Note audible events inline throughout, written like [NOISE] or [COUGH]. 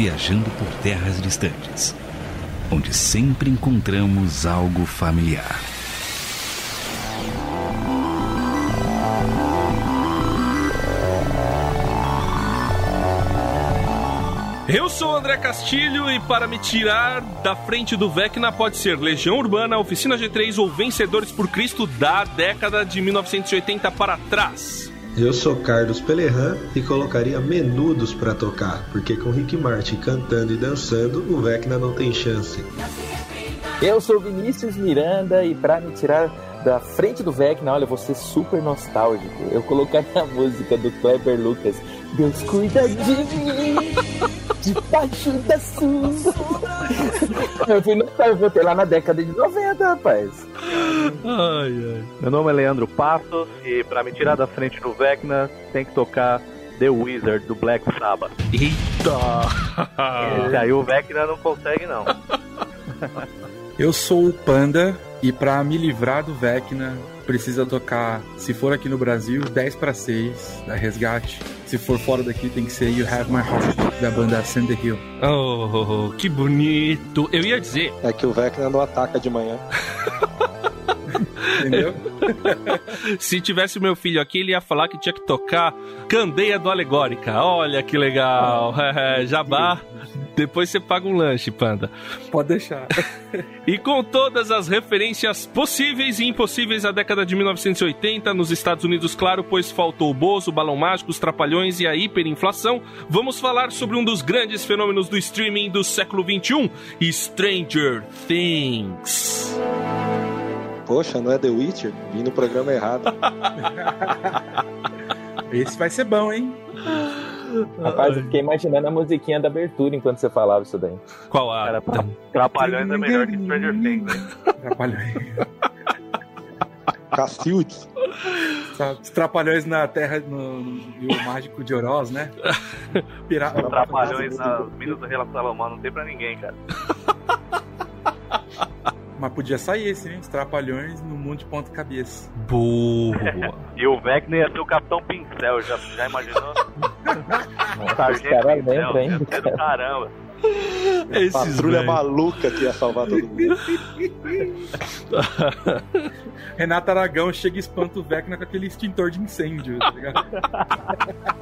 viajando por terras distantes, onde sempre encontramos algo familiar. Eu sou André Castilho e para me tirar da frente do Vecna pode ser Legião Urbana, Oficina G3 ou Vencedores por Cristo da década de 1980 para trás. Eu sou Carlos Pelerran e colocaria Menudos para tocar, porque com Rick Martin cantando e dançando, o Vecna não tem chance. Eu sou Vinícius Miranda e para me tirar da frente do Vecna, olha, ser super nostálgico. Eu colocaria a música do Kleber Lucas, Deus cuida de mim. [LAUGHS] Debaixo da sua. Eu fui no eu voltei lá na década de 90, rapaz. Ai, ai. Meu nome é Leandro Passos e pra me tirar da frente do Vecna tem que tocar The Wizard do Black Sabbath. Eita! Esse aí o Vecna não consegue não. Eu sou o Panda e pra me livrar do Vecna precisa tocar, se for aqui no Brasil, 10 para 6 da Resgate. Se for fora daqui, tem que ser You Have My Heart, da banda Sand the Hill. Oh, que bonito! Eu ia dizer. É que o Vecna não ataca de manhã. [LAUGHS] Entendeu? [LAUGHS] Se tivesse meu filho aqui, ele ia falar que tinha que tocar Candeia do Alegórica. Olha que legal. [LAUGHS] É, Jabá. Depois você paga um lanche, panda. Pode deixar. [LAUGHS] E com todas as referências possíveis e impossíveis à década de 1980, nos Estados Unidos, claro, pois faltou o Bozo, o Balão Mágico, os Trapalhões e a hiperinflação, vamos falar sobre um dos grandes fenômenos do streaming do século XXI, Stranger Things. Poxa, não é The Witcher? Vim no programa errado. [LAUGHS] Esse vai ser bom, hein? Rapaz, eu fiquei imaginando a musiquinha da abertura enquanto você falava isso daí. Qual a. Cara, Trapalhões é melhor que Stranger Things, né? Trapalhões. Cacildes. Os Trapalhões na Terra no, no Rio Mágico de Oroz, né? Pira... Trapalhões nas Minas do Salomão não tem pra ninguém, cara. [LAUGHS] Mas podia sair esse, hein? Os Trapalhões no mundo de ponta cabeça. Boa! [LAUGHS] E o Vecna ia ser o Capitão Pincel, já, já imaginou? Os caras lembram ainda, ia ser do caramba. [LAUGHS] Esses Patrulha velho. maluca que ia salvar todo mundo. [LAUGHS] Renato Aragão chega e espanta o Vecna com aquele extintor de incêndio, tá ligado? [LAUGHS]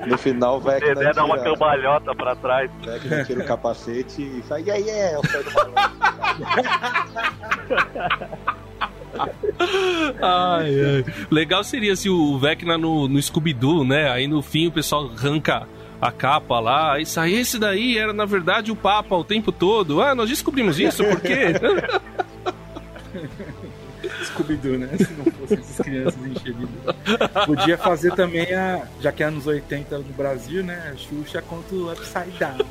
No final, o Vecna Dedé dá uma tira, cambalhota pra trás. o Vecna tira o capacete e fala, yeah, yeah, eu saio do balão. Ai, ai. Legal seria se o Vecna no, no Scooby-Doo, né? Aí no fim o pessoal arranca a capa lá. Isso aí, esse daí era na verdade o Papa o tempo todo. Ah, nós descobrimos isso, por quê? [LAUGHS] Scooby-Doo, né? Se não fossem essas crianças enxeridas. Podia fazer também a. Já que é anos 80 no Brasil, né? A Xuxa contra o Upside Down. [LAUGHS]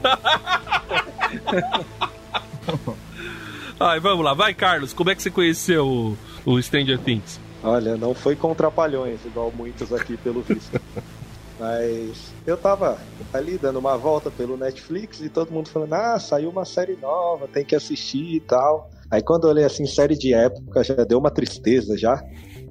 Ai, vamos lá, vai, Carlos. Como é que você conheceu o, o Stranger Things? Olha, não foi com trapalhões, igual muitos aqui pelo visto. Mas eu tava ali dando uma volta pelo Netflix e todo mundo falando, ah, saiu uma série nova, tem que assistir e tal. Aí quando eu olhei assim, série de época, já deu uma tristeza já.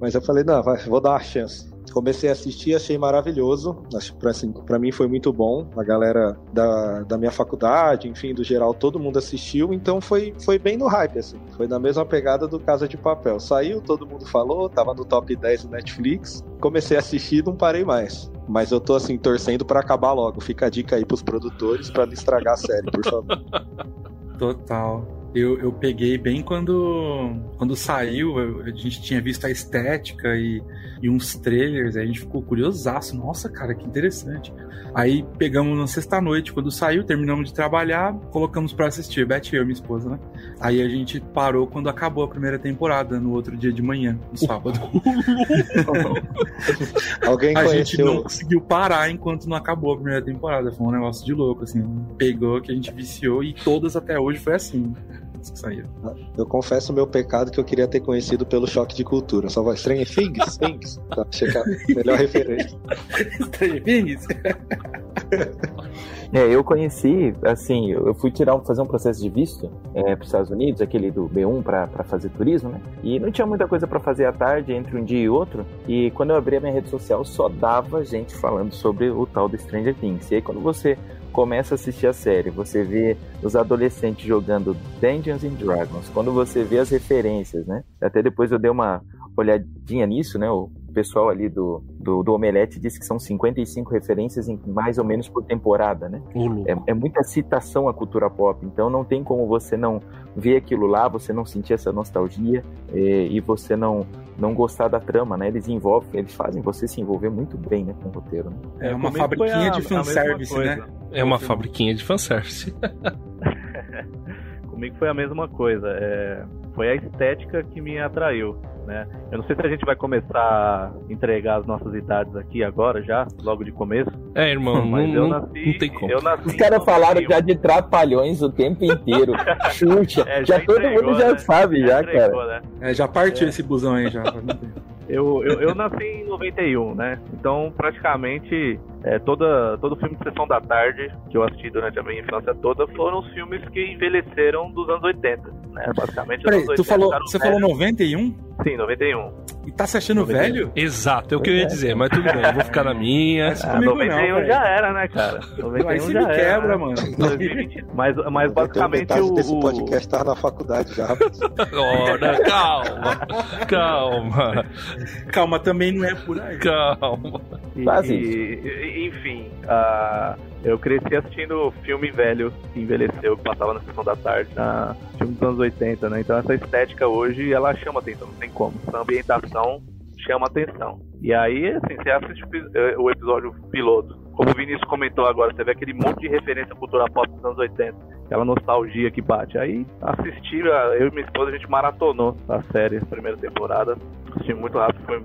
Mas eu falei, não, vai, vou dar uma chance. Comecei a assistir, achei maravilhoso. Que assim, mim foi muito bom. A galera da, da minha faculdade, enfim, do geral, todo mundo assistiu. Então foi, foi bem no hype, assim. Foi na mesma pegada do Casa de Papel. Saiu, todo mundo falou, tava no top 10 do Netflix. Comecei a assistir não parei mais. Mas eu tô assim, torcendo pra acabar logo. Fica a dica aí pros produtores pra não estragar a série, por favor. [LAUGHS] Total. Eu, eu peguei bem quando, quando saiu, eu- a gente tinha visto a estética e, e uns trailers, aí a gente ficou curiosaço. Nossa, cara, que interessante. Aí pegamos na sexta-noite, quando saiu, terminamos de trabalhar, colocamos pra assistir, Beth e eu, minha esposa, né? Aí a gente parou quando acabou a primeira temporada, no outro dia de manhã, no sábado. [LAUGHS] Alguém A gente não conseguiu parar enquanto não acabou a primeira temporada. Foi um negócio de louco, assim. Pegou que a gente viciou e todas até hoje foi assim. Que saíram. Eu confesso o meu pecado que eu queria ter conhecido pelo choque de cultura. Só vai Stranger Things, Things. Pra checar melhor referência. Things? É, eu conheci, assim, eu fui tirar, fazer um processo de visto é, para os Estados Unidos, aquele do B1 para fazer turismo, né? E não tinha muita coisa para fazer à tarde entre um dia e outro. E quando eu abri a minha rede social, só dava gente falando sobre o tal do Stranger Things. E aí quando você começa a assistir a série, você vê os adolescentes jogando Dungeons and Dragons, quando você vê as referências, né? Até depois eu dei uma olhadinha nisso, né? O pessoal ali do, do, do Omelete disse que são 55 referências em mais ou menos por temporada, né? É, é, muita citação à cultura pop, então não tem como você não ver aquilo lá, você não sentir essa nostalgia e, é, e você não não gostar da trama, né? Eles envolvem, eles fazem você se envolver muito bem, né, com o roteiro. Né? É uma fabriquinha a, de fanservice, né? É uma fabriquinha de fanservice. [LAUGHS] Comigo foi a mesma coisa. É, foi a estética que me atraiu. Né? Eu não sei se a gente vai começar a entregar as nossas idades aqui agora, já, logo de começo. É, irmão, mas não, eu nasci, não tem como. Eu nasci Os caras falaram já de trapalhões o tempo inteiro. [LAUGHS] Xuxa. É, já, já todo entregou, mundo já né? sabe, já, já entregou, cara. Né? É, já partiu é. esse busão aí já. [LAUGHS] Eu, eu, eu, nasci em 91, né? Então, praticamente, é, toda, todo filme de sessão da tarde que eu assisti durante a minha infância toda foram os filmes que envelheceram dos anos 80, né? Basicamente, Peraí, tu falou, você falou 91? Sim, 91. Tá se achando 91. velho? Exato, é o que eu ia dizer, mas tudo bem, eu vou ficar na minha. Ah, 91 não, já era, né, cara? 91 Aí você já me era, quebra, mano. [LAUGHS] mas, mas basicamente o... desse podcast tava na faculdade já. Ora, [LAUGHS] calma, calma. Calma, também não é por aí. Calma. E, e, enfim, uh, eu cresci assistindo filme velho que envelheceu, que passava na sessão da tarde, na filme dos anos 80, né? Então essa estética hoje, ela chama atenção, não tem como. Essa ambientação chama atenção. E aí, assim, você assiste o episódio piloto, como o Vinícius comentou agora, você vê aquele monte de referência à cultura pop dos anos 80, aquela nostalgia que bate. Aí, assistir, eu e minha esposa, a gente maratonou a série, a primeira temporada, assisti muito rápido, foi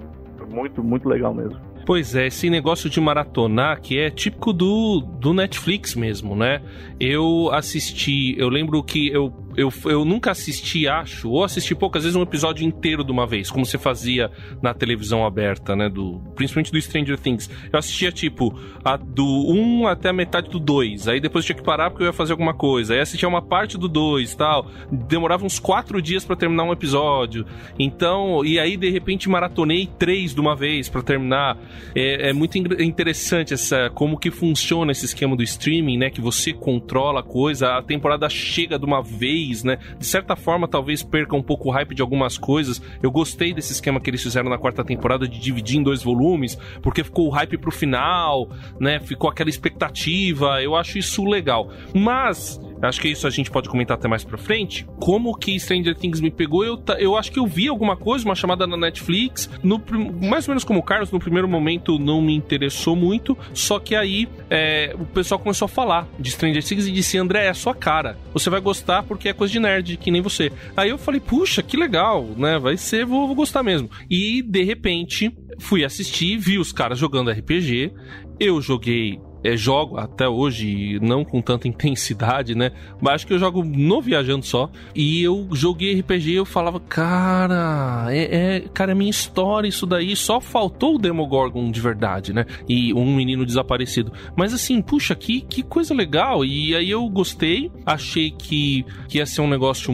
muito, muito legal mesmo. Pois é, esse negócio de maratonar que é típico do, do Netflix mesmo, né? Eu assisti, eu lembro que eu eu, eu nunca assisti, acho, ou assisti poucas vezes um episódio inteiro de uma vez, como você fazia na televisão aberta, né? Do, principalmente do Stranger Things. Eu assistia, tipo, a, do 1 até a metade do 2. Aí depois tinha que parar porque eu ia fazer alguma coisa. Aí assistia uma parte do 2 tal. Demorava uns 4 dias para terminar um episódio. Então, e aí de repente maratonei três de uma vez para terminar. É, é muito interessante essa como que funciona esse esquema do streaming, né? Que você controla a coisa, a temporada chega de uma vez né? De certa forma, talvez perca um pouco o hype de algumas coisas. Eu gostei desse esquema que eles fizeram na quarta temporada de dividir em dois volumes, porque ficou o hype pro final, né? Ficou aquela expectativa. Eu acho isso legal. Mas Acho que isso a gente pode comentar até mais pra frente. Como que Stranger Things me pegou, eu, eu acho que eu vi alguma coisa, uma chamada na Netflix. No, mais ou menos como o Carlos, no primeiro momento não me interessou muito. Só que aí é, o pessoal começou a falar de Stranger Things e disse: André, é a sua cara. Você vai gostar porque é coisa de nerd, que nem você. Aí eu falei: puxa, que legal, né? Vai ser, vou, vou gostar mesmo. E de repente fui assistir, vi os caras jogando RPG. Eu joguei é, jogo até hoje, não com tanta [LAUGHS] intensidade, né? Mas acho que eu jogo no Viajando só. E eu joguei RPG e eu falava, cara, é, é, cara, é minha história isso daí. Só faltou o Demogorgon de verdade, né? E um menino desaparecido. Mas assim, puxa, que, que coisa legal. E aí eu gostei, achei que, que ia ser um negócio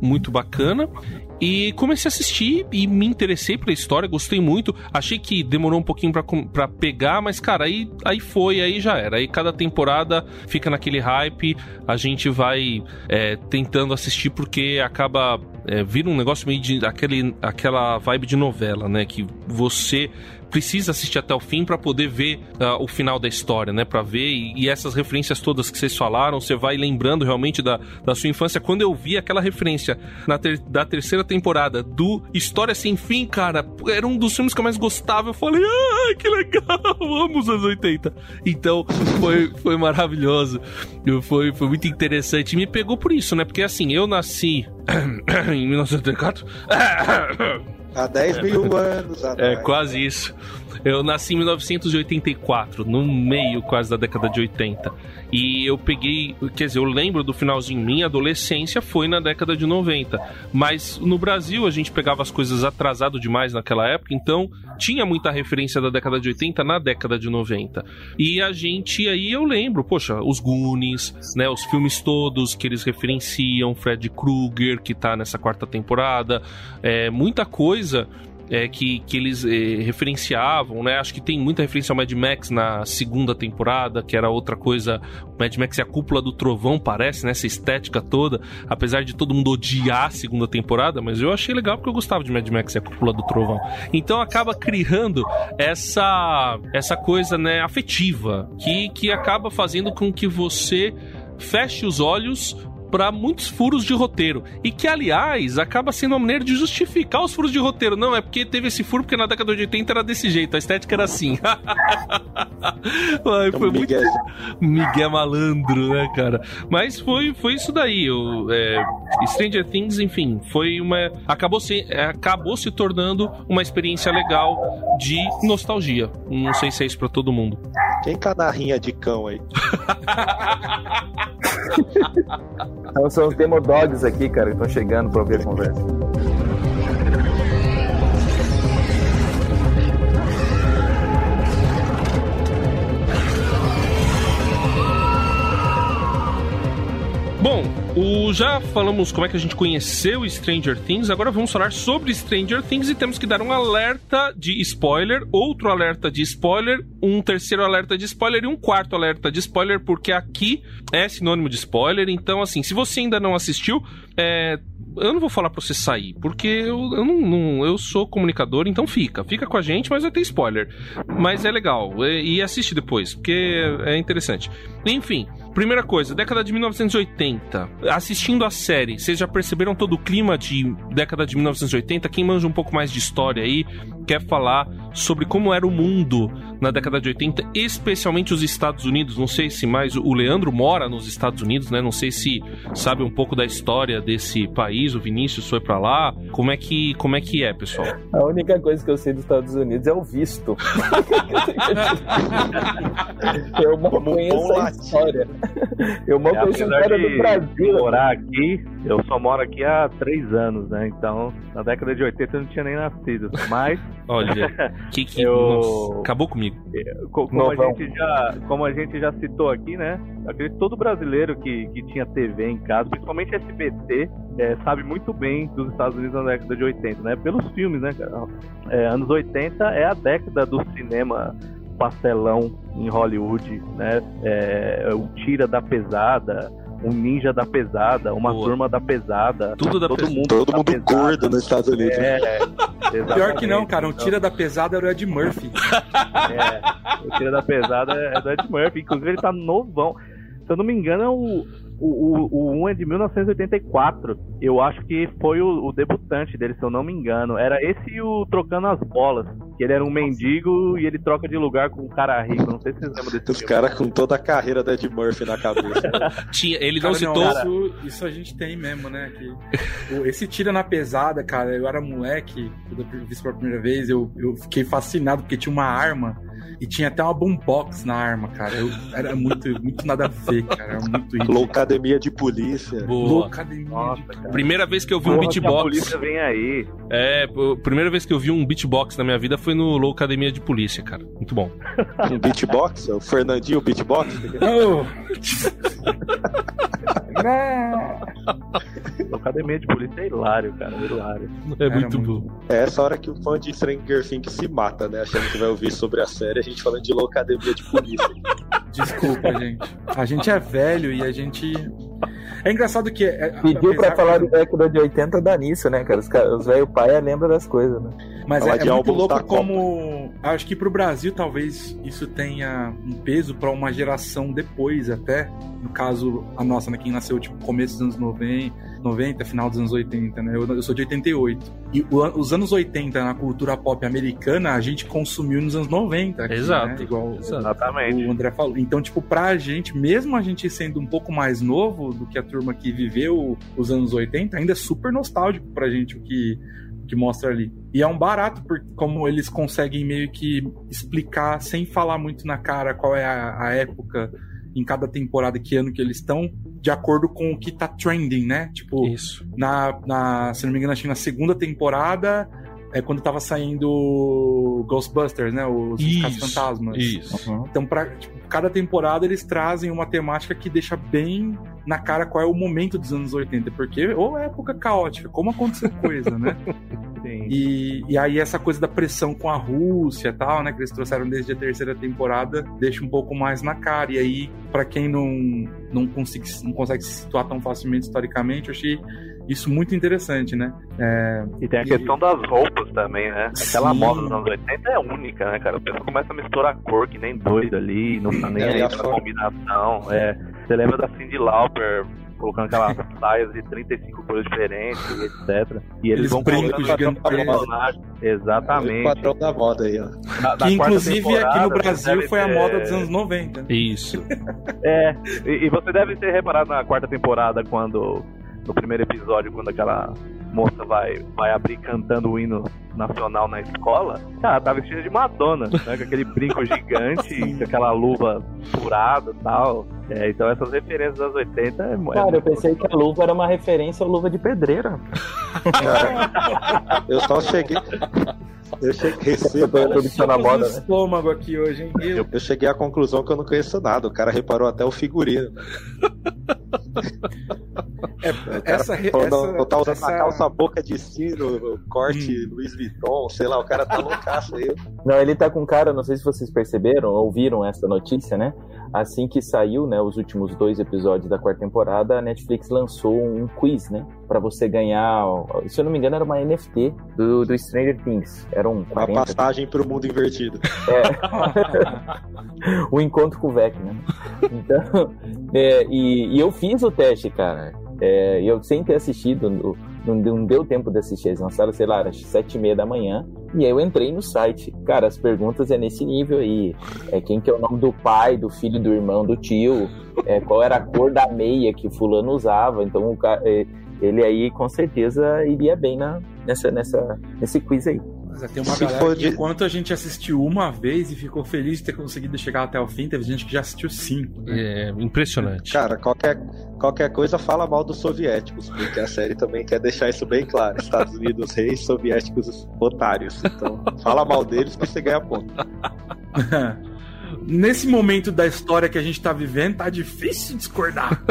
muito bacana. E comecei a assistir e me interessei pela história, gostei muito. Achei que demorou um pouquinho para pegar, mas cara, aí, aí foi, aí já era. Aí cada temporada fica naquele hype, a gente vai é, tentando assistir porque acaba é, vira um negócio meio de aquele, aquela vibe de novela, né? Que você precisa assistir até o fim para poder ver uh, o final da história, né? Para ver e, e, essas referências todas que vocês falaram, você vai lembrando realmente da, da sua infância. Quando eu vi aquela referência na ter, da terceira temporada do História Sem Fim, cara, era um dos filmes que eu mais gostava. Eu falei, ah, que legal, [LAUGHS] amo os anos 80. Então, foi, foi maravilhoso. Foi, foi muito interessante. Me pegou por isso, né? Porque assim, eu nasci [CLEARS THROAT] em 1984. [CLEARS THROAT] Há 10 mil anos é, atrás. É, quase isso. Eu nasci em 1984, no meio quase da década de 80. E eu peguei, quer dizer, eu lembro do finalzinho, minha adolescência foi na década de 90. Mas no Brasil a gente pegava as coisas atrasado demais naquela época, então tinha muita referência da década de 80 na década de 90. E a gente aí eu lembro, poxa, os Goonies, né, os filmes todos que eles referenciam, Fred Krueger que tá nessa quarta temporada, é, muita coisa é, que, que eles é, referenciavam, né? Acho que tem muita referência ao Mad Max na segunda temporada, que era outra coisa. O Mad Max é a cúpula do trovão, parece, né? Essa estética toda. Apesar de todo mundo odiar a segunda temporada, mas eu achei legal porque eu gostava de Mad Max e a cúpula do trovão. Então acaba criando essa, essa coisa, né, afetiva, que, que acaba fazendo com que você feche os olhos para muitos furos de roteiro. E que, aliás, acaba sendo uma maneira de justificar os furos de roteiro. Não, é porque teve esse furo, porque na década de 80 era desse jeito, a estética era assim. [LAUGHS] Ai, foi muito. Miguel malandro, né, cara? Mas foi, foi isso daí. O, é, Stranger Things, enfim, foi uma. Acabou se, é, acabou se tornando uma experiência legal de nostalgia. Não sei se é isso pra todo mundo. Quem tá na rinha de cão aí? [LAUGHS] Então são os Demodogs aqui, cara, que estão chegando pra ouvir a conversa. Bom, o, já falamos como é que a gente conheceu Stranger Things, agora vamos falar sobre Stranger Things e temos que dar um alerta de spoiler, outro alerta de spoiler, um terceiro alerta de spoiler e um quarto alerta de spoiler, porque aqui é sinônimo de spoiler. Então, assim, se você ainda não assistiu, é, eu não vou falar pra você sair, porque eu, eu não, não, eu sou comunicador, então fica. Fica com a gente, mas vai ter spoiler. Mas é legal. E, e assiste depois, porque é interessante. Enfim, primeira coisa, década de 1980. Assistindo a série, vocês já perceberam todo o clima de década de 1980? Quem manja um pouco mais de história aí, quer falar sobre como era o mundo na década de 80, especialmente os Estados Unidos. Não sei se mais o Leandro mora nos Estados Unidos, né? Não sei se sabe um pouco da história desse país. O Vinícius foi para lá. Como é que como é que é, pessoal? A única coisa que eu sei dos Estados Unidos é o visto. [LAUGHS] eu mal Como conheço bom a história. Eu mal É, conheço a história do Brasil. morar aqui, eu só moro aqui há três anos, né? Então, na década de 80 eu não tinha nem nascido. Mas, Olha, [LAUGHS] que que Eu- nossa, acabou comigo. Co- como a, gente já, como a gente já citou aqui, né? Acredito que todo brasileiro que, que tinha TV em casa, principalmente SBT, é, sabe muito bem dos Estados Unidos na década de 80, né? Pelos filmes, né, cara? É, anos 80 é a década do cinema pastelão em Hollywood, né? É, o tira da pesada, um ninja da pesada, uma Boa. turma da pesada. Tudo da todo pesada. mundo, Todo da mundo pesada. gordo nos Estados Unidos. É, [LAUGHS] Pior que não, cara. O tira da pesada era o Ed Murphy. [LAUGHS] É, o tira da pesada é do Ed Murphy. Inclusive, ele tá novão. Se eu não me engano, é o, o, o, o 1 é de 1984. Eu acho que foi o, o debutante dele, se eu não me engano. Era esse e o Trocando as Bolas. Que ele era um mendigo e ele troca de lugar com um cara rico. Não sei se vocês lembram desse Os caras com toda a carreira da Ed Murphy na cabeça. [LAUGHS] Tinha, ele Cara, não citou. isso, isso a gente tem mesmo, né? Que, o- esse tira na pesada, cara, eu era moleque, quando eu vi isso pela primeira vez, eu, eu fiquei fascinado porque tinha uma arma e tinha até uma boombox na arma, cara. Eu, era muito, muito nada a ver, cara. Era muito. Loucademia de polícia. Boa. Loucademia Nossa, de- cara. Primeira vez que eu vi um Porra, A beatbox. polícia vem aí. É, primeira vez que eu vi um beatbox na minha vida foi no Low Academia de Polícia, cara. Muito bom. [LAUGHS] Um beatbox? O Fernandinho beatbox? Oh, [LAUGHS] Academia de polícia é hilário, cara. Hilário. É Era muito muito bom. É essa hora que o fã de Stranger Things se mata, né? Achando que vai ouvir sobre a série, a gente falando de Loucademia de Polícia. [LAUGHS] desculpa, gente. A gente é velho e a gente. É engraçado que. é- Pediu pra falar de década de 80 dá nisso, né, cara? Os, os velho pai lembram das coisas, né? Mas é, é muito louco da Copa. como. Acho que pro Brasil talvez isso tenha um peso pra uma geração depois, até. No caso, a nossa, né? Quem nasceu tipo começo dos anos 90, 90 final dos anos 80, né? Eu, eu sou de 88. E o os anos 80 na cultura pop americana a gente consumiu nos anos 90. aqui, Exato. Né? Igual. Exatamente. o André falou. Então, tipo, pra gente, mesmo a gente sendo um pouco mais novo do que a turma que viveu os anos 80, ainda é super nostálgico pra gente o que, o que mostra ali. E é um barato, porque como eles conseguem meio que explicar, sem falar muito na cara, qual é a, a época em cada temporada, que ano que eles estão, de acordo com o que tá trending, né? Tipo, Isso. na, na, se não me engano, acho que na segunda temporada é quando tava saindo Ghostbusters, né? Os, Isso. Fantasmas. Isso. Então, pra, tipo, cada temporada eles trazem uma temática que deixa bem na cara qual é o momento dos anos 80, porque ou é época caótica, como aconteceu coisa, né? [LAUGHS] E, e aí essa coisa da pressão com a Rússia e tal, né, que eles trouxeram desde a terceira temporada, deixa um pouco mais na cara. E aí, para quem não, não, consegue, não consegue se situar tão facilmente historicamente, eu achei isso muito interessante, né? É... E tem a questão das roupas também, né? Aquela Sim. moda dos anos 80 é única, né, cara? O pessoal começa a misturar cor que nem doido ali, não tá nem é, aí pra combinação. É. Você lembra da Cindy Lauper colocando aquelas [LAUGHS] saias de 35 cores diferentes, etc. E eles, eles vão colocando personagem. Exatamente. o patrão da moda aí, ó. Na, que inclusive aqui no Brasil foi a moda dos anos 90. Isso. é, e, e você deve ter reparado na quarta temporada quando no primeiro episódio, quando aquela moça vai, vai abrir cantando o hino nacional na escola, cara, tá vestida de Madonna, né? Com aquele brinco [LAUGHS] gigante, com aquela luva furada e tal. É, então essas referências das 80 é Cara, é eu pensei que a luva era uma referência à luva de pedreira. [LAUGHS] Cara, eu só cheguei. Eu cheguei [LAUGHS] eu na moda, né? estômago aqui hoje, hein? Eu... eu cheguei à conclusão que eu não conheço nada. O cara reparou até o figurino. É, essa, essa, tá usando essa... a calça boca de sino, corte hum. Louis Vuitton, sei lá, o cara tá loucaço aí. Não, ele tá com cara, não sei se vocês perceberam, ouviram essa notícia, né? Assim que saiu, né, os últimos dois episódios da quarta temporada, a Netflix lançou um quiz, né? Pra você ganhar, se eu não me engano, era uma NFT do, do Stranger Things. Era um 40, Uma passagem pro mundo invertido. É. [LAUGHS] o encontro com o Vec, né? Então, é, e, e eu fiz o teste, cara. É, eu sem ter assistido, não, não, deu tempo de assistir, eles lançaram, sei lá, às sete e meia da manhã, e aí eu entrei no site. Cara, as perguntas é nesse nível aí. É quem que é o nome do pai, do filho, do irmão, do tio, é, qual era a cor da meia que fulano usava, então o cara, é, ele aí com certeza iria bem na, nessa, nessa, nesse quiz aí. Mas tem uma Se galera que, enquanto a gente assistiu uma vez e ficou feliz de ter conseguido chegar até o fim, teve gente que já assistiu cinco. Né? É impressionante. Cara, qualquer, qualquer coisa fala mal dos soviéticos, porque a série também quer deixar isso bem claro. Estados Unidos reis, soviéticos otários. Então, fala mal deles que você ganha ponto. [LAUGHS] Nesse momento da história que a gente tá vivendo, tá difícil discordar.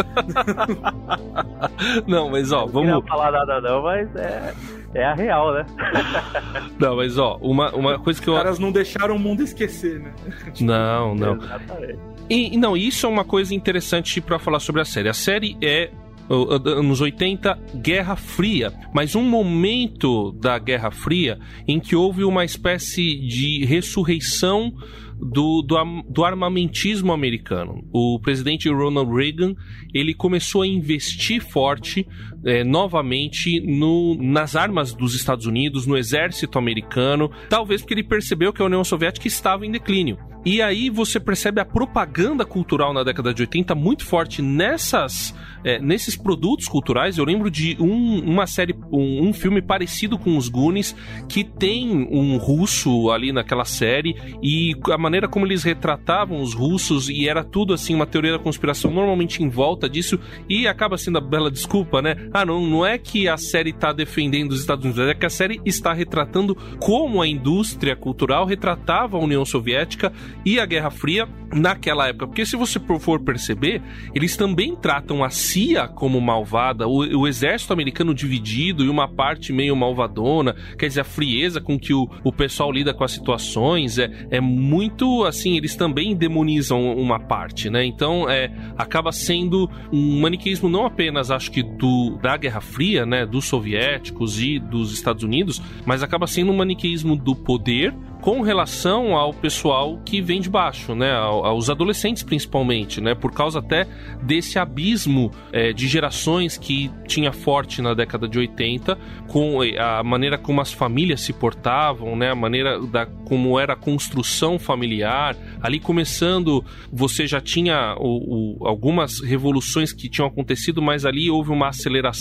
[LAUGHS] não, mas ó, vamos. Não falar nada não, mas é é a real, né? [LAUGHS] não, mas ó, uma, uma coisa que eu. Os caras não deixaram o mundo esquecer, né? [LAUGHS] Não, não. E, não, isso é uma coisa interessante para falar sobre a série. A série é anos 80, Guerra Fria, mas um momento da Guerra Fria em que houve uma espécie de ressurreição do, do, do, armamentismo americano. O presidente Ronald Reagan ele começou a investir forte é, novamente no, nas armas dos Estados Unidos, no exército americano, talvez porque ele percebeu que a União Soviética estava em declínio. E aí você percebe a propaganda cultural na década de 80 muito forte nessas, é, nesses produtos culturais. Eu lembro de um, uma série, um, um, filme parecido com os Goonies, que tem um russo ali naquela série, e a maneira como eles retratavam os russos, e era tudo assim, uma teoria da conspiração normalmente em volta disso, e acaba sendo a bela desculpa, né? Ah, não, não é que a série está defendendo os Estados Unidos, é que a série está retratando como a indústria cultural retratava a União Soviética e a Guerra Fria naquela época. Porque se você for perceber, eles também tratam a CIA como malvada, o, o exército americano dividido e uma parte meio malvadona, quer dizer, a frieza com que o, o pessoal lida com as situações é, é muito assim, eles também demonizam uma parte, né? Então é, acaba sendo um maniqueísmo não apenas, acho que, do, da Guerra Fria, né, dos soviéticos e dos Estados Unidos, mas acaba sendo um maniqueísmo do poder com relação ao pessoal que vem de baixo, né? Aos adolescentes principalmente, né? Por causa até desse abismo é, de gerações que tinha forte na década de 80, com a maneira como as famílias se portavam, né? A maneira da como era a construção familiar. Ali começando, você já tinha o, o, algumas revoluções que tinham acontecido, mas ali houve uma aceleração.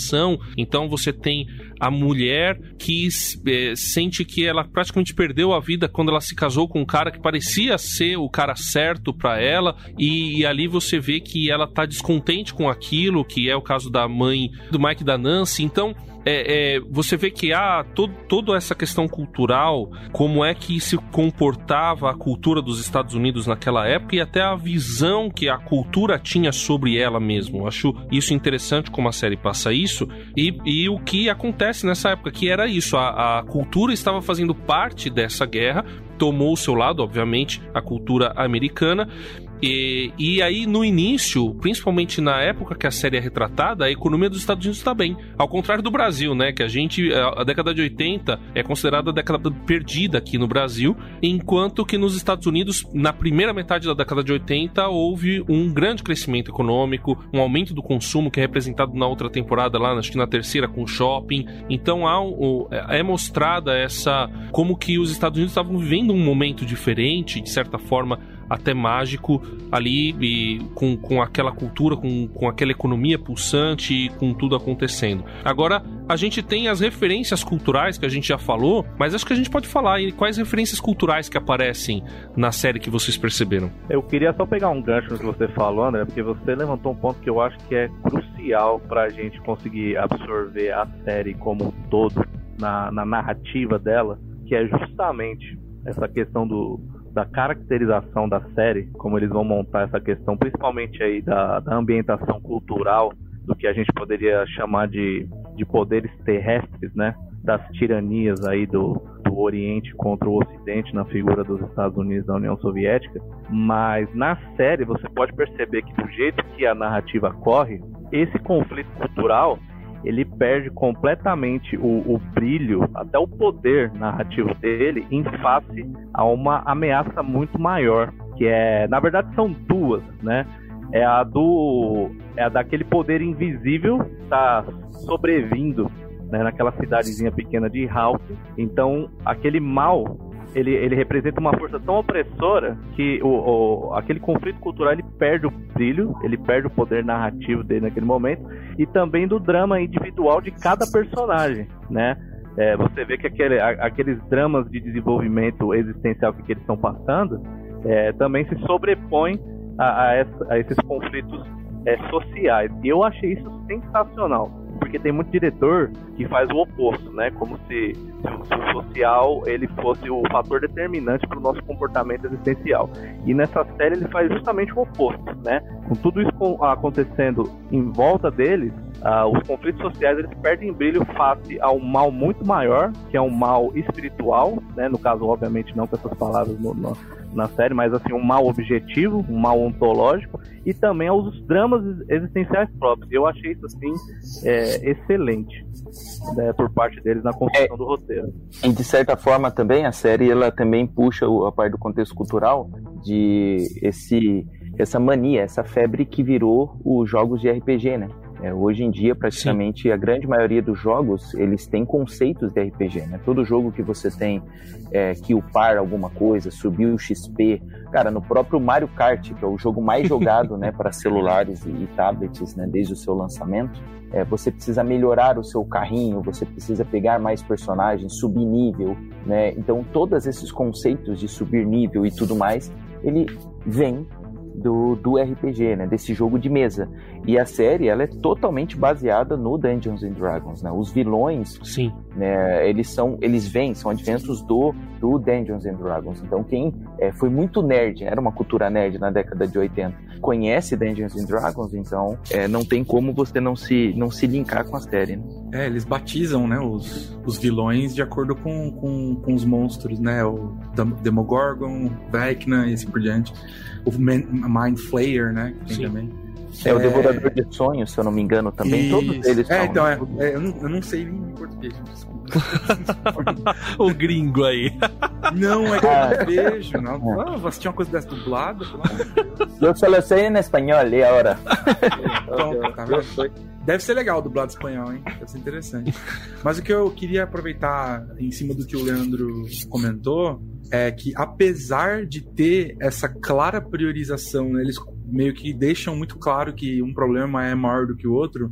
Então você tem a mulher que é, sente que ela praticamente perdeu a vida quando ela se casou com um cara que parecia ser o cara certo para ela e, e, ali você vê que ela tá descontente com aquilo, que é o caso da mãe do Mike da Nancy. Então, é, é, você vê que há todo, toda essa questão cultural, como é que se comportava a cultura dos Estados Unidos naquela época e até a visão que a cultura tinha sobre ela mesmo. Eu acho isso interessante como a série passa isso e, e o que acontece nessa época, que era isso, a, a cultura estava fazendo parte dessa guerra, tomou o seu lado, obviamente, a cultura americana, e, e aí, no início, principalmente na época que a série é retratada, a economia dos Estados Unidos está bem. Ao contrário do Brasil, né? Que a gente, a década de 80 é considerada a década perdida aqui no Brasil, enquanto que nos Estados Unidos, na primeira metade da década de 80, houve um grande crescimento econômico, um aumento do consumo que é representado na outra temporada, lá, acho que na terceira, com shopping. Então há um, é mostrada essa. como que os Estados Unidos estavam vivendo um momento diferente, de certa forma até mágico ali e com, com aquela cultura, com, com aquela economia pulsante e com tudo acontecendo. Agora, a gente tem as referências culturais que a gente já falou, mas acho que a gente pode falar e quais referências culturais que aparecem na série que vocês perceberam. Eu queria só pegar um gancho no que você falou, André, porque você levantou um ponto que eu acho que é crucial para a gente conseguir absorver a série como um todo na, na narrativa dela, que é justamente essa questão do, da caracterização da série, como eles vão montar essa questão, principalmente aí da, da ambientação cultural, do que a gente poderia chamar de, de poderes terrestres, né? Das tiranias aí do, do Oriente contra o Ocidente na figura dos Estados Unidos da União Soviética. Mas na série você pode perceber que do jeito que a narrativa corre, esse conflito cultural ele perde completamente o, o, brilho, até o poder narrativo dele, em face a uma ameaça muito maior, que é, na verdade, são duas, né? É a do, é a daquele poder invisível que está sobrevindo né, naquela cidadezinha pequena de Hulk. Então, aquele mal ele, ele representa uma força tão opressora que o, o, aquele conflito cultural ele perde o brilho, ele perde o poder narrativo dele naquele momento e também do drama individual de cada personagem, né? É, você vê que aquele, aqueles dramas de desenvolvimento existencial que, que eles estão passando é, também se sobrepõem a, a, a esses conflitos é, sociais. E eu achei isso sensacional porque tem muito diretor que faz o oposto, né? Como se, se o social ele fosse o fator determinante para o nosso comportamento existencial. E nessa série ele faz justamente o oposto, né? Com tudo isso acontecendo em volta deles, uh, os conflitos sociais eles perdem brilho face a um mal muito maior, que é um mal espiritual, né? No caso, obviamente, não com essas palavras no, no na série, mas assim, um mal objetivo, um mal ontológico, e também aos dramas existenciais próprios. Eu achei isso assim é, excelente né, por parte deles na construção é, do roteiro. E de certa forma também a série ela também puxa a parte do contexto cultural de esse essa mania, essa febre que virou os jogos de RPG, né? É, hoje em dia, praticamente, Sim. a grande maioria dos jogos, eles têm conceitos de RPG, né? Todo jogo que você tem é, que upar alguma coisa, subir o XP, cara, no próprio Mario Kart, que é o jogo mais jogado, né, [LAUGHS] para celulares e, e, tablets, né, desde o seu lançamento, é, você precisa melhorar o seu carrinho, você precisa pegar mais personagens, subir nível, né? Então, todos esses conceitos de subir nível e tudo mais, ele vem do, do RPG, né, desse jogo de mesa. E a série ela é totalmente baseada no Dungeons and Dragons, né? Os vilões, sim, né, eles são, eles vêm, são adventos do do Dungeons and Dragons. Então quem é, foi muito nerd, era uma cultura nerd na década de 80, conhece Dungeons and Dragons, então é, não tem como você não se não se linkar com a série. Né? É, eles batizam, né, os, os vilões de acordo com, com, com os monstros, né? O Demogorgon, Vecna e assim por diante o Mind Flayer, né? Que tem Sim. também. É, é, o Devorador de Sonhos, se eu não me engano, também. Isso. Todos eles É, então, é, é, eu, não, eu não sei em português, desculpa. [LAUGHS] o gringo aí. Não, é que eu não vejo. Não. É. Ah, você tinha uma coisa dessa dublada? Eu só sei em espanhol, e agora. [LAUGHS] Então, tá Deve ser legal o dublado espanhol, hein? Deve ser interessante. Mas o que eu queria aproveitar em cima do que o Leandro comentou é que apesar de ter essa clara priorização, né, eles meio que deixam muito claro que um problema é maior do que o outro.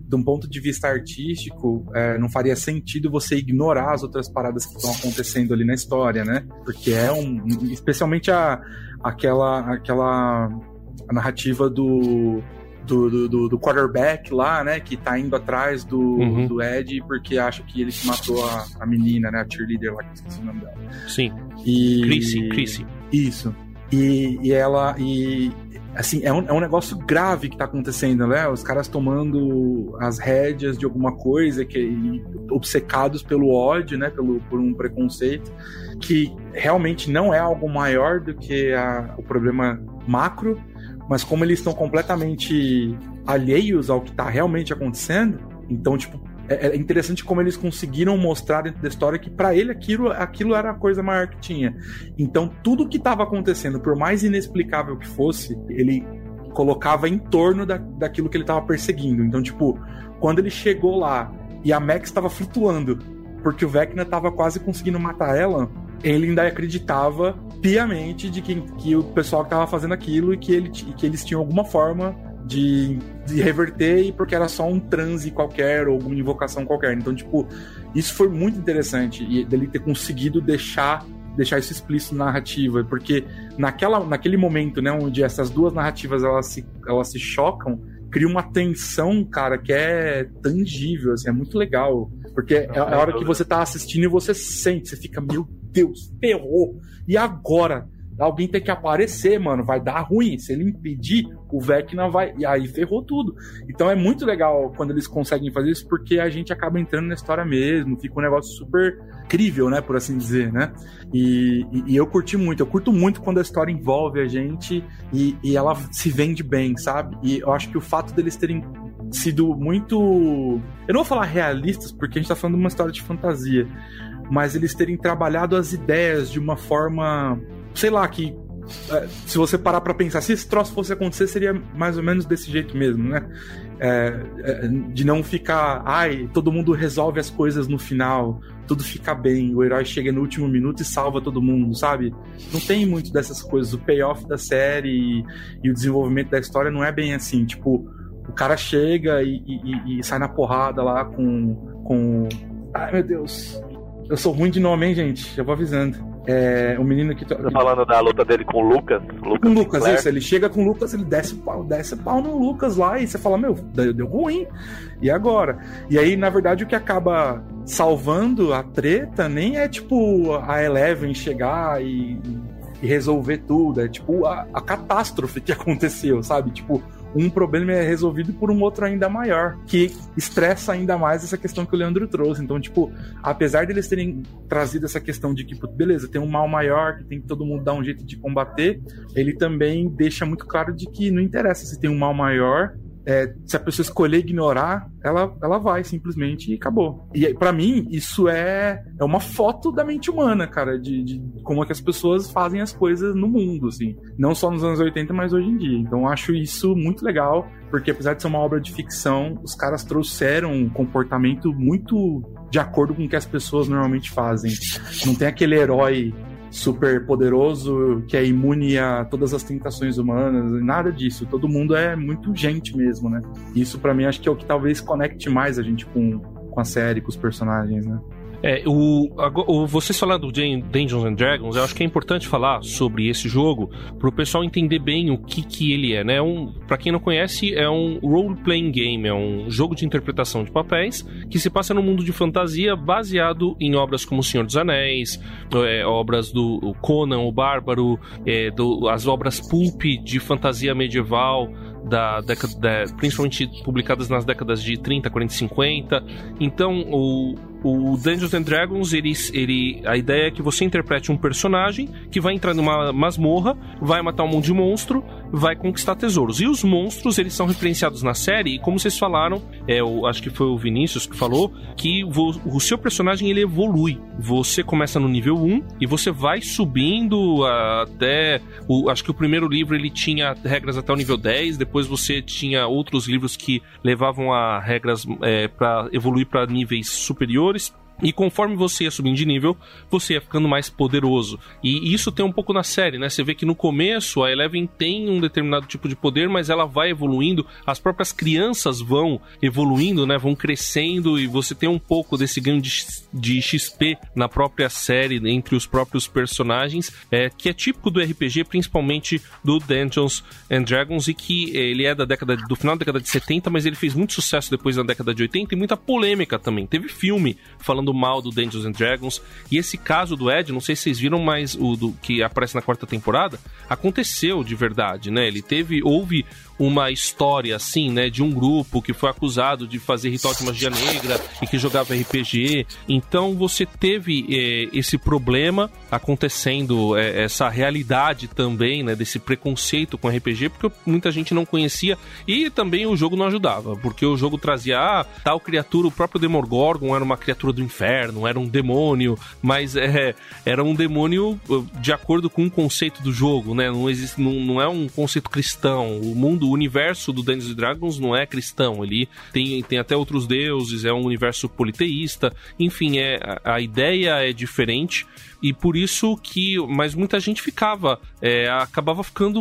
de um ponto de vista artístico, é, não faria sentido você ignorar as outras paradas que estão acontecendo ali na história, né? Porque é um. Especialmente a, aquela, aquela narrativa do, do, do, do, quarterback lá, né? Que tá indo atrás do, uhum. do Ed porque acha que ele matou a, a menina, né? A cheerleader lá, que esqueci o nome dela. Sim. E... Chrissy, Chrissy. Isso. E, e ela. E, assim, é um, é um negócio grave que tá acontecendo, né? Os caras tomando as rédeas de alguma coisa, que obcecados pelo ódio, né? Pelo, por um preconceito, que realmente não é algo maior do que a, o problema macro, mas como eles estão completamente alheios ao que tá realmente acontecendo, então, tipo, é, é interessante como eles conseguiram mostrar dentro da história que para ele aquilo, aquilo era a coisa maior que tinha. Então, tudo que estava acontecendo, por mais inexplicável que fosse, ele colocava em torno da, daquilo que ele estava perseguindo. Então, tipo, quando ele chegou lá e a Max estava flutuando porque o Vecna estava quase conseguindo matar ela, ele ainda acreditava piamente de que, que o pessoal que estava fazendo aquilo e que, ele, que eles tinham alguma forma de, de reverter e porque era só um transe qualquer ou alguma invocação qualquer. Então, tipo, isso foi muito interessante e dele ter conseguido deixar deixar isso explícito na narrativa, porque naquela, naquele momento, né, onde essas duas narrativas elas se, elas se chocam, cria uma tensão, cara, que é tangível, assim, é muito legal. Porque é, é a hora que você tá assistindo e você sente, você fica, meu Deus, ferrou. E agora? alguém tem que aparecer, mano, vai dar ruim. Se ele impedir, o Vecna vai. E aí ferrou tudo. Então é muito legal quando eles conseguem fazer isso, porque a gente acaba entrando na história mesmo, fica um negócio super crível, né, por assim dizer, né? E, e, e eu curti muito, eu curto muito quando a história envolve a gente e, e ela se vende bem, sabe? E eu acho que o fato deles terem sido muito. Eu não vou falar realistas, porque a gente tá falando de uma história de fantasia, mas eles terem trabalhado as ideias de uma forma sei lá, que é, se você parar para pensar, se esse troço fosse acontecer, seria mais ou menos desse jeito mesmo, né? É, é, de não ficar, ai, todo mundo resolve as coisas no final, tudo fica bem, o herói chega no último minuto e salva todo mundo, sabe? Não tem muito dessas coisas. O payoff da série e, e o desenvolvimento da história não é bem assim. Tipo, o cara chega e, e, e sai na porrada lá com, com. Ai meu Deus, eu sou ruim de nome, hein, gente? Já vou avisando. É, o menino que. Tá falando da luta dele com o Lucas? Lucas com o Lucas, Claire. isso. Ele chega com o Lucas, ele desce o pau, desce pau no Lucas lá e você fala, meu, deu, deu ruim. E agora? E aí, na verdade, o que acaba salvando a treta nem é tipo a Eleven chegar e, e resolver tudo. É tipo a, a catástrofe que aconteceu, sabe? Tipo, um problema é resolvido por um outro ainda maior, que estressa ainda mais essa questão que o Leandro trouxe. Então, tipo, apesar deles terem trazido essa questão de que, beleza, tem um mal maior que tem que todo mundo dar um jeito de combater, ele também deixa muito claro de que não interessa se tem um mal maior, é, se a pessoa escolher ignorar, ela, ela vai simplesmente e acabou. E para mim, isso é, é uma foto da mente humana, cara, de, de, como é que as pessoas fazem as coisas no mundo, assim. Não só nos anos 80, mas hoje em dia. Então eu acho isso muito legal, porque apesar de ser uma obra de ficção, os caras trouxeram um comportamento muito de acordo com o que as pessoas normalmente fazem. Não tem aquele herói super poderoso que é imune a todas as tentações humanas, nada disso. Todo mundo é muito gente mesmo, né? Isso para mim acho que é o que talvez conecte mais a gente com, com a série, com os personagens, né? É, o, o, vocês falando do Dungeons and Dragons, eu acho que é importante falar sobre esse jogo para o pessoal entender bem o que, que ele é, né? Um, para quem não conhece, é um role-playing game, é um jogo de interpretação de papéis que se passa no mundo de fantasia baseado em obras como O Senhor dos Anéis, é, obras do Conan, o Bárbaro, é, do, as obras pulp de fantasia medieval da década, principalmente publicadas nas décadas de 30, 40 50. Então, o, o Dungeons and Dragons, ele, ele, a ideia é que você interprete um personagem que vai entrar numa masmorra, vai matar um monte de monstro, vai conquistar tesouros. E os monstros, eles são referenciados na série, e como vocês falaram, é, eu acho que foi o Vinícius que falou, que vo, o seu personagem ele evolui. Você começa no nível 1 e você vai subindo até. O, acho que o primeiro livro ele tinha regras até o nível 10, depois você tinha outros livros que levavam a regras é, para evoluir para níveis superiores jogadores e conforme você ia subindo de nível, você ia ficando mais poderoso. E isso tem um pouco na série, né? Você vê que no começo a Eleven tem um determinado tipo de poder, mas ela vai evoluindo, as próprias crianças vão evoluindo, né? Vão crescendo e você tem um pouco desse ganho de, de XP na própria série, entre os próprios personagens, é, que é típico do RPG, principalmente do Dungeons and Dragons, e que ele é da década do final da década de 70, mas ele fez muito sucesso depois na década de 80 e muita polêmica também. Teve filme falando mal do Dungeons and Dragons, e esse caso do Ed, não sei se vocês viram, mas o do que aparece na quarta temporada, aconteceu de verdade, né? Ele teve, houve uma história assim, né, de um grupo que foi acusado de fazer ritual de magia negra e que jogava RPG. Então você teve é, esse problema acontecendo, é, essa realidade também, né, desse preconceito com RPG, porque muita gente não conhecia e também o jogo não ajudava, porque o jogo trazia ah, tal criatura, o próprio Demogorgon era uma criatura do inferno, era um demônio, mas é, era um demônio de acordo com o conceito do jogo, né? Não existe, não, não é um conceito cristão. O mundo o universo do Dungeons Dragons não é cristão, ele tem, tem até outros deuses, é um universo politeísta, enfim, é, a, a ideia é diferente. E por isso que mas muita gente ficava é, acabava ficando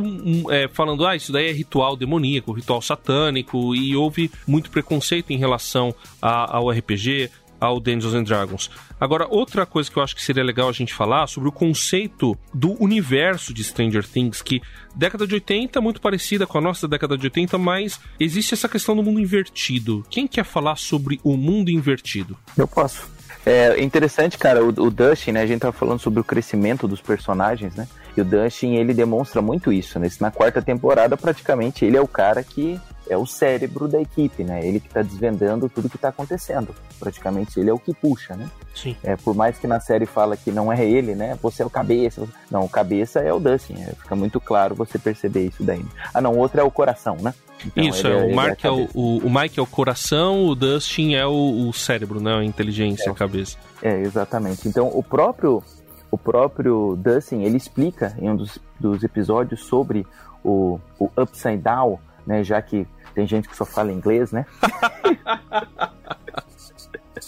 é, falando ah isso daí é ritual demoníaco ritual satânico. E houve muito preconceito em relação a, ao RPG ao Dungeons and Dragons. Agora, outra coisa que eu acho que seria legal a gente falar sobre o conceito do universo de Stranger Things, que década de 80 é muito parecida com a nossa década de 80, mas existe essa questão do mundo invertido. Quem quer falar sobre o mundo invertido? Eu posso. É interessante, cara, o, o Dustin, né? A gente tava falando sobre o crescimento dos personagens, né? E o Dustin, ele demonstra muito isso, né? Na quarta temporada, praticamente, ele é o cara que é o cérebro da equipe, né? Ele que está desvendando tudo que está acontecendo. Praticamente ele é o que puxa, né? Sim. É, por mais que na série fala que não é ele, né? Você é o cabeça. Não, o cabeça é o Dustin. É, fica muito claro você perceber isso daí. Ah, não, o outro é o coração, né? Então, isso, é, o, Mark é, é o, o, o, Mike é o coração, o Dustin é o, o cérebro, né? A inteligência, é. a cabeça. É, exatamente. Então, o próprio o próprio Dustin, ele explica em um dos, dos episódios sobre o, o Upside Down, né, já que tem gente que só fala inglês, né? [LAUGHS]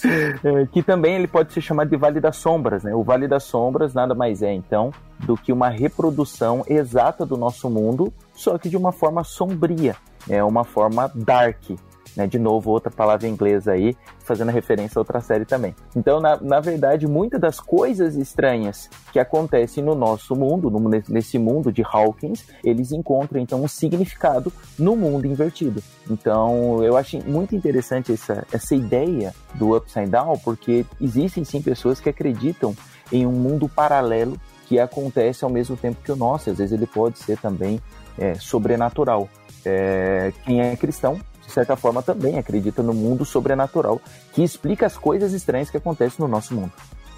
É, que também ele pode ser chamado de Vale das Sombras, né? O Vale das Sombras nada mais é, então, do que uma reprodução exata do nosso mundo, só que de uma forma sombria, é uma forma dark, né? De novo, outra palavra inglesa aí, fazendo referência a outra série também. Então, na, na verdade, muitas das coisas estranhas que acontecem no nosso mundo, no, nesse mundo de Hawkins, eles encontram então um significado no mundo invertido. Então, eu acho muito interessante essa, essa ideia do Upside Down, porque existem sim pessoas que acreditam em um mundo paralelo que acontece ao mesmo tempo que o nosso. Às vezes ele pode ser também é, sobrenatural. É, quem é cristão de certa forma, também acredita no mundo sobrenatural que explica as coisas estranhas que acontecem no nosso mundo.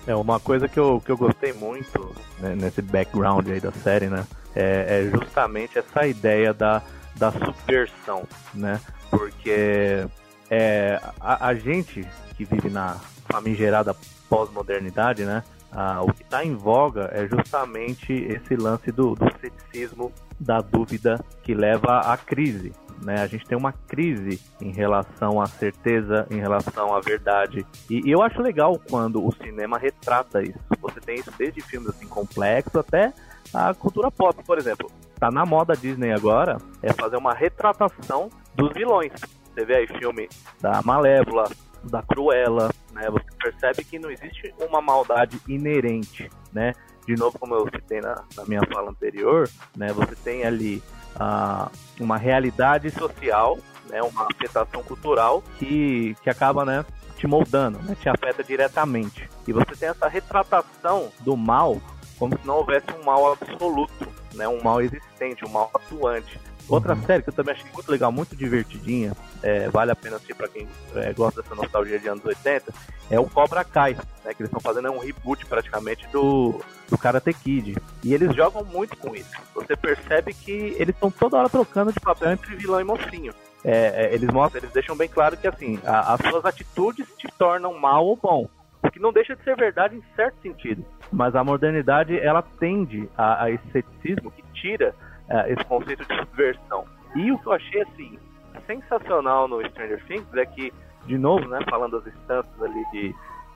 É, uma coisa que eu, que eu gostei muito né, nesse background aí da série, né? É, é, justamente essa ideia da, da subversão, né? Porque é, a, a gente que vive na famigerada pós-modernidade, né? Ah, o que está em voga é justamente esse lance do, do ceticismo, da dúvida que leva à crise, né? A gente tem uma crise em relação à certeza, em relação à verdade. E, e, eu acho legal quando o cinema retrata isso. Você tem isso desde filmes assim complexos até a cultura pop, por exemplo. Tá na moda Disney agora é fazer uma retratação dos vilões. Você vê aí filme da Malévola, da Cruella, né? Você percebe que não existe uma maldade inerente, né? De novo, como eu citei na, na minha fala anterior, né? Você tem ali uh, uma realidade social, né, uma afetação cultural que, que acaba né, te moldando, né, te afeta diretamente. E você tem essa retratação do mal como se não houvesse um mal absoluto, né, um mal existente, um mal atuante. Outra uhum. série que eu também achei muito legal, muito divertidinha, é, vale a pena assistir para quem é, gosta dessa nostalgia de anos 80, é o Cobra Kai, né, que eles estão fazendo é um reboot praticamente do, do Karate Kid. E eles jogam muito com isso. Você percebe que eles estão toda hora trocando de papel entre vilão e mocinho. É, é, eles mostram, eles deixam bem claro que assim, a, as suas atitudes te tornam mal ou bom. O que não deixa de ser verdade em certo sentido. Mas a modernidade, ela tende a, a esse ceticismo que tira uh, esse conceito de subversão. E o que eu achei, assim, sensacional no Stranger Things é que, de novo, né, falando das instâncias ali de,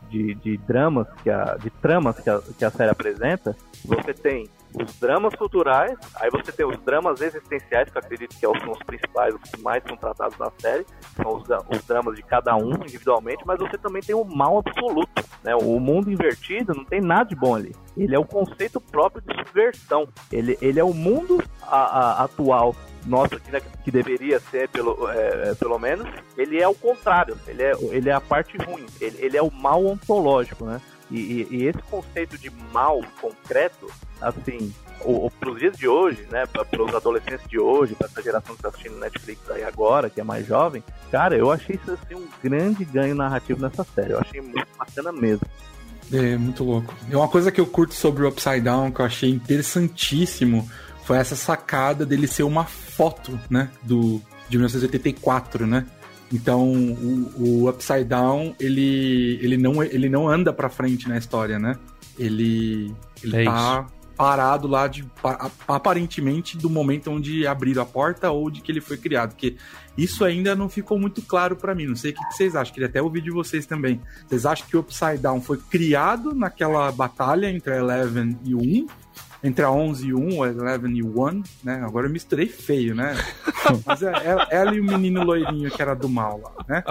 de, de dramas que a, de tramas que a, que a série apresenta, você tem os dramas culturais, aí você tem os dramas existenciais, que eu acredito que são os principais, os que mais são tratados na série, são os, os dramas de cada um individualmente, mas você também tem o mal absoluto, né? O mundo invertido não tem nada de bom ali. Ele é o conceito próprio de subversão. Ele, ele é o mundo a, a, atual nosso aqui, né, que deveria ser, pelo, é, pelo menos, ele é o contrário, ele é, ele é a parte ruim, ele, ele é o mal ontológico, né? E, e, e esse conceito de mal concreto, assim, para os dias de hoje, né, para os adolescentes de hoje, para essa geração que está assistindo Netflix aí agora, que é mais jovem, cara, eu achei isso assim, um grande ganho narrativo nessa série. Eu achei muito bacana mesmo. É, muito louco. E uma coisa que eu curto sobre o Upside Down, que eu achei interessantíssimo, foi essa sacada dele ser uma foto, né, do, de 1984, né? Então, o, o, Upside Down, ele, ele, não, ele não anda pra frente na história, né? Ele, ele é tá parado lá, de, aparentemente, do momento onde abriram a porta ou de que ele foi criado. Porque isso ainda não ficou muito claro para mim. Não sei o que vocês acham. Queria até ouvir de vocês também. Vocês acham que o Upside Down foi criado naquela batalha entre a Eleven e o 1? Entre a 11 e 1, ou 11 e 1, né? Agora eu misturei feio, né? Mas é, é, ela e o menino loirinho que era do mal lá, né?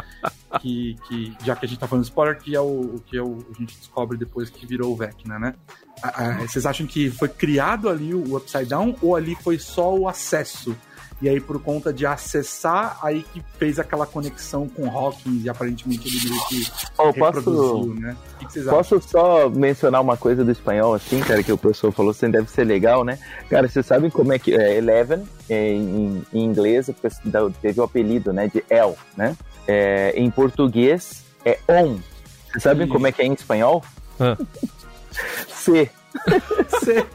Que, que, já que a gente tá falando spoiler, que é o, que é o, a gente descobre depois que virou o Vecna, né? vocês acham que foi criado ali o Upside Down ou ali foi só o acesso e aí, por conta de acessar, aí que fez aquela conexão com Hawkins e aparentemente ele meio que oh, posso, né? O que, vocês posso acham? só mencionar uma coisa do espanhol, assim, cara, que o professor falou, assim, deve ser legal, né? Cara, vocês sabem como é que é Eleven, é, em, em, inglês, teve o apelido, né, de El, né? É, em português é On. Vocês sabem como é que é em espanhol? Ah. [LAUGHS] C. [LAUGHS] C.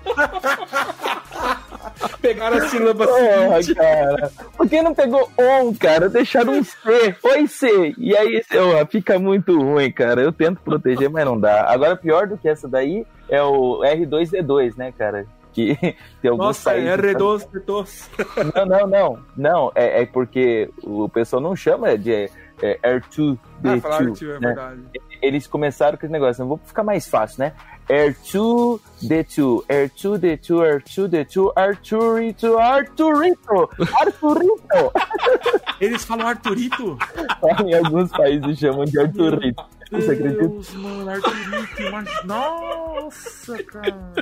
[LAUGHS] [LAUGHS] Pegaram a sílaba Porra, cara. Por que não pegou on, cara? Deixaram um C. Foi C. E aí, oh, fica muito ruim, cara. Eu tento proteger, mas não dá. Agora, pior do que essa daí é o R2D2, né, cara? Que [LAUGHS] tem alguns Nossa, é R2D2. Não, não, não. Não, é, é porque o pessoal não chama de é, R2D2. Ah, falar R2, é né? verdade. Eles começaram com esse negócio, vou ficar mais fácil, né? R2D2, R2D2, R2D2, Arturito, Arturito, Arturito. [LAUGHS] Eles falam Arturito? [LAUGHS] em alguns países chamam de Arturito. Você acredita? mano, Arturito, mas... Nossa, cara.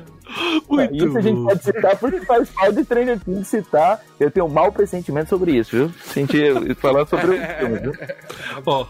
Muito isso a gente pode citar porque faz parte do Stranger Things citar. Eu tenho um mau pressentimento sobre isso, viu? Senti falar sobre o filme, viu? Ó,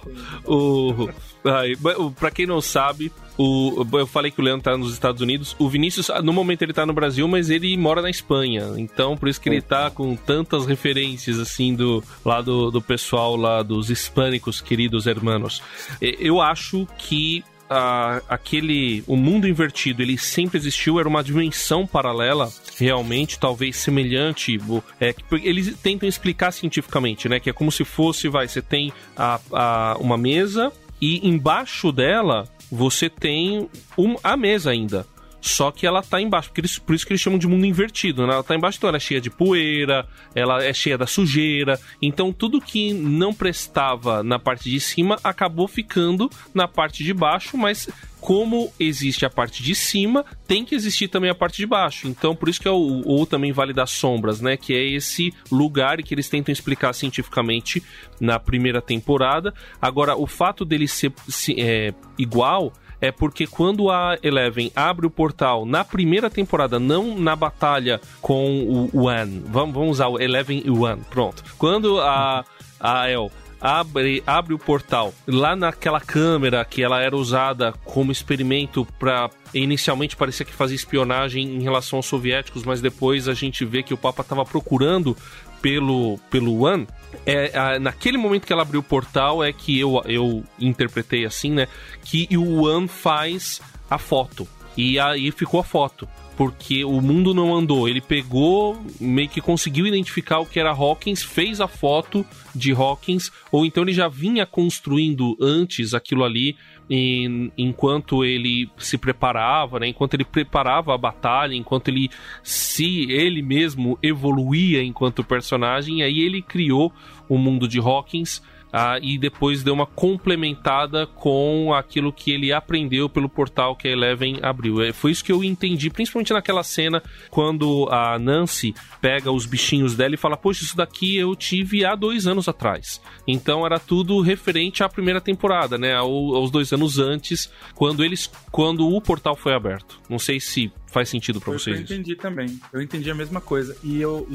o... Ai, pra quem não sabe, o, eu falei que o Leandro tá nos Estados Unidos. O Vinícius, no momento, ele tá no Brasil, mas ele mora na Espanha. Então, por isso que ele tá com tantas referências, assim, do lá do, do pessoal lá dos hispânicos, queridos hermanos. Eu acho que a, aquele o mundo invertido ele sempre existiu era uma dimensão paralela realmente talvez semelhante é, eles tentam explicar cientificamente né que é como se fosse vai você tem a, a uma mesa e embaixo dela você tem um, a mesa ainda. Só que ela tá embaixo, por isso que eles chamam de mundo invertido, né? Ela tá embaixo, então ela é cheia de poeira, ela é cheia da sujeira. Então tudo que não prestava na parte de cima acabou ficando na parte de baixo, mas como existe a parte de cima, tem que existir também a parte de baixo. Então, por isso que é o ou também Vale das Sombras, né? Que é esse lugar que eles tentam explicar cientificamente na primeira temporada. Agora, o fato dele ser é, igual é porque quando a Eleven abre o portal na primeira temporada, não na batalha com o One, vamos, vamos usar o Eleven e o One, pronto. Quando a, a El abre, abre o portal lá naquela câmera que ela era usada como experimento para inicialmente parecia que fazia espionagem em relação aos soviéticos, mas depois a gente vê que o Papa estava procurando pelo pelo One. É, a, naquele momento que ela abriu o portal é que eu, eu interpretei assim, né? Que o One faz a foto. E aí ficou a foto porque o mundo não andou. Ele pegou, meio que conseguiu identificar o que era Hawkins, fez a foto de Hawkins, ou então ele já vinha construindo antes aquilo ali, em, enquanto ele se preparava, né? enquanto ele preparava a batalha, enquanto ele se ele mesmo evoluía enquanto personagem, aí ele criou o mundo de Hawkins ah, e depois deu uma complementada com aquilo que ele aprendeu pelo portal que a Eleven abriu. É, foi isso que eu entendi, principalmente naquela cena quando a Nancy pega os bichinhos dela e fala: Poxa, isso daqui eu tive há dois anos atrás. Então era tudo referente à primeira temporada, né? Ao, aos dois anos antes, quando eles. quando o portal foi aberto. Não sei se faz sentido para vocês. Eu entendi também. Eu entendi a mesma coisa. E eu.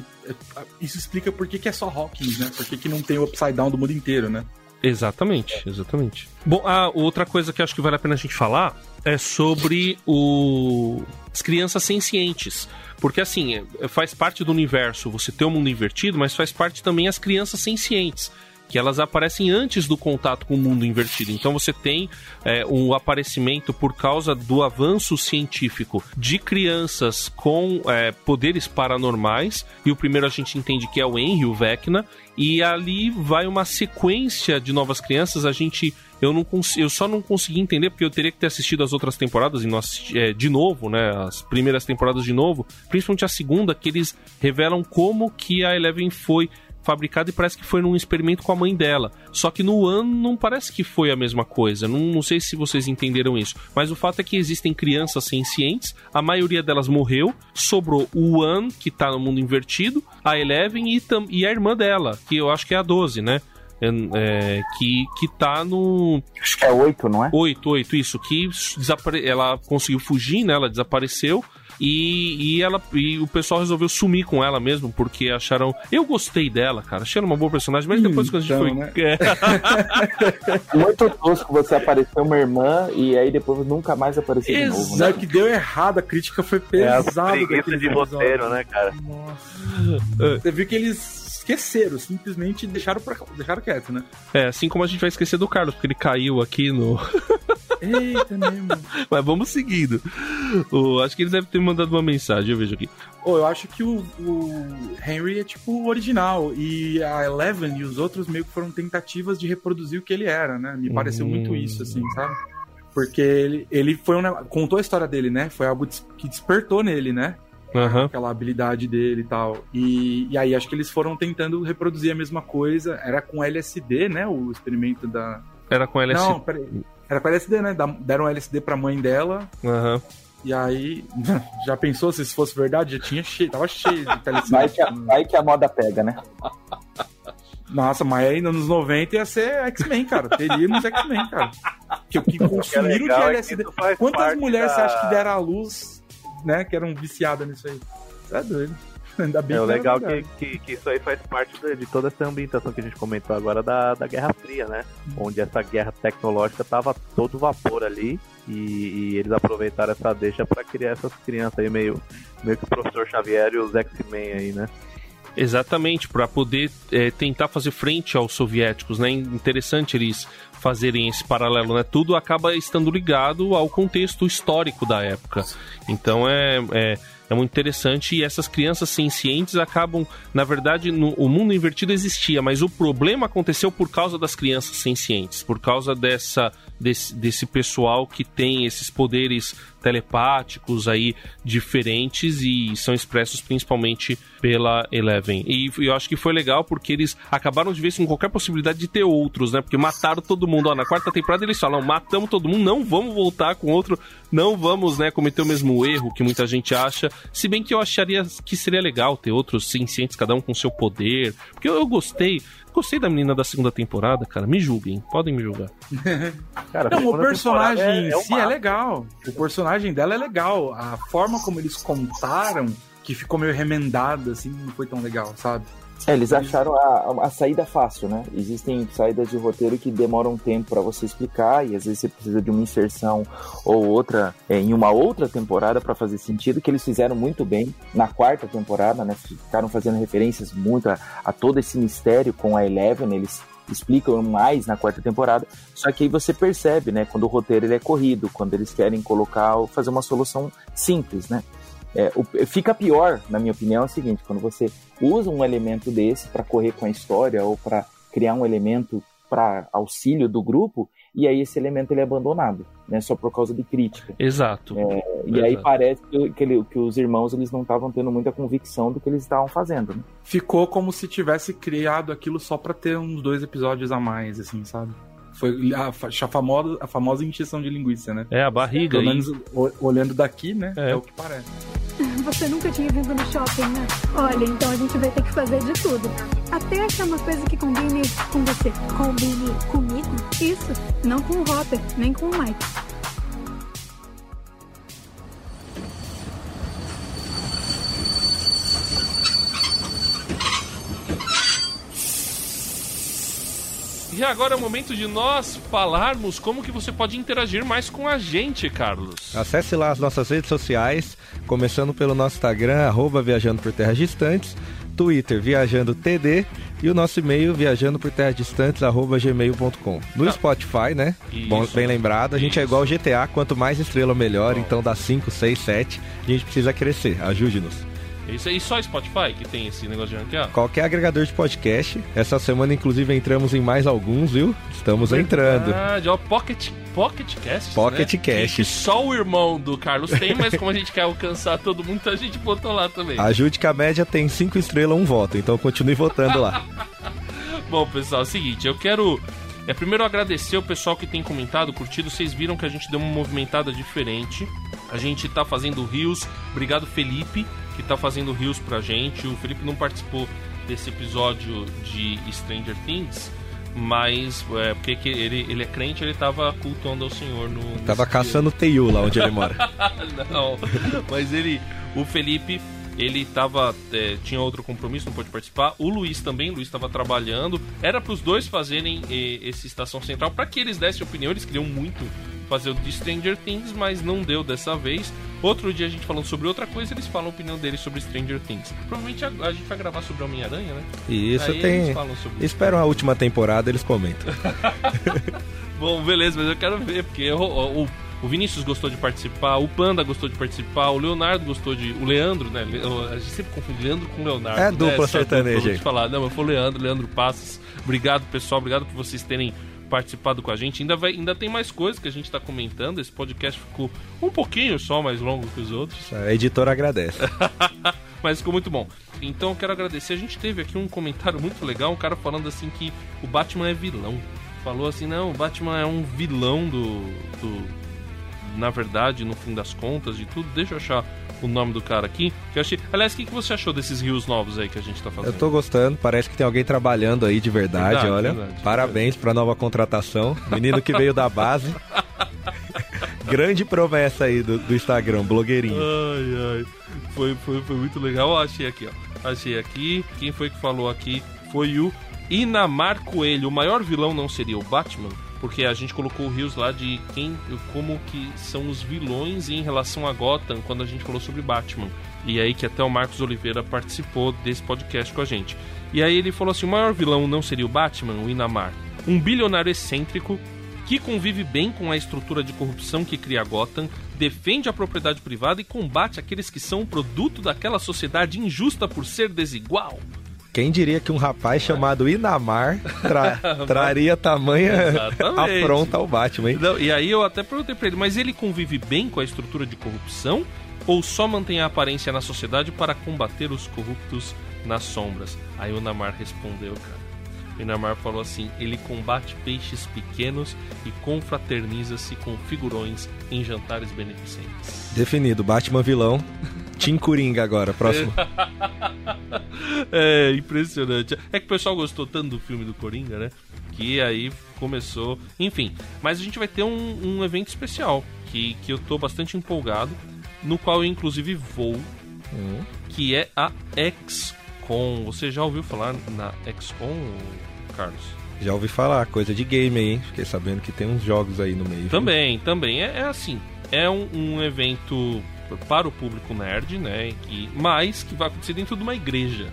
Isso explica por que, que é só Hawkins, né? Por que, que não tem o Upside Down do mundo inteiro, né? Exatamente, exatamente. Bom, a outra coisa que acho que vale a pena a gente falar é sobre o... as crianças sencientes. Porque assim, é, faz parte do universo você ter o um mundo invertido, mas faz parte também as crianças sencientes que elas aparecem antes do contato com o mundo invertido. Então você tem é, um aparecimento por causa do avanço científico de crianças com é, poderes paranormais. E o primeiro a gente entende que é o Henry, o Vecna. E ali vai uma sequência de novas crianças. A gente eu, não eu só não consegui entender porque eu teria que ter assistido as outras temporadas e não assisti, é, de novo, né? As primeiras temporadas de novo, principalmente a segunda, que eles revelam como que a Eleven foi fabricado e parece que foi num experimento com a mãe dela. Só que no ano não parece que foi a mesma coisa. Não, não sei se vocês entenderam isso. Mas o fato é que existem crianças sencientes, a maioria delas morreu, sobrou o An, que tá no mundo invertido, a Eleven e, e a irmã dela, que eu acho que é a 12, né? É, é, que, que tá no. Acho que é 8, não é? 8, 8, isso. Que desapare... ela conseguiu fugir, né? Ela desapareceu. E, e, ela, e o pessoal resolveu sumir com ela mesmo, porque acharam. Eu gostei dela, cara. Achei ela uma boa personagem, mas depois que a gente então, foi. né? É. [LAUGHS] Muito tosco você apareceu uma irmã e aí depois nunca mais apareceu de novo. Né? Né? que deu errado, a crítica foi É a pesada. preguiça daquele de roteiro, né, cara? Nossa. Você viu que eles esqueceram, simplesmente deixaram, pra, deixaram quieto, né? É, assim como a gente vai esquecer do Carlos, porque ele caiu aqui no. [LAUGHS] Eita, mesmo. [LAUGHS] Mas vamos seguindo. O, acho que ele deve ter mandado uma mensagem, eu vejo aqui. Pô, eu acho que o, o Henry é tipo o original e a Eleven e os outros meio que foram tentativas de reproduzir o que ele era, né? Me pareceu Hum. muito isso, assim, sabe? Porque ele, ele foi um, contou a história dele, né? Foi algo que despertou nele, né? Aham. Aquela habilidade dele e tal. E, e aí acho que eles foram tentando reproduzir a mesma coisa. Era com LSD, né? O experimento da. Era com LSD. Não, peraí. Era com LSD, né? Deram LSD pra mãe dela. Aham. E aí, [LAUGHS] já pensou se isso fosse verdade? Já tinha cheio, tava cheio de LSD. [LAUGHS] Vai que, a, vai que a moda pega, né? Nossa, mas aí nos 90 ia ser X-Men, cara. Teríamos X-Men, cara. Que o que O que é consumiram de é LSD. isso faz Quantas mulheres da- você acha que deram à luz, né? Que eram viciadas nisso aí? Você é doido. Ainda bem É o legal que, que, que isso aí faz parte de, toda essa ambientação que a gente comentou agora da, da Guerra Fria, né? Onde essa guerra tecnológica tava todo vapor ali e, e eles aproveitaram essa deixa pra criar essas crianças aí meio, meio que o professor Xavier e os X-Men aí, né? Exatamente, para poder é, tentar fazer frente aos soviéticos, né? Interessante eles fazerem esse paralelo, né? Tudo acaba estando ligado ao contexto histórico da época. Então é, é, é muito interessante e essas crianças sencientes acabam, na verdade, no, o mundo invertido existia, mas o problema aconteceu por causa das crianças sencientes, por causa dessa desse, desse pessoal que tem esses poderes telepáticos aí diferentes e são expressos principalmente pela Eleven. E eu acho que foi legal porque eles acabaram de ver com qualquer possibilidade de ter outros, né? Porque mataram todo mundo. Ó, na quarta temporada eles falam, matamos todo mundo, não vamos voltar com outro, não vamos, né, cometer o mesmo erro que muita gente acha. Se bem que eu acharia que seria legal ter outros sencientes, cada um com seu poder. Porque eu, eu gostei. Gostei da menina da segunda temporada, cara. Me julguem, podem me julgar. [LAUGHS] Cara, Não, o personagem temporada em é, é si é legal. O personagem dela é legal. A forma como eles contaram, que ficou meio remendada, assim, não foi tão legal, sabe? É, eles acharam a, a saída fácil, né? Existem saídas de roteiro que demoram um tempo para você explicar e às vezes você precisa de uma inserção ou outra é, em uma outra temporada para fazer sentido, que eles fizeram muito bem na quarta temporada, né? Ficaram fazendo referências muito a, a todo esse mistério com a Eleven, eles explicam mais na quarta temporada, só que aí você percebe, né, quando o roteiro ele é corrido, quando eles querem colocar, fazer uma solução simples, né? É, o, fica pior, na minha opinião, é o seguinte: quando você usa um elemento desse para correr com a história ou para criar um elemento para auxílio do grupo, e aí esse elemento ele é abandonado, né? Só por causa de crítica. Exato. É, e aí parece que, que, ele, que, os irmãos eles não estavam tendo muita convicção do que eles estavam fazendo. Né? Ficou como se tivesse criado aquilo só para ter uns dois episódios a mais, assim, sabe? Foi a, a, famosa, a famosa injeção de linguiça, né? É, a barriga. Pelo menos olhando daqui, né? É. é o que parece. [LAUGHS] Você nunca tinha vindo no shopping, né? Olha, então a gente vai ter que fazer de tudo. Até achar uma coisa que combine com você. Combine comigo? Isso. Não com o Hopper, nem com o Mike. E agora é o momento de nós falarmos como que você pode interagir mais com a gente, Carlos. Acesse lá as nossas redes sociais, começando pelo nosso Instagram, arroba Viajando por Terras Distantes, Twitter, Viajando TD, e o nosso e-mail, viajando por terras distantes, arroba gmail.com. No ah. Spotify, né? Isso. Bom, bem lembrado, a gente é igual GTA, quanto mais estrela melhor, Bom. então dá 5, 6, 7, a gente precisa crescer, ajude-nos. Isso aí só Spotify que tem esse negócio de ranquear? Qualquer agregador de podcast. Essa semana, inclusive, entramos em mais alguns, viu? Estamos Verdade, entrando. Ó, Pocket, Pocket Cast. Pocket né? Cast. Que só o irmão do Carlos tem, mas como a gente quer alcançar todo mundo, a gente botou lá também. Ajude que a média tem 5 estrelas, um voto. Então continue votando lá. [LAUGHS] Bom, pessoal, é o seguinte, eu quero é primeiro agradecer o pessoal que tem comentado, curtido. Vocês viram que a gente deu uma movimentada diferente. A gente tá fazendo rios. Obrigado, Felipe que tá fazendo rios pra gente. O Felipe não participou desse episódio de Stranger Things, mas é, porque ele, ele é crente, ele tava cultuando ao Senhor no. Tava caçando Teiu lá onde ele [LAUGHS] mora. não, mas ele. O Felipe. Ele tava, é, tinha outro compromisso, não pôde participar. O Luiz também, o Luiz estava trabalhando. Era para os dois fazerem e, esse Estação Central para que eles dessem opinião. Eles queriam muito fazer o de Stranger Things, mas não deu dessa vez. Outro dia a gente falando sobre outra coisa, eles falam a opinião deles sobre Stranger Things. Provavelmente a, a gente vai gravar sobre Homem-Aranha, né? Isso Aí tem. Esperam a última temporada, eles comentam. [LAUGHS] Bom, beleza, mas eu quero ver, porque o, o, o, Vinícius gostou de participar, o Panda gostou de participar, o Leonardo gostou de. O Leandro, né? A gente sempre confunde Leandro com Leonardo. É dupla né? sertaneja. falar. Não, mas foi o Leandro, Leandro Passos. Obrigado, pessoal. Obrigado por vocês terem participado com a gente. Ainda, vai, ainda tem mais coisas que a gente está comentando. Esse podcast ficou um pouquinho só mais longo que os outros. A editora agradece. [LAUGHS] Mas ficou muito bom. Então eu quero agradecer. A gente teve aqui um comentário muito legal, um cara falando assim que o Batman é vilão. Falou assim, não, o Batman é um vilão do. do na verdade, no fim das contas, de tudo. Deixa eu achar o nome do cara aqui. Que eu achei... Aliás, o que, que você achou desses rios novos aí que a gente tá fazendo? Eu tô gostando, parece que tem alguém trabalhando aí de verdade, verdade olha. Verdade, Parabéns verdade. pra nova contratação. Menino que veio da base. [LAUGHS] Grande promessa aí do, do, Instagram, blogueirinho. Ai, ai. Foi, foi, foi muito legal. Eu achei aqui, ó. Achei aqui. Quem foi que falou aqui? Foi o Inamar Coelho. O maior vilão não seria o Batman? Porque a gente colocou o Rios lá de quem, como que são os vilões em relação a Gotham quando a gente falou sobre Batman. E aí que até o Marcos Oliveira participou desse podcast com a gente. E aí ele falou assim: o maior vilão não seria o Batman, o Inamar. Um bilionário excêntrico que convive bem com a estrutura de corrupção que cria Gotham, defende a propriedade privada e combate aqueles que são produto daquela sociedade injusta por ser desigual. Quem diria que um rapaz chamado Inamar tra [LAUGHS] traria tamanha afronta ao Batman, hein? Não, e aí eu até perguntei pra ele, mas ele convive bem com a estrutura de corrupção ou só mantém a aparência na sociedade para combater os corruptos nas sombras? Aí o Inamar respondeu, cara. O Inamar falou assim: ele combate peixes pequenos e confraterniza-se com figurões em jantares beneficentes. Definido, Batman vilão. Tim Coringa agora, próximo. [LAUGHS] é impressionante. É que o pessoal gostou tanto do filme do Coringa, né? Que aí começou. Enfim, mas a gente vai ter um, um evento especial que, que eu tô bastante empolgado, no qual eu inclusive vou, hum. que é a XCOM. Você já ouviu falar na XCOM, Carlos? Já ouvi falar, coisa de game aí, Fiquei sabendo que tem uns jogos aí no meio. Também, viu? também. É, é assim, é um, um evento para o público nerd, né? Que, mas que vai acontecer dentro de uma igreja.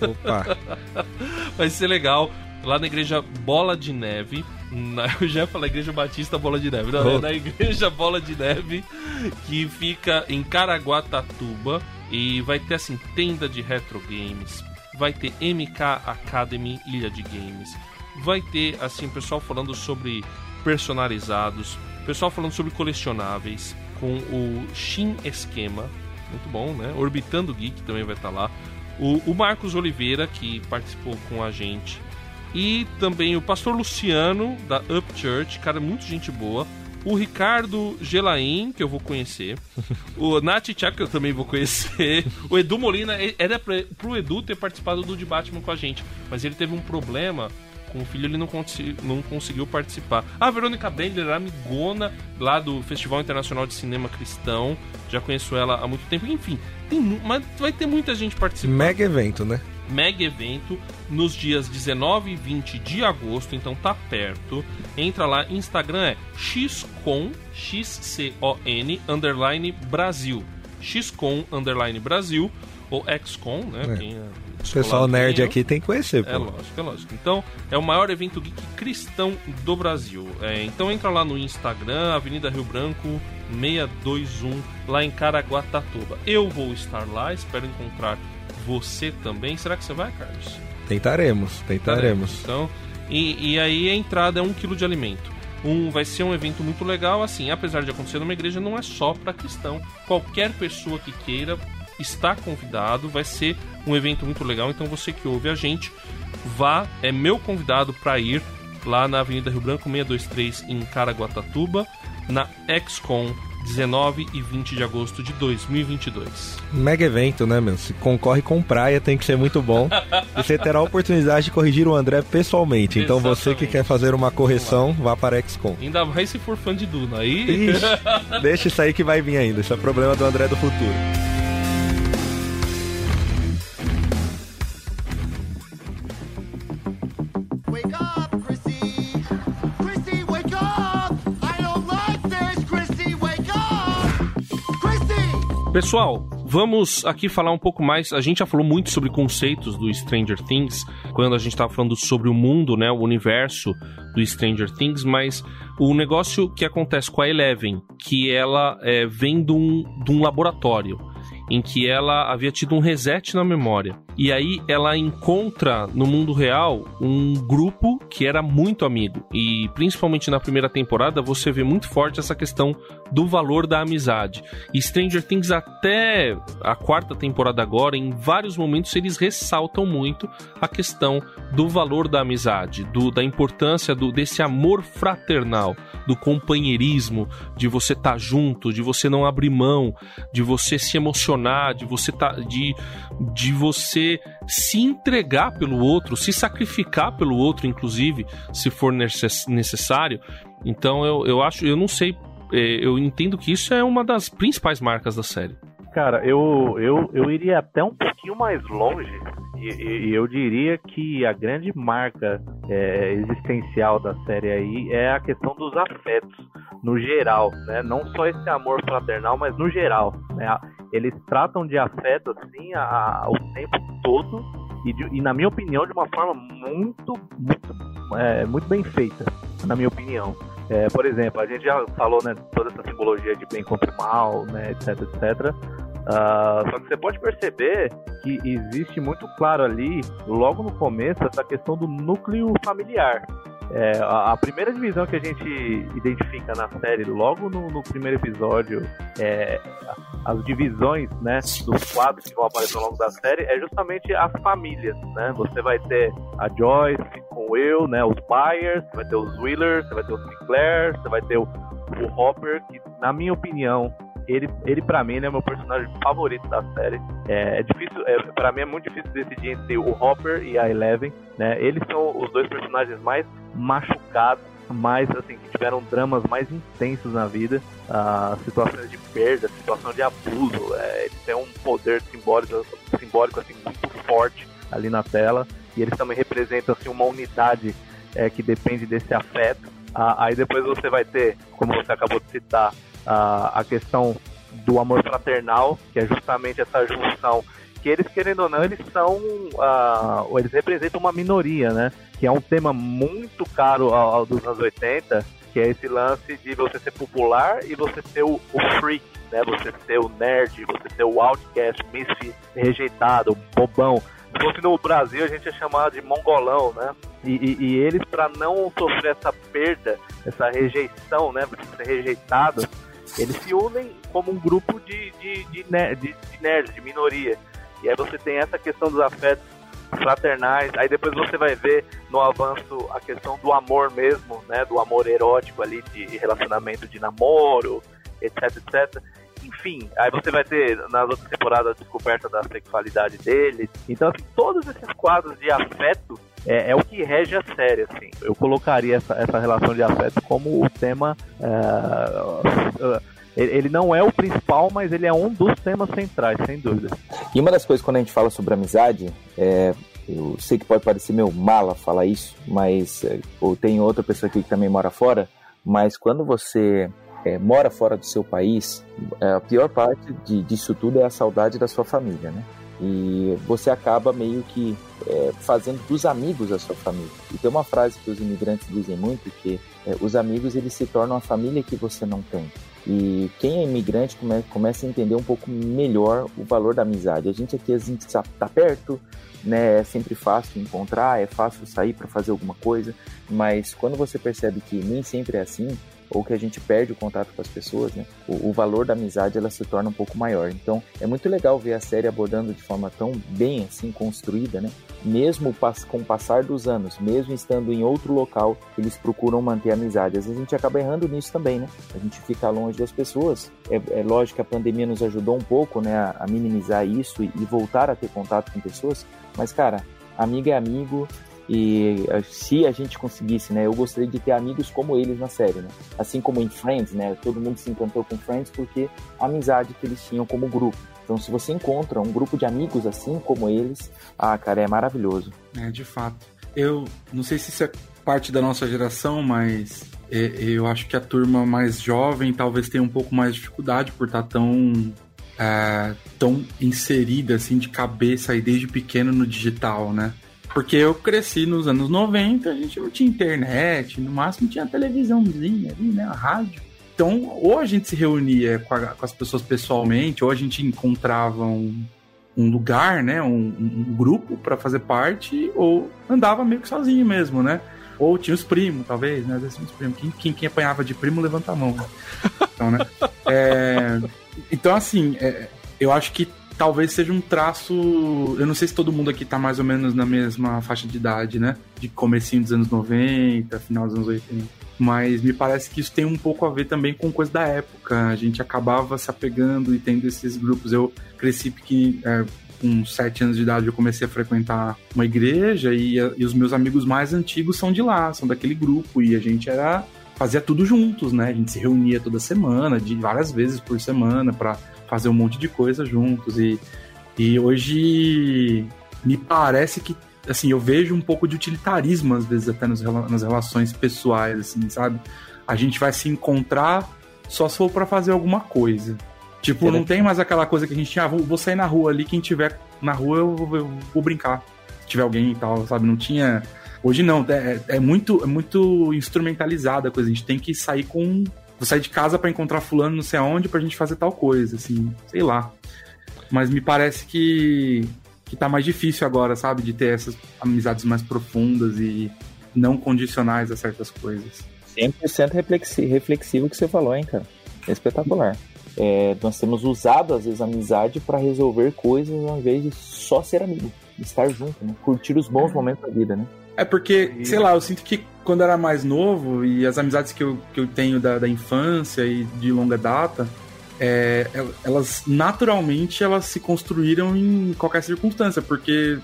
Opa! [LAUGHS] vai ser legal. Lá na igreja Bola de Neve. Na, [LAUGHS] eu já falei igreja Batista Bola de Neve. Não, oh. é na igreja Bola de Neve, que fica em Caraguatatuba. E vai ter assim, tenda de retro games. Vai ter MK Academy Ilha de Games. Vai ter assim, pessoal falando sobre personalizados. Pessoal falando sobre colecionáveis com o Shin Esquema, muito bom, né? Orbitando Geek também vai estar lá. O, o Marcos Oliveira, que participou com a gente. E também o pastor Luciano, da Up Church, cara, muito gente boa. O Ricardo Gelain, que eu vou conhecer. [LAUGHS] o Nath Tchak, que eu também vou conhecer. O Edu Molina, era pra, pro Edu ter participado do de Batman com a gente. Mas ele teve um problema com o filho, ele não, não conseguiu participar. A Verônica Bender, amigona lá do Festival Internacional de Cinema Cristão. Já conheço ela há muito tempo. Enfim, tem, mas vai ter muita gente participando. Mega evento, né? mega evento nos dias 19 e 20 de agosto, então tá perto. Entra lá, Instagram é xcon, x-c-o-n, underline Brasil. xcon, underline Brasil, ou xcon, né? É. Quem é o pessoal nerd aqui tem que conhecer, pô. É lógico, é lógico. Então, é o maior evento geek cristão do Brasil. É, então entra lá no Instagram, Avenida Rio Branco 621, lá em Caraguatatuba. Eu vou estar lá, espero encontrar você também. Será que você vai, Carlos? Tentaremos, tentaremos. Então, e, e aí a entrada é um quilo de alimento. Um, vai ser um evento muito legal, assim, apesar de acontecer numa igreja, não é só para cristão. Qualquer pessoa que queira está convidado, vai ser um evento muito legal. Então você que ouve a gente, vá, é meu convidado para ir lá na Avenida Rio Branco 623 em Caraguatatuba, na XCOM 19 e 20 de agosto de 2022. Mega evento, né, meu? Se concorre com praia, tem que ser muito bom. e você terá a oportunidade de corrigir o André pessoalmente. Então Exatamente. você que quer fazer uma correção, vá para a XCOM. Ainda mais se for fã de Duna. Aí. Ixi, deixa isso aí que vai vir ainda. Isso é problema do André do futuro. Pessoal, vamos aqui falar um pouco mais. A gente já falou muito sobre conceitos do Stranger Things, quando a gente estava falando sobre o mundo, né, o universo do Stranger Things, mas o negócio que acontece com a Eleven, que ela é, vem de um, de um laboratório em que ela havia tido um reset na memória. E aí ela encontra no mundo real um grupo que era muito amigo. E principalmente na primeira temporada você vê muito forte essa questão do valor da amizade. E Stranger Things até a quarta temporada agora, em vários momentos eles ressaltam muito a questão do valor da amizade, do, da importância do, desse amor fraternal, do companheirismo, de você estar tá junto, de você não abrir mão, de você se emocionar, de você tá, de, de você se entregar pelo outro, se sacrificar pelo outro, inclusive, se for necessário. Então eu, eu acho, eu não sei, é, eu entendo que isso é uma das principais marcas da série. Cara, eu, eu, eu iria até um pouquinho mais longe e, e eu diria que a grande marca é, existencial da série aí é a questão dos afetos, no geral, né? Não só esse amor fraternal, mas no geral. Né? Eles tratam de afeto assim a, a, o tempo todo e, de, e, na minha opinião, de uma forma muito, muito, é, muito bem feita, na minha opinião. É, por exemplo, a gente já falou né, toda essa simbologia de bem contra o mal, né, etc, etc. Uh, só que você pode perceber que existe muito claro ali, logo no começo, essa questão do núcleo familiar. É, a, a, primeira divisão que a gente identifica na série, logo no, no primeiro episódio, é, as divisões né, dos quadros que vão aparecer ao longo da série, é justamente as famílias. Né? Você vai ter a Joyce com o eu, né, os Byers, você vai ter os Wheelers, você vai ter os Sinclair, você vai ter o, o Hopper, que, na minha opinião, ele, ele para mim, é meu personagem favorito da série. É, é difícil, é, para mim é muito difícil decidir entre o Hopper e a Eleven, né? Eles são os dois personagens mais machucados, mais assim que tiveram dramas mais intensos na vida, uh, situações de perda, situação de abuso. É, eles têm um poder simbólico, simbólico assim muito forte ali na tela e eles também representam assim uma unidade é, que depende desse afeto. Uh, aí depois você vai ter, como você acabou de citar, a, a questão do amor fraternal, que é justamente essa junção que eles, querendo ou não, eles são. Uh, eles representam uma minoria, né? Que é um tema muito caro ao, ao, dos anos 80, que é esse lance de você ser popular e você ser o, o freak, né? Você ser o nerd, você ser o outcast, misfit, rejeitado, bobão. Se fosse no Brasil, a gente ia chamar de mongolão, né? E, e, e eles, para não sofrer essa perda, essa rejeição, né? Você ser rejeitado, eles se unem como um grupo de, de, de, de, de nerds, de minoria. E aí você tem essa questão dos afetos fraternais. Aí depois você vai ver no avanço a questão do amor mesmo, né? Do amor erótico ali, de relacionamento de namoro, etc, etc. Enfim, aí você vai ter nas outras temporadas a descoberta da sexualidade dele. Então, assim, todos esses quadros de afeto é, é, o que rege a série, assim. Eu colocaria essa, essa relação de afeto como o tema. Uh, ele não é o principal, mas ele é um dos temas centrais, sem dúvida. E uma das coisas quando a gente fala sobre amizade, é, eu sei que pode parecer meio mala falar isso, mas é, ou tem outra pessoa aqui que também mora fora, mas quando você é, mora fora do seu país, é, a pior parte de, disso tudo é a saudade da sua família, né? E você acaba meio que é, fazendo dos amigos a sua família. E tem uma frase que os imigrantes dizem muito que é, os amigos eles se tornam a família que você não tem. E quem é imigrante come, começa a entender um pouco melhor o valor da amizade. A gente aqui a gente está tá perto, né? É sempre fácil encontrar, é fácil sair para fazer alguma coisa, mas quando você percebe que nem sempre é assim, ou que a gente perde o contato com as pessoas, né? O, o, valor da amizade ela se torna um pouco maior. Então é muito legal ver a série abordando de forma tão bem assim construída, né? Mesmo com o passar dos anos, mesmo estando em outro local, eles procuram manter a amizade. Às vezes a gente acaba errando nisso também, né? A gente fica longe das pessoas. É, é lógico que a pandemia nos ajudou um pouco, né, a, a minimizar isso e, e voltar a ter contato com pessoas. Mas cara, amigo é amigo, e eh, se a gente conseguisse, né, eu gostaria de ter amigos como eles na série, né? Assim como em Friends, né? Todo mundo se encantou com Friends porque a amizade que eles tinham como grupo. Então, se você encontra um grupo de amigos assim como eles, ah, cara, é maravilhoso. É, de fato. Eu não sei se isso é parte da nossa geração, mas é, eu acho que a turma mais jovem talvez tenha um pouco mais de dificuldade por estar tão é, tão inserida assim de cabeça aí desde pequeno no digital, né? Porque eu cresci nos anos 90, a gente não tinha internet, no máximo tinha televisãozinha ali, né? A rádio. Então, ou a gente se reunia com, a, com as pessoas pessoalmente, ou a gente encontrava um, um lugar, né? Um, um grupo para fazer parte, ou andava meio que sozinho mesmo, né? Ou tinha os primos, talvez, né? Às vezes tinha os primos. Quem, quem, quem apanhava de primo, levanta a mão. Então, né? [LAUGHS] É, então assim, é, eu acho que talvez seja um traço. Eu não sei se todo mundo aqui tá mais ou menos na mesma faixa de idade, né? De comecinho dos anos 90, final dos anos 80. Mas me parece que isso tem um pouco a ver também com coisa da época. A gente acabava se apegando e tendo esses grupos. Eu cresci porque é, com sete anos de idade eu comecei a frequentar uma igreja e, e os meus amigos mais antigos são de lá, são daquele grupo e a gente era fazia tudo juntos, né? A gente se reunia toda semana, de várias vezes por semana para fazer um monte de coisa juntos. E, e hoje me parece que, assim, eu vejo um pouco de utilitarismo, às vezes, até nos, nas relações pessoais, assim, sabe? A gente vai se encontrar só se for para fazer alguma coisa. Tipo, não tem mais aquela coisa que a gente tinha, ah, vou, sair na rua ali, quem tiver na rua eu vou, eu vou brincar. Se tiver alguém e tal, sabe? Não tinha. Hoje não, é, é, muito, é muito instrumentalizada a coisa. A gente tem que sair com vou sair de casa para encontrar fulano não sei aonde pra gente fazer tal coisa, assim, sei lá. Mas me parece que que tá mais difícil agora, sabe, de ter essas amizades mais profundas e não condicionais a certas coisas. 100% reflexivo, reflexivo que você falou, hein, cara. Espetacular. É, nós temos usado, às vezes, a amizade para resolver coisas ao invés de só ser amigo, estar junto, né? curtir os bons momentos da vida, né? É porque, sei lá, eu sinto que quando era mais novo e as amizades que eu, que eu tenho da, da infância e de longa data, é, elas naturalmente elas se construíram em qualquer circunstância, porque,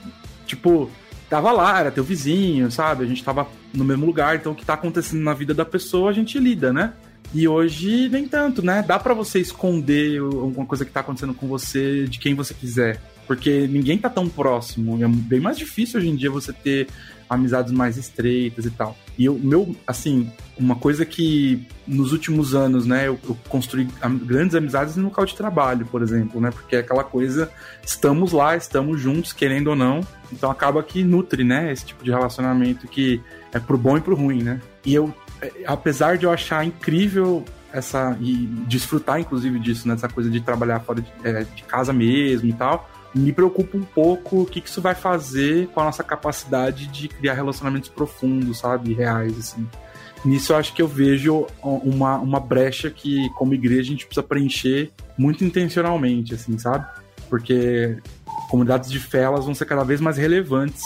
tipo, tava lá, era teu vizinho, sabe? A gente tava no mesmo lugar, então o que tá acontecendo na vida da pessoa a gente lida, né? E hoje nem tanto, né? Dá para você esconder alguma coisa que tá acontecendo com você de quem você quiser. Porque ninguém tá tão próximo. É bem mais difícil hoje em dia você ter amizades mais estreitas e tal. E o meu, assim, uma coisa que nos últimos anos, né, eu, eu construí grandes amizades no local de trabalho, por exemplo, né, porque é aquela coisa, estamos lá, estamos juntos, querendo ou não, então acaba que nutre, né, esse tipo de relacionamento que é pro bom e pro ruim, né. E eu, é, apesar de eu achar incrível essa e desfrutar inclusive disso, né, coisa de trabalhar fora de, é, de casa mesmo e tal, me preocupa um pouco o que, que isso vai fazer com a nossa capacidade de criar relacionamentos profundos, sabe? Reais, assim. Nisso eu acho que eu vejo uma, uma brecha que, como igreja, a gente precisa preencher muito intencionalmente, assim, sabe? Porque comunidades de fé elas vão ser cada vez mais relevantes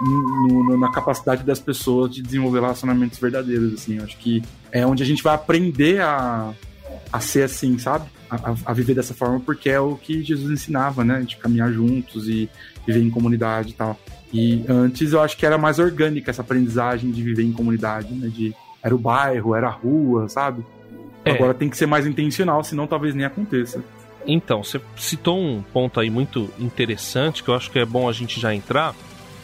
no, na capacidade das pessoas de desenvolver relacionamentos verdadeiros, assim. Eu acho que é onde a gente vai aprender a, a ser assim, sabe? A, a, viver dessa forma, porque é o que Jesus ensinava, né? De caminhar juntos e viver em comunidade e tal. E antes eu acho que era mais orgânica essa aprendizagem de viver em comunidade, né? De, era o bairro, era a rua, sabe? É. Agora tem que ser mais intencional, senão talvez nem aconteça. Então, você citou um ponto aí muito interessante que eu acho que é bom a gente já entrar,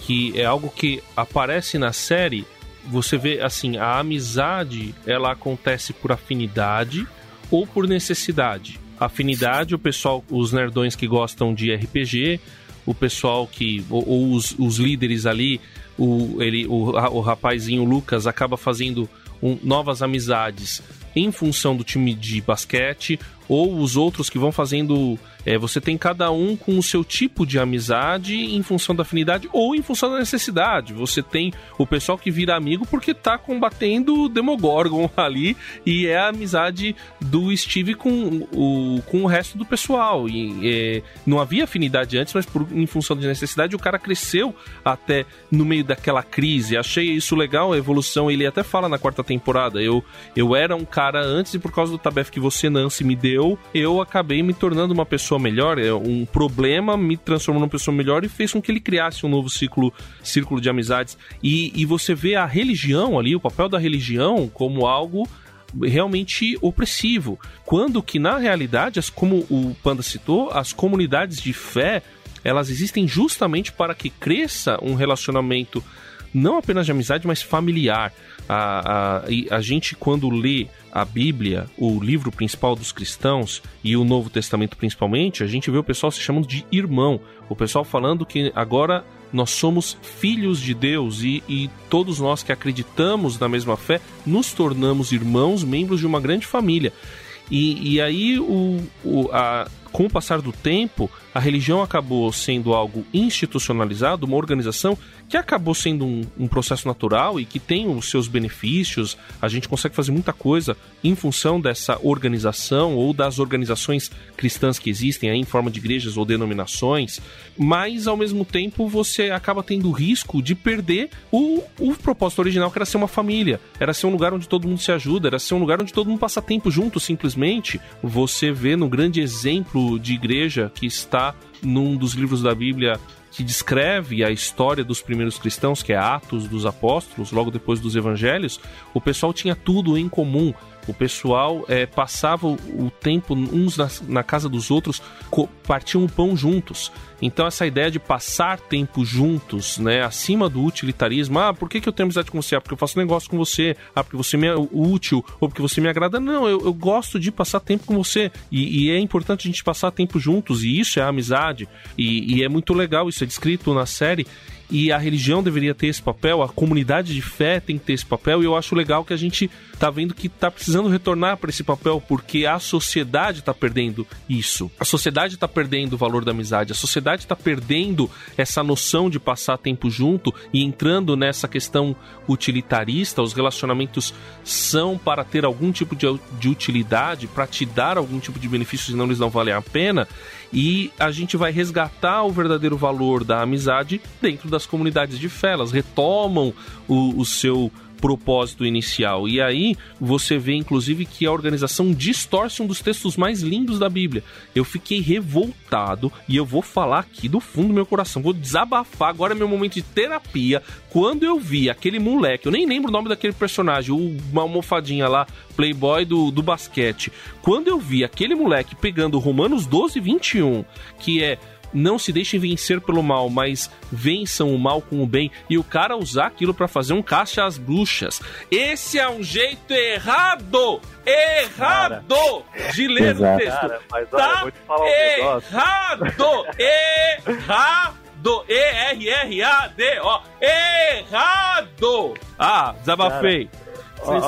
que é algo que aparece na série. Você vê assim, a amizade ela acontece por afinidade ou por necessidade. Afinidade, o pessoal, os nerdões que gostam de RPG, o pessoal que. ou, ou os, os, líderes ali, o, ele, o, o rapazinho Lucas acaba fazendo um, novas amizades em função do time de basquete, ou os outros que vão fazendo é, você tem cada um com o seu tipo de amizade em função da afinidade ou em função da necessidade. Você tem o pessoal que vira amigo porque tá combatendo o Demogorgon [LAUGHS] ali e é a amizade do Steve com o, com o resto do pessoal. E é, não havia afinidade antes, mas por, em função de necessidade o cara cresceu até no meio daquela crise. Achei isso legal, a evolução. Ele até fala na quarta temporada: eu, eu era um cara antes e por causa do tabef que você, Nancy, me deu, eu acabei me tornando uma pessoa pessoa melhor, é um problema me transformou numa pessoa melhor e fez com que ele criasse um novo ciclo, círculo de amizades. E, e você vê a religião ali, o papel da religião como algo realmente opressivo. Quando que na realidade, as, como o Panda citou, as comunidades de fé elas existem justamente para que cresça um relacionamento não apenas de amizade, mas familiar. A, a, a gente, quando lê a Bíblia, o livro principal dos cristãos e o Novo Testamento principalmente, a gente vê o pessoal se chamando de irmão. O pessoal falando que agora nós somos filhos de Deus e, e, todos nós que acreditamos na mesma fé nos tornamos irmãos, membros de uma grande família. E, e aí, o, o, a, com o passar do tempo, a religião acabou sendo algo institucionalizado, uma organização que acabou sendo um, um, processo natural e que tem os seus benefícios. A gente consegue fazer muita coisa em função dessa organização ou das organizações cristãs que existem aí em forma de igrejas ou denominações, mas ao mesmo tempo você acaba tendo o risco de perder o, o propósito original que era ser uma família, era ser um lugar onde todo mundo se ajuda, era ser um lugar onde todo mundo passa tempo junto simplesmente. Você vê no grande exemplo de igreja que está num dos livros da Bíblia que descreve a história dos primeiros cristãos, que é Atos dos Apóstolos, logo depois dos Evangelhos, o pessoal tinha tudo em comum. O pessoal é, passava o tempo uns na, na casa dos outros, partiam o pão juntos. Então essa ideia de passar tempo juntos, né, acima do utilitarismo, ah, por que, que eu tenho amizade com você? Ah, porque eu faço negócio com você, ah, porque você me é útil, ou porque você me agrada. Não, eu, eu gosto de passar tempo com você. E, e, é importante a gente passar tempo juntos, e isso é amizade. E, e é muito legal, isso é descrito na série e a religião deveria ter esse papel, a comunidade de fé tem que ter esse papel, e eu acho legal que a gente tá vendo que tá precisando retornar para esse papel, porque a sociedade tá perdendo isso. A sociedade tá perdendo o valor da amizade, a sociedade tá perdendo essa noção de passar tempo junto e entrando nessa questão utilitarista, os relacionamentos são para ter algum tipo de, de utilidade, para te dar algum tipo de benefício, senão eles não valem a pena e a gente vai resgatar o verdadeiro valor da amizade dentro das comunidades de fé. Elas retomam o, o seu propósito inicial. E aí você vê, inclusive, que a organização distorce um dos textos mais lindos da Bíblia. Eu fiquei revoltado e eu vou falar aqui do fundo do meu coração. Vou desabafar agora é meu momento de terapia. Quando eu vi aquele moleque, eu nem lembro o nome daquele personagem, uma almofadinha lá, playboy do, do basquete. Quando eu vi aquele moleque pegando Romanos 12, 21, que é não se deixem vencer pelo mal, mas vençam o mal com o bem. E o cara usar aquilo para fazer um caixa às bruxas. Esse é um jeito errado! Errado cara, de ler o texto. Cara, mas, olha, tá um errado! errado! E-R-R-A-D, ó. Errado! Ah, desabafei. Cara,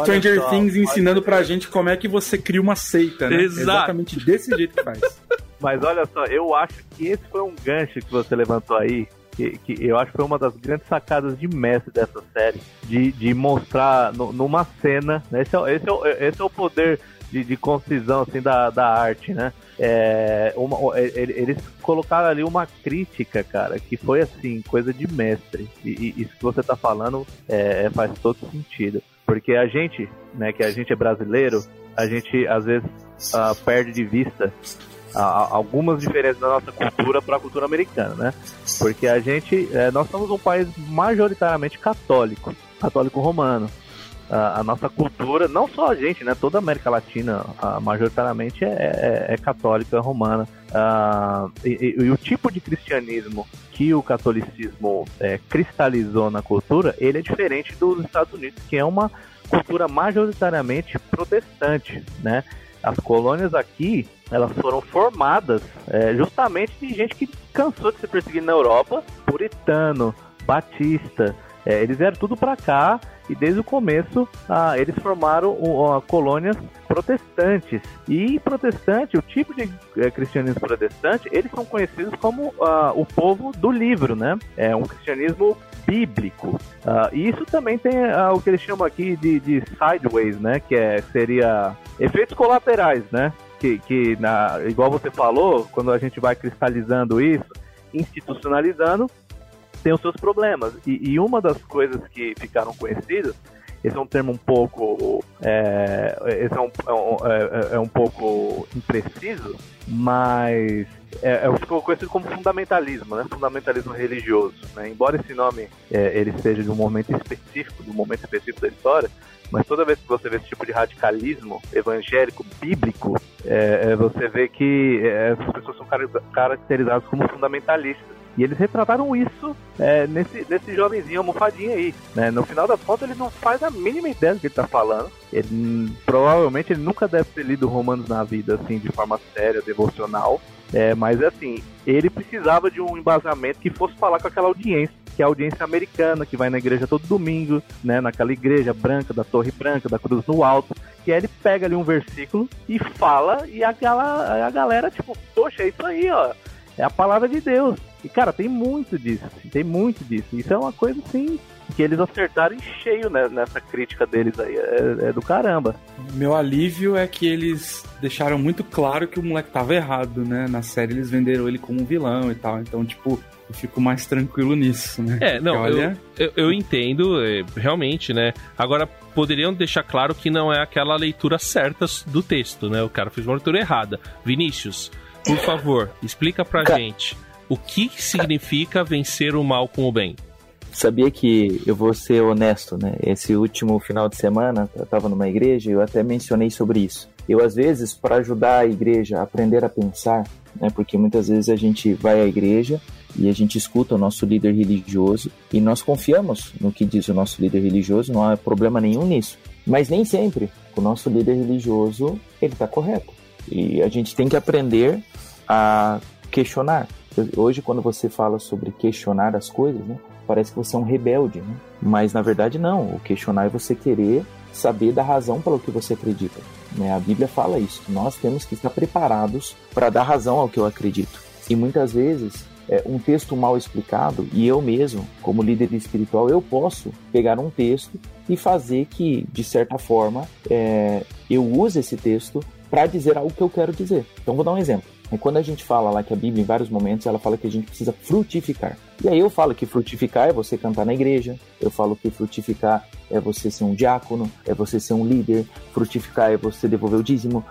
Stranger só, Things ensinando pra gente como é que você cria uma seita, né? Exato. Exatamente desse jeito que faz. [LAUGHS] Mas olha só, eu acho que esse foi um gancho que você levantou aí, que, que, eu acho que foi uma das grandes sacadas de mestre dessa série, de, de mostrar no, numa cena, né? esse, é, esse, é, esse é o poder de, de concisão assim, da, da arte, né? É, uma, eles colocaram ali uma crítica, cara, que foi assim, coisa de mestre. E, e isso que você tá falando é, faz todo sentido. Porque a gente, né, que a gente é brasileiro, a gente às vezes uh, perde de vista uh, algumas diferenças da nossa cultura para a cultura americana, né? Porque a gente, é, nós somos um país majoritariamente católico, católico romano a, nossa cultura, não só a gente, né? Toda a América Latina, majoritariamente é, é, é católica, romana. Uh, e, e, e, o tipo de cristianismo que o catolicismo é, cristalizou na cultura, ele é diferente dos Estados Unidos, que é uma cultura majoritariamente protestante, né? As colônias aqui, elas foram formadas é, justamente de gente que cansou de ser perseguido na Europa, puritano, batista, é, eles vieram tudo para cá e desde o começo ah, eles formaram uh, colônias protestantes. E protestante, o tipo de é, cristianismo protestante, eles são conhecidos como uh, o povo do livro, né? É um cristianismo bíblico. Uh, e isso também tem uh, o que eles chamam aqui de, de sideways, né? Que é, seria efeitos colaterais, né? Que, que na, igual você falou, quando a gente vai cristalizando isso, institucionalizando, tem os seus problemas. E, e uma das coisas que ficaram conhecidas esse é um termo um pouco é, esse é um, é, é, é um pouco impreciso, mas é, é, ficou conhecido como fundamentalismo, né? Fundamentalismo religioso. Né? Embora esse nome é, ele seja de um momento específico, de um momento específico da história, mas toda vez que você vê esse tipo de radicalismo evangélico, bíblico, é, é você vê que é, as pessoas são caracterizadas como fundamentalistas. E eles retrataram isso é, nesse, nesse jovenzinho almofadinho aí. Né? No final das contas, ele não faz a mínima ideia do que ele tá falando. Ele, provavelmente ele nunca deve ter lido Romanos na vida, assim, de forma séria, devocional. É, mas assim, ele precisava de um embasamento que fosse falar com aquela audiência, que é a audiência americana, que vai na igreja todo domingo, né? Naquela igreja branca, da Torre Branca, da Cruz no Alto. Que aí ele pega ali um versículo e fala, e a, a galera, tipo, poxa, é isso aí, ó. É a palavra de Deus. E, cara, tem muito disso. Tem muito disso. Isso é uma coisa, assim, que eles acertaram em cheio né, nessa crítica deles aí. É, é, do caramba. Meu alívio é que eles deixaram muito claro que o moleque tava errado, né? Na série eles venderam ele como um vilão e tal. Então, tipo, eu fico mais tranquilo nisso, né? É, não, olha... eu, eu, eu entendo, é, realmente, né? Agora, poderiam deixar claro que não é aquela leitura certa do texto, né? O cara fez uma leitura errada. Vinícius, por favor, explica pra gente o que significa vencer o mal com o bem. Sabia que eu vou ser honesto, né? Esse último final de semana, eu estava numa igreja e eu até mencionei sobre isso. Eu, às vezes, para ajudar a igreja a aprender a pensar, né? Porque muitas vezes a gente vai à igreja e a gente escuta o nosso líder religioso e nós confiamos no que diz o nosso líder religioso, não há problema nenhum nisso. Mas nem sempre o nosso líder religioso ele está correto. E a gente tem que aprender a questionar. Hoje, quando você fala sobre questionar as coisas, né, parece que você é um rebelde, né? mas na verdade não. O questionar é você querer saber da razão pelo que você acredita. Né? A Bíblia fala isso, nós temos que estar preparados para dar razão ao que eu acredito. E muitas vezes é, um texto mal explicado, e eu mesmo, como líder espiritual, eu posso pegar um texto e fazer que, de certa forma, é, eu use esse texto para dizer algo que eu quero dizer. Então, vou dar um exemplo. Quando a gente fala lá que a Bíblia, em vários momentos, ela fala que a gente precisa frutificar. E aí eu falo que frutificar é você cantar na igreja, eu falo que frutificar é você ser um diácono, é você ser um líder, frutificar é você devolver o dízimo.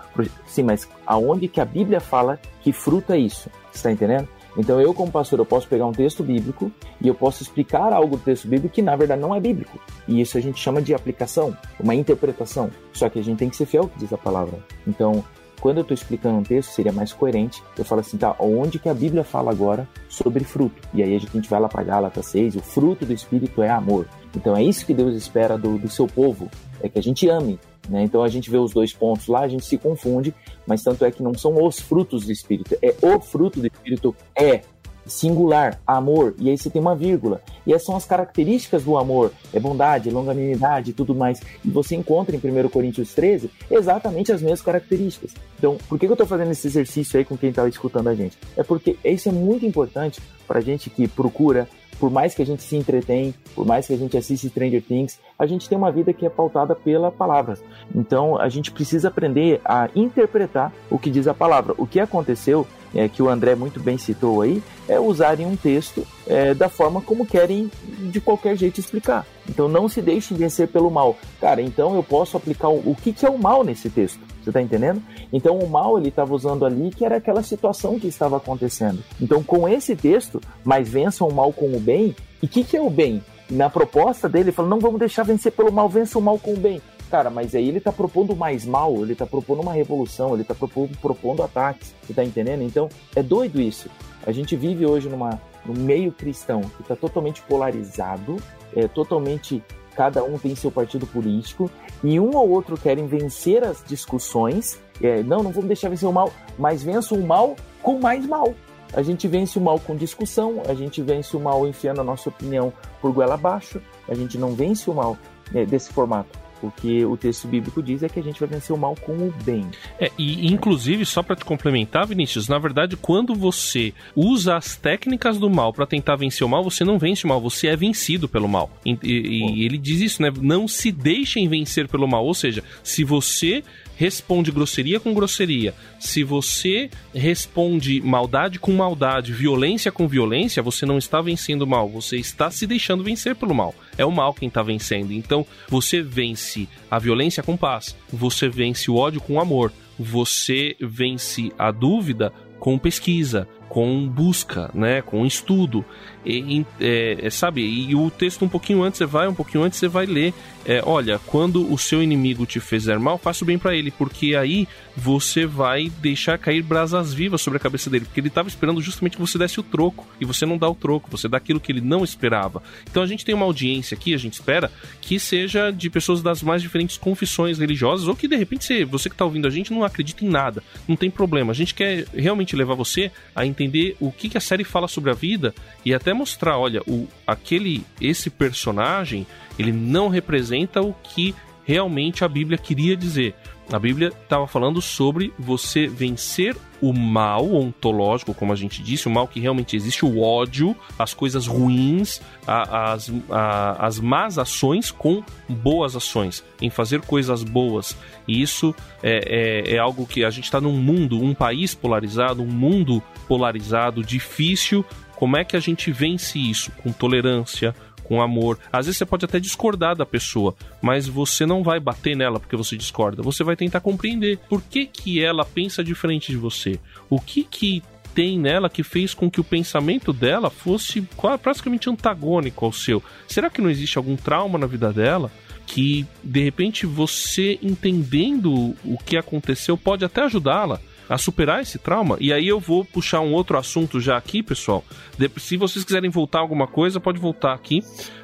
Sim, mas aonde que a Bíblia fala que fruta é isso? Está entendendo? Então eu, como pastor, eu posso pegar um texto bíblico e eu posso explicar algo do texto bíblico que na verdade não é bíblico. E isso a gente chama de aplicação, uma interpretação. Só que a gente tem que ser fiel ao que diz a palavra. Então, quando eu estou explicando um texto, seria mais coerente. Eu falo assim, tá, onde que a Bíblia fala agora sobre fruto? E aí a gente vai lá para Gálatas 6, o fruto do Espírito é amor. Então é isso que Deus espera do, do seu povo, é que a gente ame. Né? Então a gente vê os dois pontos lá, a gente se confunde, mas tanto é que não são os frutos do Espírito, é o fruto do Espírito é singular, amor, e aí você tem uma vírgula. E essas são as características do amor, é bondade, longanimidade e tudo mais. E você encontra em 1 Coríntios 13 exatamente as mesmas características. Então, por que eu estou fazendo esse exercício aí com quem está escutando a gente? É porque isso é muito importante para gente que procura por mais que a gente se entretém, por mais que a gente assista Stranger Things, a gente tem uma vida que é pautada pela palavra. Então a gente precisa aprender a interpretar o que diz a palavra. O que aconteceu, é, que o André muito bem citou aí, é usarem um texto é, da forma como querem de qualquer jeito explicar. Então não se deixem vencer pelo mal. Cara, então eu posso aplicar o, o que, que é o mal nesse texto. Você tá entendendo? Então o mal ele estava usando ali que era aquela situação que estava acontecendo. Então com esse texto, mas vençam o mal com o bem. E o que, que é o bem? Na proposta dele, ele falou: não vamos deixar vencer pelo mal, vença o mal com o bem. Cara, mas aí ele tá propondo mais mal, ele tá propondo uma revolução, ele tá propondo, propondo ataques, você tá entendendo? Então, é doido isso. A gente vive hoje numa, num meio cristão que tá totalmente polarizado, é totalmente cada um tem seu partido político, e um ou outro querem vencer as discussões. É, não, não vamos deixar vencer o mal, mas vença o mal com mais mal. A gente vence o mal com discussão, a gente vence o mal enfiando a nossa opinião por goela abaixo, a gente não vence o mal é, desse formato. O que o texto bíblico diz é que a gente vai vencer o mal com o bem. É, e inclusive, só para te complementar, Vinícius, na verdade, quando você usa as técnicas do mal para tentar vencer o mal, você não vence o mal, você é vencido pelo mal. E, e, e ele diz isso, né? Não se deixem vencer pelo mal. Ou seja, se você responde grosseria com grosseria, se você responde maldade com maldade, violência com violência, você não está vencendo o mal, você está se deixando vencer pelo mal. É o mal quem está vencendo. Então, você vence a violência com paz, você vence o ódio com amor, você vence a dúvida com pesquisa, com busca, né, com estudo, e, é, é, sabe? E o texto um pouquinho antes você vai, um pouquinho antes você vai ler, é, olha, quando o seu inimigo te fizer mal, faça o bem para ele, porque aí você vai deixar cair brasas vivas sobre a cabeça dele, porque ele estava esperando justamente que você desse o troco e você não dá o troco, você dá aquilo que ele não esperava. Então a gente tem uma audiência aqui, a gente espera que seja de pessoas das mais diferentes confissões religiosas ou que de repente você, você que está ouvindo a gente não acredita em nada, não tem problema. A gente quer realmente levar você a entender o que, que a série fala sobre a vida e até mostrar, olha, o, aquele esse personagem, ele não representa o que realmente a Bíblia queria dizer. A Bíblia estava falando sobre você vencer o mal ontológico, como a gente disse, o mal que realmente existe, o ódio, as coisas ruins, a, as, a, as más ações com boas ações, em fazer coisas boas. E isso é, é, é algo que a gente está num mundo, um país polarizado, um mundo polarizado, difícil. Como é que a gente vence isso? Com tolerância, com amor. Às vezes você pode até discordar da pessoa, mas você não vai bater nela porque você discorda. Você vai tentar compreender por que, que ela pensa diferente de você. O que que tem nela que fez com que o pensamento dela fosse praticamente antagônico ao seu? Será que não existe algum trauma na vida dela? Que de repente você entendendo o que aconteceu pode até ajudá-la a superar esse trauma. E aí eu vou puxar um outro assunto já aqui, pessoal. Se vocês quiserem voltar alguma coisa, pode voltar aqui.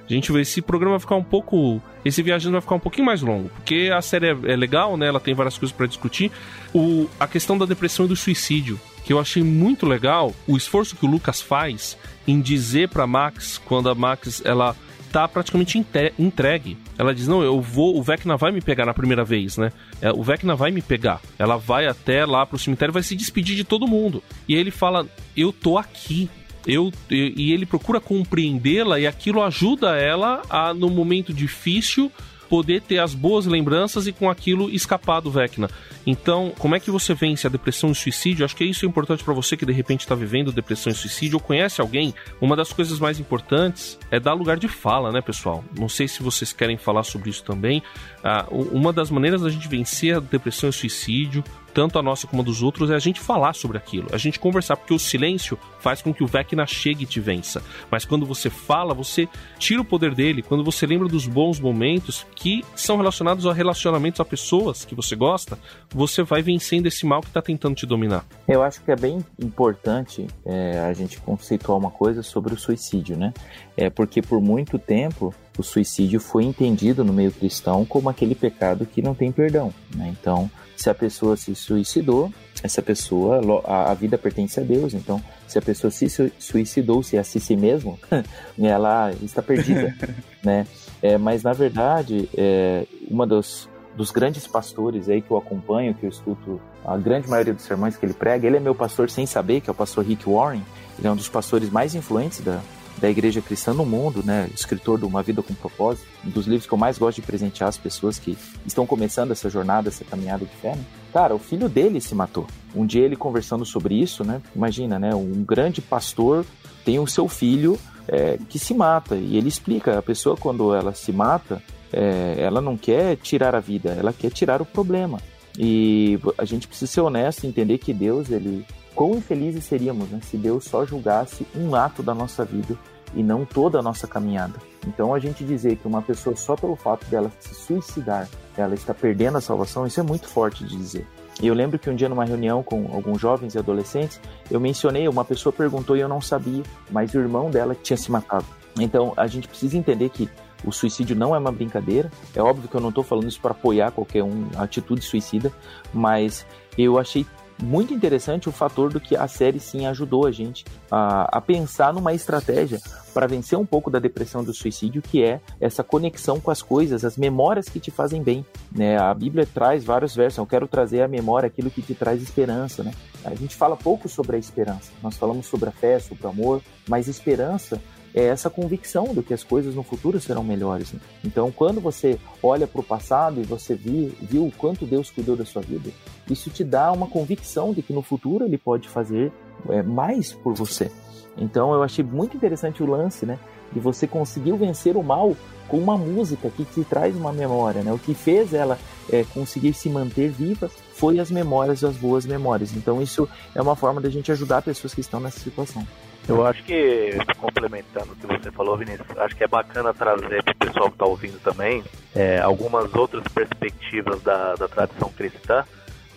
A gente vê esse programa vai ficar um pouco. Esse viajando vai ficar um pouquinho mais longo. Porque a série é, é legal, né? Ela tem várias coisas para discutir. O, a questão da depressão e do suicídio. Que eu achei muito legal o esforço que o Lucas faz em dizer para Max, quando a Max ela tá praticamente entregue. Ela diz: Não, eu vou, o Vecna vai me pegar na primeira vez, né? É, o Vecna vai me pegar. Ela vai até lá pro cemitério vai se despedir de todo mundo. E aí ele fala: Eu tô aqui. Eu, e ele procura compreendê-la e aquilo ajuda ela a, no momento difícil, poder ter as boas lembranças e com aquilo escapar do Vecna. Então, como é que você vence a depressão e suicídio? Acho que isso é importante para você que de repente está vivendo depressão e suicídio ou conhece alguém. Uma das coisas mais importantes é dar lugar de fala, né, pessoal? Não sei se vocês querem falar sobre isso também. Ah, uma das maneiras da gente vencer a depressão e suicídio tanto a nossa como a dos outros, é a gente falar sobre aquilo, a gente conversar, porque o silêncio faz com que o Vecna chegue e te vença. Mas quando você fala, você tira o poder dele, quando você lembra dos bons momentos que são relacionados a relacionamentos a pessoas que você gosta, você vai vencendo esse mal que está tentando te dominar. Eu acho que é bem importante é, a gente conceituar uma coisa sobre o suicídio, né? É porque por muito tempo o suicídio foi entendido no meio cristão como aquele pecado que não tem perdão. Né? Então, se a pessoa se suicidou, essa pessoa, a, a, vida pertence a Deus. Então, se a pessoa se suicidou-se a si, si mesmo, [LAUGHS] ela está perdida, [LAUGHS] né? É, mas na verdade, é, uma dos, dos grandes pastores aí que eu acompanho, que eu escuto a grande maioria dos sermões que ele prega, ele é meu pastor sem saber, que é o pastor Rick Warren. Ele é um dos pastores mais influentes da, da igreja cristã no mundo, né? Escritor de Uma Vida com Propósito, um dos livros que eu mais gosto de presentear as pessoas que estão começando essa jornada, essa caminhada de fé. Né? Cara, o filho dele se matou. Um dia ele conversando sobre isso, né? Imagina, né? Um grande pastor tem o seu filho é, que se mata e ele explica a pessoa quando ela se mata, é, ela não quer tirar a vida, ela quer tirar o problema. E a gente precisa ser honesto entender que Deus ele Quão infelizes seríamos né, se Deus só julgasse um ato da nossa vida e não toda a nossa caminhada. Então a gente dizer que uma pessoa só pelo fato dela se suicidar, ela está perdendo a salvação, isso é muito forte de dizer. E eu lembro que um dia numa reunião com alguns jovens e adolescentes, eu mencionei, uma pessoa perguntou e eu não sabia, mas o irmão dela tinha se matado. Então a gente precisa entender que o suicídio não é uma brincadeira. É óbvio que eu não estou falando isso para apoiar qualquer um atitude suicida, mas eu achei muito interessante o fator do que a série sim ajudou a gente a, a pensar numa estratégia para vencer um pouco da depressão do suicídio, que é essa conexão com as coisas, as memórias que te fazem bem. Né? A Bíblia traz vários versos, eu quero trazer à memória aquilo que te traz esperança. Né? A gente fala pouco sobre a esperança, nós falamos sobre a fé, sobre o amor, mas esperança é essa convicção de que as coisas no futuro serão melhores. Né? Então, quando você olha para o passado e você viu, viu o quanto Deus cuidou da sua vida, isso te dá uma convicção de que no futuro Ele pode fazer é, mais por você. Então, eu achei muito interessante o lance, né? De você conseguir vencer o mal com uma música que te traz uma memória, né? O que fez ela é, conseguir se manter viva foi as memórias, as boas memórias. Então, isso é uma forma da gente ajudar pessoas que estão nessa situação. Eu acho que, complementando o que você falou, Vinícius, acho que é bacana trazer para o pessoal que está ouvindo também é, algumas outras perspectivas da, da tradição cristã,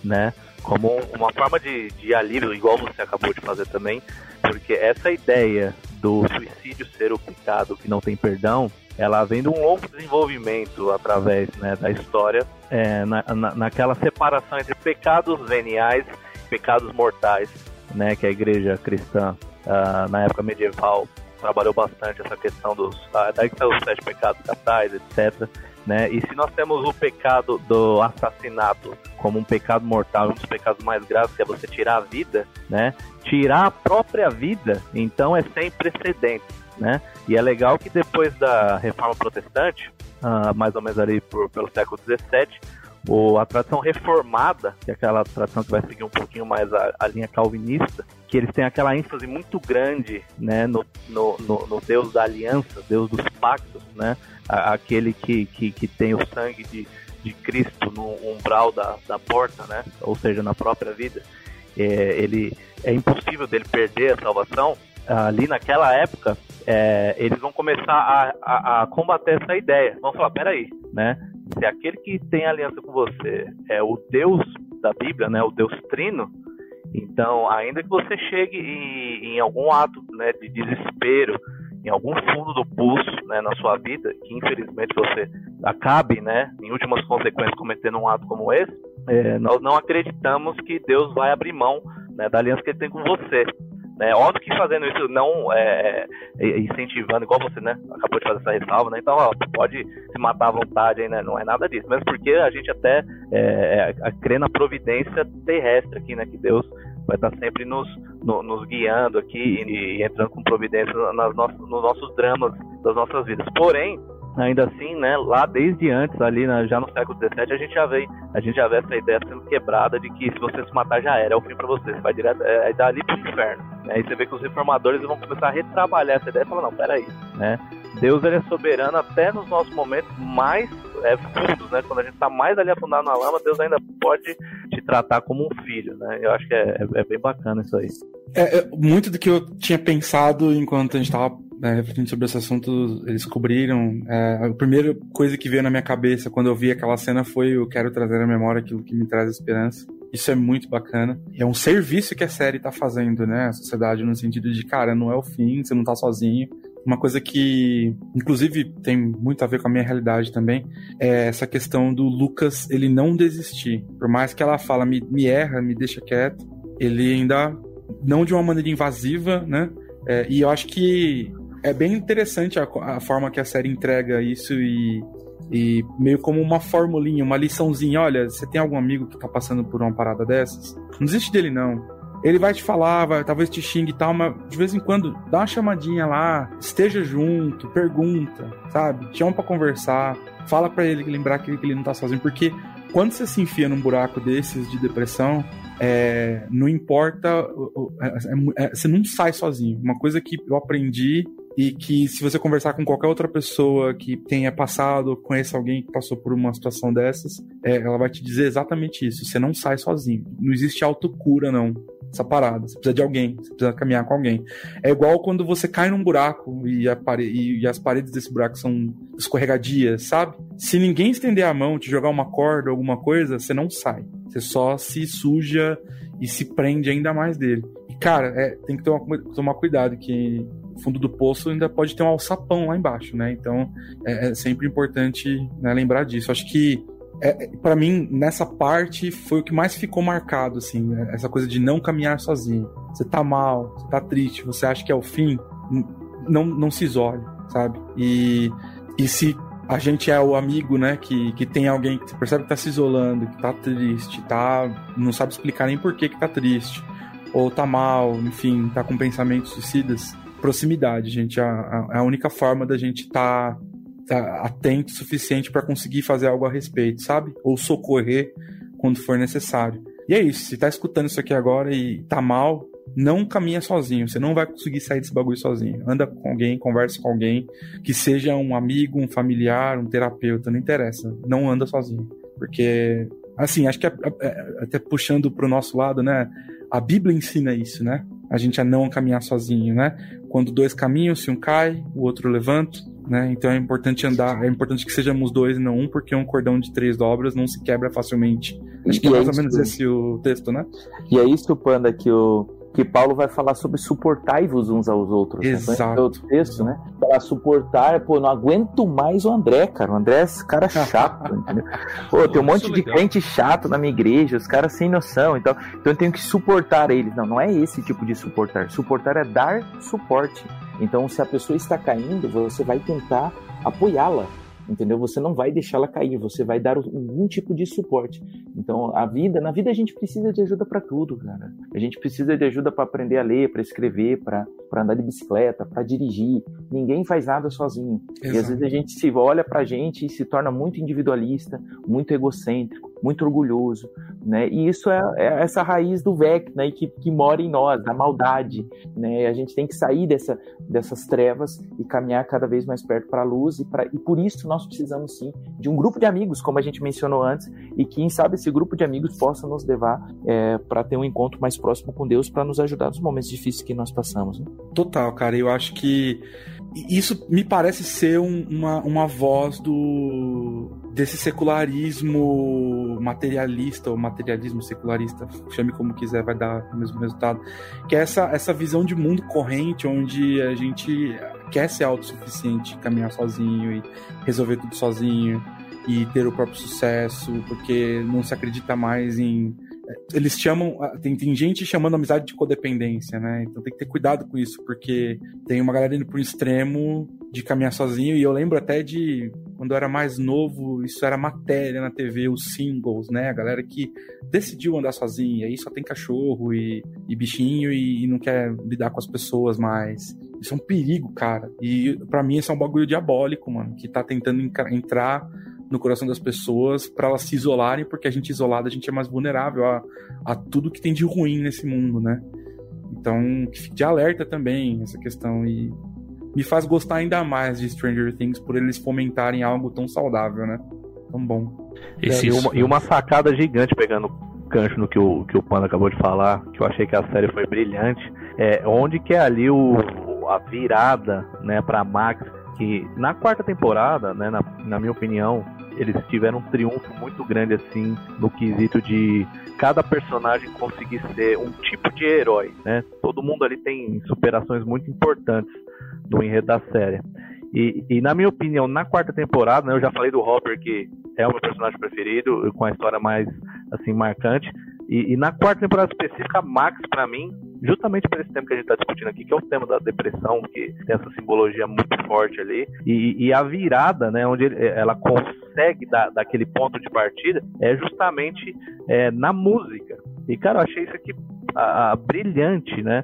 né? Como uma forma de, de alívio, igual você acabou de fazer também, porque essa ideia do suicídio ser o pecado que não tem perdão, ela vem de um longo desenvolvimento através né, da história, é, na, na, naquela separação entre pecados veniais e pecados mortais, né, que a igreja cristã uh, na época medieval trabalhou bastante essa questão dos. Uh, daí que são os sete pecados capitais, etc. Né? E se nós temos o pecado do assassinato como um pecado mortal, um dos pecados mais graves, que é você tirar a vida, né? Tirar a própria vida, então é sem precedentes, né? E é legal que depois da reforma protestante, uh, mais ou menos ali por, pelo século XVII, o, a tradição reformada, que é aquela tradição que vai seguir um pouquinho mais a, a linha calvinista, que eles têm aquela ênfase muito grande né, no, no, no, no Deus da aliança, Deus dos pactos, né, aquele que, que, que tem o sangue de, de Cristo no umbral da, da porta, né, ou seja, na própria vida. É, ele é impossível dele perder a salvação. Ali naquela época, é, eles vão começar a, a, a, combater essa ideia. Vão falar, peraí, né? Se aquele que tem aliança com você é o Deus da Bíblia, né? O Deus Trino, então, ainda que você chegue em, em algum ato né, de desespero, em algum fundo do pulso né, na sua vida, que infelizmente você acabe, né, em últimas consequências, cometendo um ato como esse, é, nós não acreditamos que Deus vai abrir mão né, da aliança que ele tem com você. Né? Óbvio que fazendo isso não é, é, incentivando, igual você né, acabou de fazer essa ressalva, né? então ó, pode se matar à vontade, aí, né? não é nada disso, mas porque a gente até é, é, crê na providência terrestre aqui, né? que Deus vai estar sempre nos, no, nos guiando aqui e, e, entrando com providência nas no, nos nossos dramas das nossas vidas. Porém, ainda assim, né, lá desde antes, ali na, já no século XVII, a gente já vê, a gente já vê essa ideia sendo quebrada de que se você se matar já era, é o fim para você, você vai direto, é, é dali pro inferno. Né? Aí você vê que os reformadores vão começar a retrabalhar essa ideia e falar, não, peraí, né? Deus ele é soberano até nos nossos momentos mais é, fundos, né? Quando a gente está mais ali afundado na lama, Deus ainda pode te tratar como um filho, né? Eu acho que é, é, é bem bacana isso aí. É, é, muito do que eu tinha pensado enquanto a gente estava né, refletindo sobre esse assunto, eles cobriram. É, a primeira coisa que veio na minha cabeça quando eu vi aquela cena foi: eu quero trazer à memória aquilo que me traz esperança. Isso é muito bacana. É um serviço que a série tá fazendo, né? A sociedade, no sentido de, cara, não é o fim, você não tá sozinho. uma coisa que, inclusive, tem muito a ver com a minha realidade também, é essa questão do Lucas, ele não desistir. Por mais que ela fala, me, me erra, me deixa quieto, ele ainda, não de uma maneira invasiva, né? É, e eu acho que é bem interessante a, a, forma que a série entrega isso e, e meio como uma formulinha, uma liçãozinha. Olha, você tem algum amigo que tá passando por uma parada dessas? Não desiste dele, não. Ele vai te falar, vai, talvez te xingue e tal, mas de vez em quando dá uma chamadinha lá, esteja junto, pergunta, sabe? Chama para conversar, fala para ele lembrar que ele não tá sozinho, porque quando você se enfia num buraco desses de depressão, é, não importa, é, é, é, você não sai sozinho. Uma coisa que eu aprendi e que se você conversar com qualquer outra pessoa que tenha passado, conheça alguém que passou por uma situação dessas, é, ela vai te dizer exatamente isso. Você não sai sozinho. Não existe autocura, não. Essa parada. Você precisa de alguém. Você precisa caminhar com alguém. É igual quando você cai num buraco e, e, e as paredes desse buraco são escorregadias, sabe? Se ninguém estender a mão, te jogar uma corda, alguma coisa, você não sai. Você só se suja e se prende ainda mais dele. E, cara, é, tem que tomar, tomar cuidado que fundo do poço ainda pode ter um alçapão lá embaixo, né? Então é, é sempre importante né, lembrar disso. Acho que é, para mim nessa parte foi o que mais ficou marcado, assim, né? essa coisa de não caminhar sozinho. Você tá mal, você tá triste, você acha que é o fim, não, não se isole, sabe? E, e se a gente é o amigo, né, que, que tem alguém que percebe que tá se isolando, que tá triste, tá, não sabe explicar nem por que que tá triste, ou tá mal, enfim, tá com pensamentos suicidas, proximidade, gente. A, a, a única forma da gente estar tá, tá atento o suficiente para conseguir fazer algo a respeito, sabe? Ou socorrer quando for necessário. E é isso, se tá escutando isso aqui agora e tá mal, não caminha sozinho, você não vai conseguir sair desse bagulho sozinho. Anda com alguém, conversa com alguém, que seja um amigo, um familiar, um terapeuta, não interessa. Não anda sozinho. Porque, assim, acho que é, é, é até puxando pro nosso lado, né? A Bíblia ensina isso, né? A gente a não caminhar sozinho, né? Quando dois caminham, se um cai, o outro levanta, né? Então é importante andar, é importante que sejamos dois e não um, porque um cordão de três dobras não se quebra facilmente. Acho que é, é mais ou menos esse o texto, né? E é isso, Panda, que o, que Paulo vai falar sobre suportai-vos uns aos outros. Né? Exato. Né? outro texto, né? Para suportar, pô, não aguento mais o André, cara. O André é esse cara chato, [LAUGHS] entendeu? Pô, tem um monte de crente chato na minha igreja, os caras sem noção, então, então eu tenho que suportar eles. Não, não é esse tipo de suportar. Suportar é dar suporte. Então, se a pessoa está caindo, você vai tentar apoiá-la entendeu? Você não vai deixá-la cair, você vai dar algum tipo de suporte. Então, a vida, na vida a gente precisa de ajuda para tudo, cara. A gente precisa de ajuda para aprender a ler, para escrever, para andar de bicicleta, para dirigir. Ninguém faz nada sozinho. Exato. E às vezes a gente se olha pra gente e se torna muito individualista, muito egocêntrico, muito orgulhoso, né? E isso é, é essa raiz do VEC, né? Que, que mora em nós, da maldade, né? A gente tem que sair dessa, dessas trevas e caminhar cada vez mais perto para a luz e, pra, e por isso nós precisamos sim de um grupo de amigos, como a gente mencionou antes, e quem sabe esse grupo de amigos possa nos levar é, para ter um encontro mais próximo com Deus para nos ajudar nos momentos difíceis que nós passamos. Né? Total, cara. Eu acho que isso me parece ser um, uma, uma voz do desse secularismo materialista ou materialismo secularista, chame como quiser, vai dar o mesmo resultado. Que é essa, essa visão de mundo corrente onde a gente quer ser autossuficiente, caminhar sozinho e resolver tudo sozinho e ter o próprio sucesso, porque não se acredita mais em eles chamam. Tem, tem gente chamando amizade de codependência, né? Então tem que ter cuidado com isso, porque tem uma galera indo pro extremo de caminhar sozinho. E eu lembro até de quando eu era mais novo, isso era matéria na TV, os singles, né? A galera que decidiu andar sozinha, aí só tem cachorro e, e bichinho e, e, não quer lidar com as pessoas mais. Isso é um perigo, cara. E para mim isso é um bagulho diabólico, mano, que tá tentando entrar no coração das pessoas para elas se isolarem, porque a gente isolado a gente é mais vulnerável a, a tudo que tem de ruim nesse mundo, né? Então, que fique de alerta também essa questão e me faz gostar ainda mais de Stranger Things por eles fomentarem algo tão saudável, né? Tão bom. Esse, e, uma, e uma sacada gigante pegando gancho no que o, que o Panda acabou de falar, que eu achei que a série foi brilhante, é onde que é ali o, a virada, né, para Max que na quarta temporada, né, na, na minha opinião, eles tiveram um triunfo muito grande assim no quesito de cada personagem conseguir ser um tipo de herói, né? Todo mundo ali tem superações muito importantes. Do enredo da série. E, e, na minha opinião, na quarta temporada, né, eu já falei do Hopper, que é o meu personagem preferido, com a história mais assim marcante. E, e na quarta temporada específica, Max, para mim, justamente por esse tema que a gente está discutindo aqui, que é o tema da depressão, que tem essa simbologia muito forte ali, e, e a virada, né, onde ela consegue dar daquele ponto de partida, é justamente é, na música. E, cara, eu achei isso aqui a, a, brilhante, né?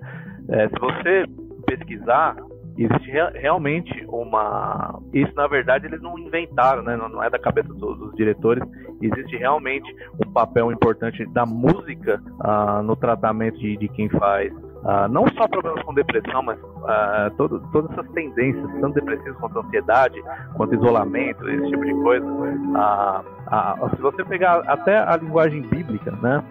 É, se você pesquisar, existe re realmente uma. Isso, na verdade, eles não inventaram, né? não, não é da cabeça do, dos diretores. Existe realmente um papel importante da música uh, no tratamento de, de quem faz. Uh, não só problemas com depressão, mas uh, todo, todas essas tendências, tanto depressivas quanto ansiedade, quanto isolamento, esse tipo de coisa. se você pegar até a linguagem bíblica, né?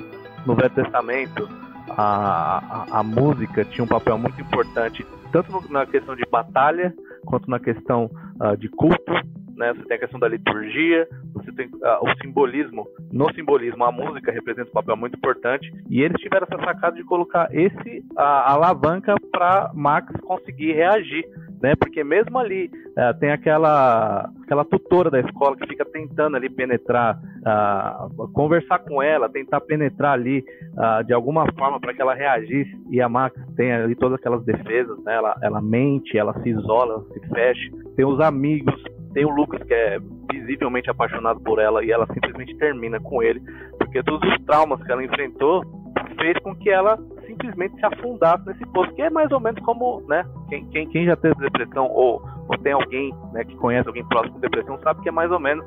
No Velho Testamento, a, a, música tinha um papel muito importante tanto na questão de batalha quanto na questão uh, de culto. Né? Você tem a questão da liturgia, você tem uh, o simbolismo. No simbolismo, a música representa um papel muito importante e eles tiveram essa sacada de colocar esse uh, alavanca para Max conseguir reagir né? Porque mesmo ali uh, tem aquela aquela tutora da escola que fica tentando ali penetrar, uh, conversar com ela, tentar penetrar ali uh, de alguma forma para que ela reagisse. E a Max tem ali todas aquelas defesas, né? Ela, ela mente, ela se isola, ela se fecha. Tem os amigos, tem o Lucas que é visivelmente apaixonado por ela e ela simplesmente termina com ele, porque todos os traumas que ela enfrentou fez com que ela simplesmente se afundasse nesse poço, que é mais ou menos como, né, quem, quem, quem já teve depressão ou, ou tem alguém, né, que conhece alguém próximo com depressão, sabe que é mais ou menos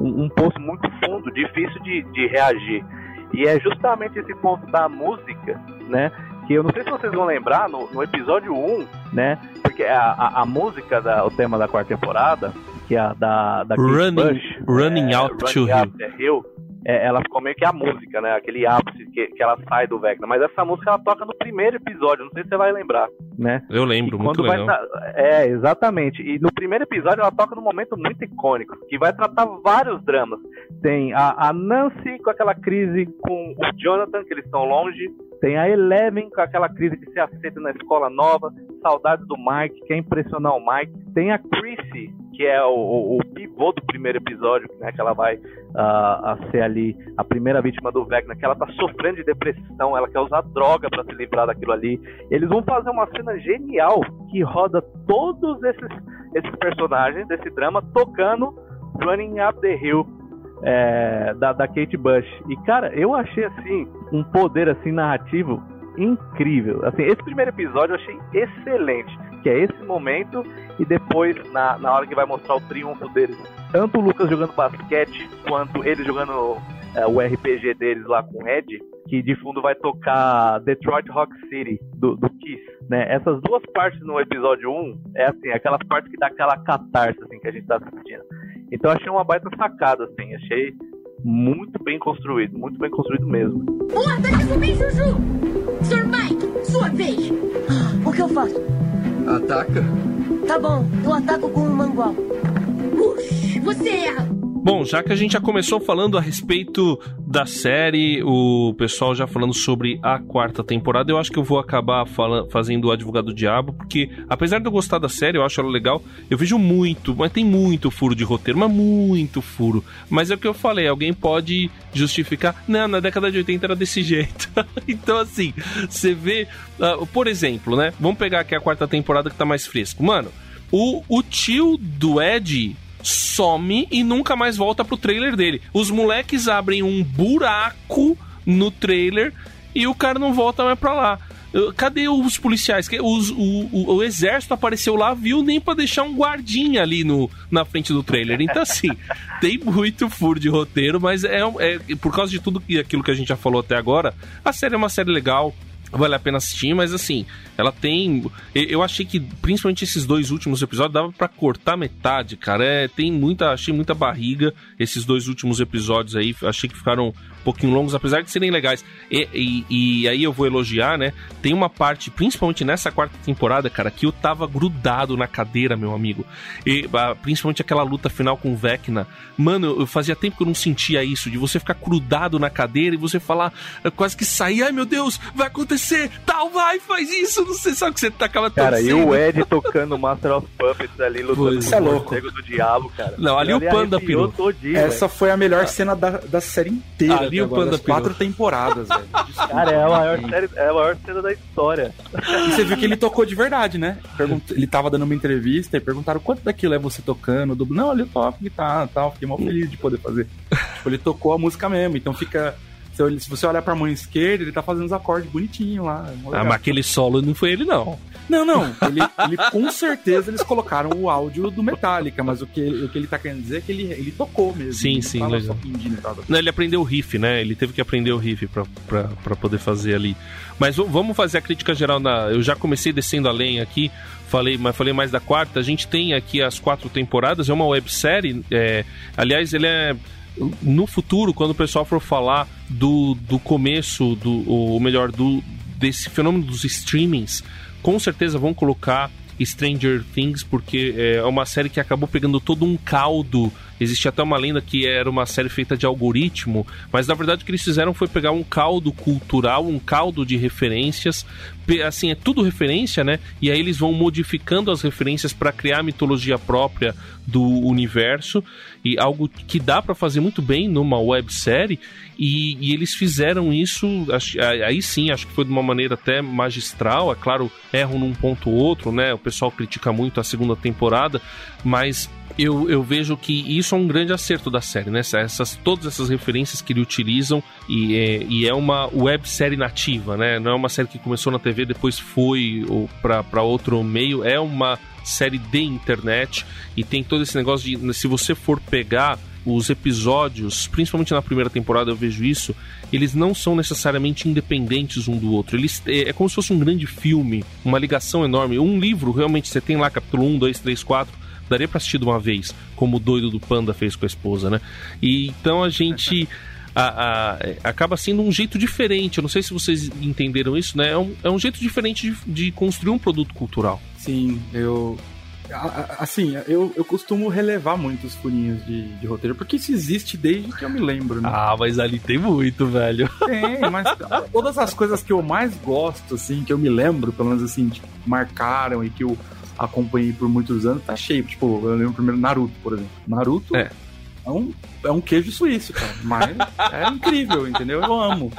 um, um poço muito fundo, difícil de, de reagir. E é justamente esse ponto da música, né, que eu não sei se vocês vão lembrar, no, no episódio 1, né, porque a, a, a música, da, o tema da quarta temporada, que é a da, da Running, Bush, running é, Out running to Out Hill. Hill é, ela ficou meio que a música, né? Aquele ápice que, que ela sai do Vecna. Mas essa música ela toca no primeiro episódio, não sei se você vai lembrar, né? Eu lembro, muito legal. É, exatamente. E no primeiro episódio ela toca num momento muito icônico, que vai tratar vários dramas. Tem a, a Nancy com aquela crise com o Jonathan, que eles estão longe. Tem a Eleven com aquela crise que se aceita na escola nova. Saudades do Mike, quer impressionar o Mike. Tem a Chrissy, que é o, o, o, pivô do primeiro episódio, né, que ela vai uh, ser ali a primeira vítima do Vecna, que ela tá sofrendo de depressão, ela quer usar droga para se livrar daquilo ali. Eles vão fazer uma cena genial que roda todos esses, esses personagens desse drama tocando Running Up the Hill é, da, da Kate Bush. E cara, eu achei assim um poder assim narrativo incrível. Assim, esse primeiro episódio eu achei excelente, que é esse momento e depois na, na hora que vai mostrar o triunfo deles, tanto o Lucas jogando basquete quanto ele jogando é, o RPG deles lá com o Ed, que de fundo vai tocar Detroit Rock City do, do Kiss, né? Essas duas partes no episódio 1 é assim, aquelas partes que dá aquela catarse assim que a gente tá assistindo. Então achei uma baita sacada assim, achei muito bem construído, muito bem construído mesmo. Um ataque zumbi, Juju! Sr. Mike, sua vez! [GASPS] O que eu faço? Ataca? Tá bom, eu ataco com um mangual. Puxa, você erra! Bom, já que a gente já começou falando a respeito da série, o pessoal já falando sobre a quarta temporada, eu acho que eu vou acabar fazendo o Advogado do Diabo, porque apesar de eu gostar da série, eu acho ela legal, eu vejo muito, mas tem muito furo de roteiro, mas muito furo. Mas é o que eu falei, alguém pode justificar, não, na década de 80 era desse jeito. [LAUGHS] então, assim, você vê, uh, por exemplo, né? Vamos pegar aqui a quarta temporada que tá mais fresco. Mano, o, o tio do Ed some e nunca mais volta pro trailer dele. Os moleques abrem um buraco no trailer e o cara não volta mais pra lá. Cadê os policiais? Os, o, o, o, exército apareceu lá, viu nem para deixar um guardinha ali no, na frente do trailer. Então, assim, [LAUGHS] tem muito furo de roteiro, mas é, é por causa de tudo que, aquilo que a gente já falou até agora. A série é uma série legal, vale a pena assistir, mas assim, ela tem. Eu achei que, principalmente esses dois últimos episódios, dava para cortar metade, cara. É, tem muita. Achei muita barriga esses dois últimos episódios aí. Achei que ficaram pouquinho longos, apesar de serem legais. E, e, e aí eu vou elogiar, né? Tem uma parte, principalmente nessa quarta temporada, cara, que eu tava grudado na cadeira, meu amigo. E, principalmente aquela luta final com o Vecna. Mano, eu fazia tempo que eu não sentia isso, de você ficar grudado na cadeira e você falar, quase que sair, ai meu Deus, vai acontecer tal, vai, faz isso, não sei, sabe que você tacava Cara, e torcendo. o Ed tocando Master of Puppets ali, lutando Pois com é o louco. do diabo, cara. Não, ali o Panda pirou. todinho, Essa velho. foi a melhor cena da, da série inteira. Ali até o agora, Panda quatro temporadas, velho. [LAUGHS] Desculpa. Cara, é a maior série, é a maior cena da história. E você viu que ele tocou de verdade, né? Pergunt... Ele tava dando uma entrevista e perguntaram quanto daquilo é você tocando. Dublo. Não, ali eu toco guitarra e tal. Fiquei mó feliz de poder fazer. tipo, ele tocou a música mesmo. Então fica. Se eu- se você olhar pra mão esquerda, ele tá fazendo os acordes bonitinho lá. é Ah, mas aquele solo não foi ele, não. Não, não. Ele, ele- com certeza eles colocaram o áudio do Metallica, mas o que, o que ele tá querendo dizer é que ele, ele tocou mesmo. Sim, sim, legal. Não, ele aprendeu o riff, né? Ele teve que aprender o riff pra, pra, pra poder fazer ali. Mas vamos fazer a crítica geral na. Eu já comecei descendo a lenha aqui, falei, mas falei mais da quarta. A gente tem aqui as quatro temporadas, é uma websérie. É, aliás, ele é. No futuro, quando o pessoal for falar do, do começo, do, ou melhor, do, desse fenômeno dos streamings, com certeza vão colocar Stranger Things, porque é uma série que acabou pegando todo um caldo. Existe até uma lenda que era uma série feita de algoritmo, mas na verdade o que eles fizeram foi pegar um caldo cultural, um caldo de referências. Assim, é tudo referência, né? E aí eles vão modificando as referências para criar a mitologia própria do universo e algo que dá para fazer muito bem numa websérie. E, e eles fizeram isso, aí sim, acho que foi de uma maneira até magistral. É claro, erram num ponto ou outro, né? O pessoal critica muito a segunda temporada, mas eu, eu vejo que isso é um grande acerto da série, né? Essas, todas essas referências que ele utilizam e é, e é uma websérie nativa, né? Não é uma série que começou na TV, depois foi para outro meio. É uma série de internet e tem todo esse negócio de se você for pegar os episódios, principalmente na primeira temporada eu vejo isso, eles não são necessariamente independentes um do outro. Eles é, é como se fosse um grande filme, uma ligação enorme. Um livro, realmente, você tem lá capítulo 1, 2, 3, 4, daria pra assistir de uma vez, como o doido do Panda fez com a esposa, né? E então a gente. a- a- acaba sendo um jeito diferente. Eu não sei se vocês entenderam isso, né? É um, é um jeito diferente de, de construir um produto cultural. Sim, eu. a- Assim, eu, eu costumo relevar muito os furinhos de, de roteiro, porque isso existe desde que eu me lembro, né? Ah, mas ali tem muito, velho. Tem, mas todas as coisas que eu mais gosto, assim, que eu me lembro, pelo menos assim, que marcaram e que eu acompanhei por muitos anos, tá cheio. Tipo, eu lembro primeiro Naruto, por exemplo. Naruto É. é, um, é um queijo suíço, cara. Mas é incrível, entendeu? Eu amo.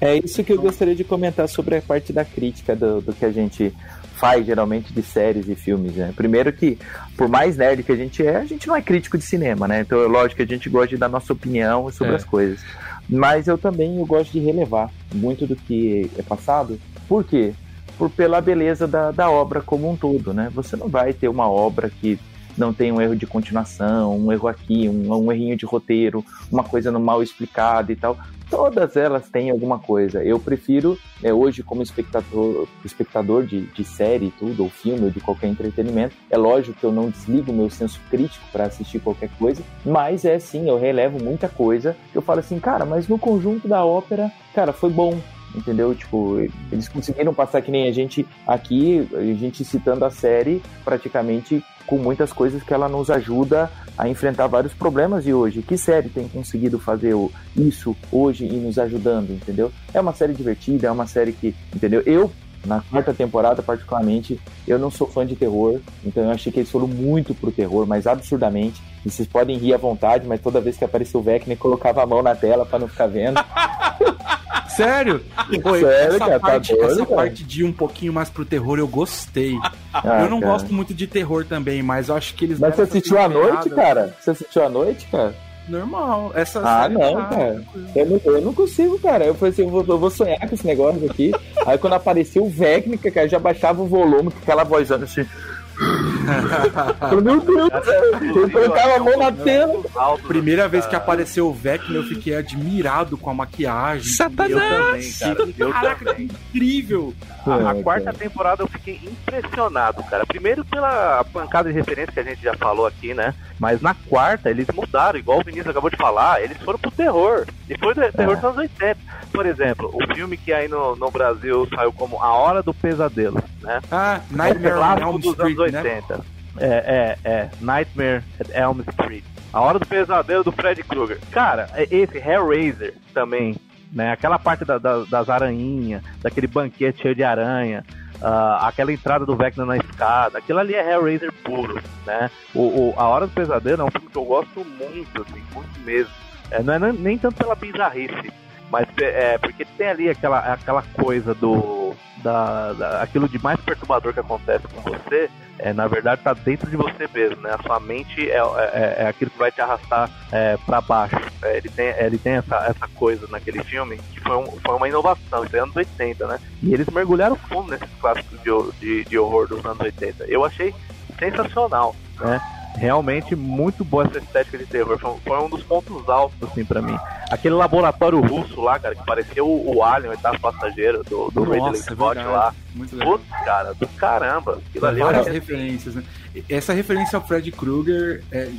É isso que eu gostaria de comentar sobre a parte da crítica do, do que a gente faz geralmente de séries e filmes, né? Primeiro que, por mais nerd que a gente é, a gente não é crítico de cinema, né? Então, é lógico que a gente gosta de dar nossa opinião sobre É. as coisas. Mas eu também eu gosto de relevar muito do que é passado. Por quê? Por pela beleza da, da obra como um todo, né? Você não vai ter uma obra que não tem um erro de continuação, um erro aqui, um, um errinho de roteiro, uma coisa no mal explicada e tal todas elas têm alguma coisa. Eu prefiro, é, hoje, como espectador, espectador de, de série tudo, ou filme, ou de qualquer entretenimento, é lógico que eu não desligo meu senso crítico para assistir qualquer coisa, mas é sim, eu relevo muita coisa. Eu falo assim, cara, mas no conjunto da ópera, cara, foi bom. Entendeu? Tipo, eles conseguiram passar que nem a gente aqui, a gente citando a série, praticamente com muitas coisas que ela nos ajuda a enfrentar vários problemas de hoje. Que série tem conseguido fazer isso hoje e nos ajudando, entendeu? É uma série divertida, é uma série que, entendeu? Eu, na quarta temporada, particularmente, eu não sou fã de terror, então eu achei que eles foram muito pro terror, mas absurdamente. E vocês podem rir à vontade, mas toda vez que apareceu o Vecna, colocava a mão na tela pra não ficar vendo. [LAUGHS] Sério? Pô, Sério, essa cara, tá parte, doido, essa cara? parte de ir um pouquinho mais pro terror eu gostei. Ah, eu não cara. gosto muito de terror também, mas eu acho que eles. Mas você assistiu à noite, cara? Você assistiu à noite, cara? Normal. Essa Ah, série não, tá- cara. Eu não, eu não consigo, cara. Eu falei assim, eu vou, eu vou sonhar com esse negócio aqui. Aí quando apareceu o Vecnica, cara, já baixava o volume com aquela vozando assim. Eu, Meu Deus, eu colocava a mão na tela. Primeira vez que apareceu o Vecna, eu fiquei admirado com a maquiagem. Satanás! Eu também, cara. Eu Caraca, que também. incrível! A, a É, quarta cara. temporada eu fiquei impressionado, cara. Primeiro pela pancada de referência que a gente já falou aqui, né? Mas na quarta eles mudaram, igual o Vinícius acabou de falar, eles foram pro terror. E foi do terror É. dos anos 80. Por exemplo, o filme que aí no, no Brasil saiu como A Hora do Pesadelo, né? Ah, É Nightmare on Elm dos Street, anos né? 80. É, é, é. Nightmare at Elm Street. A Hora do Pesadelo do Fred Krueger. Cara, é- esse Hellraiser também. Né? Aquela parte da, da, das aranhinhas, daquele banquete cheio de aranha, uh, aquela entrada do Vecna na escada, aquilo ali é Hellraiser puro, né? O, o, A Hora do Pesadelo é um filme que eu gosto muito, assim, muito mesmo. É, não é nem tanto pela bizarrice, mas é porque tem ali aquela, aquela coisa do. Da, da, aquilo de mais perturbador que acontece com você, é, na verdade está dentro de você mesmo, né? A sua mente é, é, é aquilo que vai te arrastar é, para baixo. É, ele tem, ele tem essa, essa coisa naquele filme que foi, um, foi uma inovação, isso é anos 80, né? E eles mergulharam fundo nesses clássicos de, de, de horror dos anos 80. Eu achei sensacional, né? Realmente muito boa essa estética de terror. Foi, foi um dos pontos altos, assim, pra mim. Aquele laboratório russo lá, cara, que parecia o, o Alien, o oitavo passageiro do, do Ridley é Scott é lá. Muito legal. Putz, cara, do caramba. Aquilo ali várias referências, né? Essa referência ao Fred Krueger é,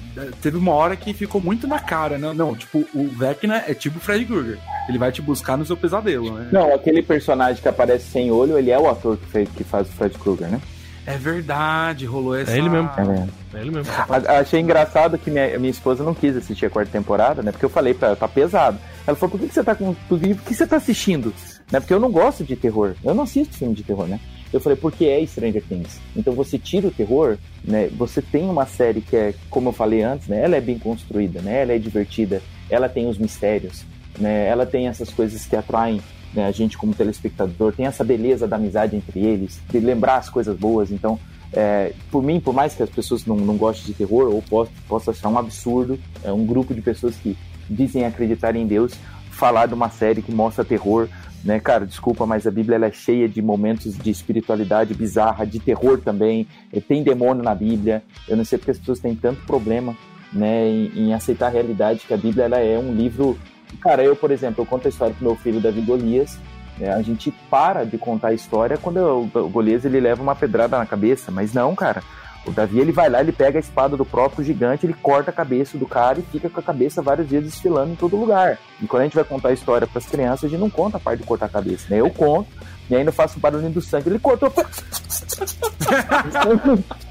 teve uma hora que ficou muito na cara, né? Não, tipo, o Vecna é tipo o Fred Krueger. Ele vai te buscar no seu pesadelo, né? Não, aquele personagem que aparece sem olho, ele é o ator que, fez, que faz o Fred Krueger, né? É verdade, rolou essa. É ele mesmo. É, é ele mesmo. A, achei engraçado que minha, minha esposa não quis assistir a quarta temporada, né? Porque eu falei pra ela, tá pesado. Ela falou, por que, que você tá com. Por que, por que você tá assistindo? Né? Porque eu não gosto de terror. Eu não assisto filme de terror, né? Eu falei, porque é Stranger Things. Então você tira o terror, né? Você tem uma série que é, como eu falei antes, né? Ela é bem construída, né? Ela é divertida, ela tem os mistérios, né? Ela tem essas coisas que atraem né, a gente como telespectador, tem essa beleza da amizade entre eles, de lembrar as coisas boas. Então, é, por mim, por mais que as pessoas não, não gostem de terror, ou possa, possa achar um absurdo, é um grupo de pessoas que dizem acreditar em Deus, falar de uma série que mostra terror, né, cara, desculpa, mas a Bíblia é cheia de momentos de espiritualidade bizarra, de terror também, tem demônio na Bíblia, eu não sei porque as pessoas têm tanto problema, né, em, em aceitar a realidade que a Bíblia ela é um livro Cara, eu, por exemplo, eu conto a história pro meu filho Davi Golias. Né? A gente para de contar a história quando o Golias ele leva uma pedrada na cabeça, mas não, cara. O Davi ele vai lá, ele pega a espada do próprio gigante, ele corta a cabeça do cara e fica com a cabeça várias vezes desfilando em todo lugar. E quando a gente vai contar a história para as crianças, a gente não conta a parte de cortar a cabeça, né? Eu conto e ainda faço o barulhinho do sangue. Ele cortou. [LAUGHS] [LAUGHS]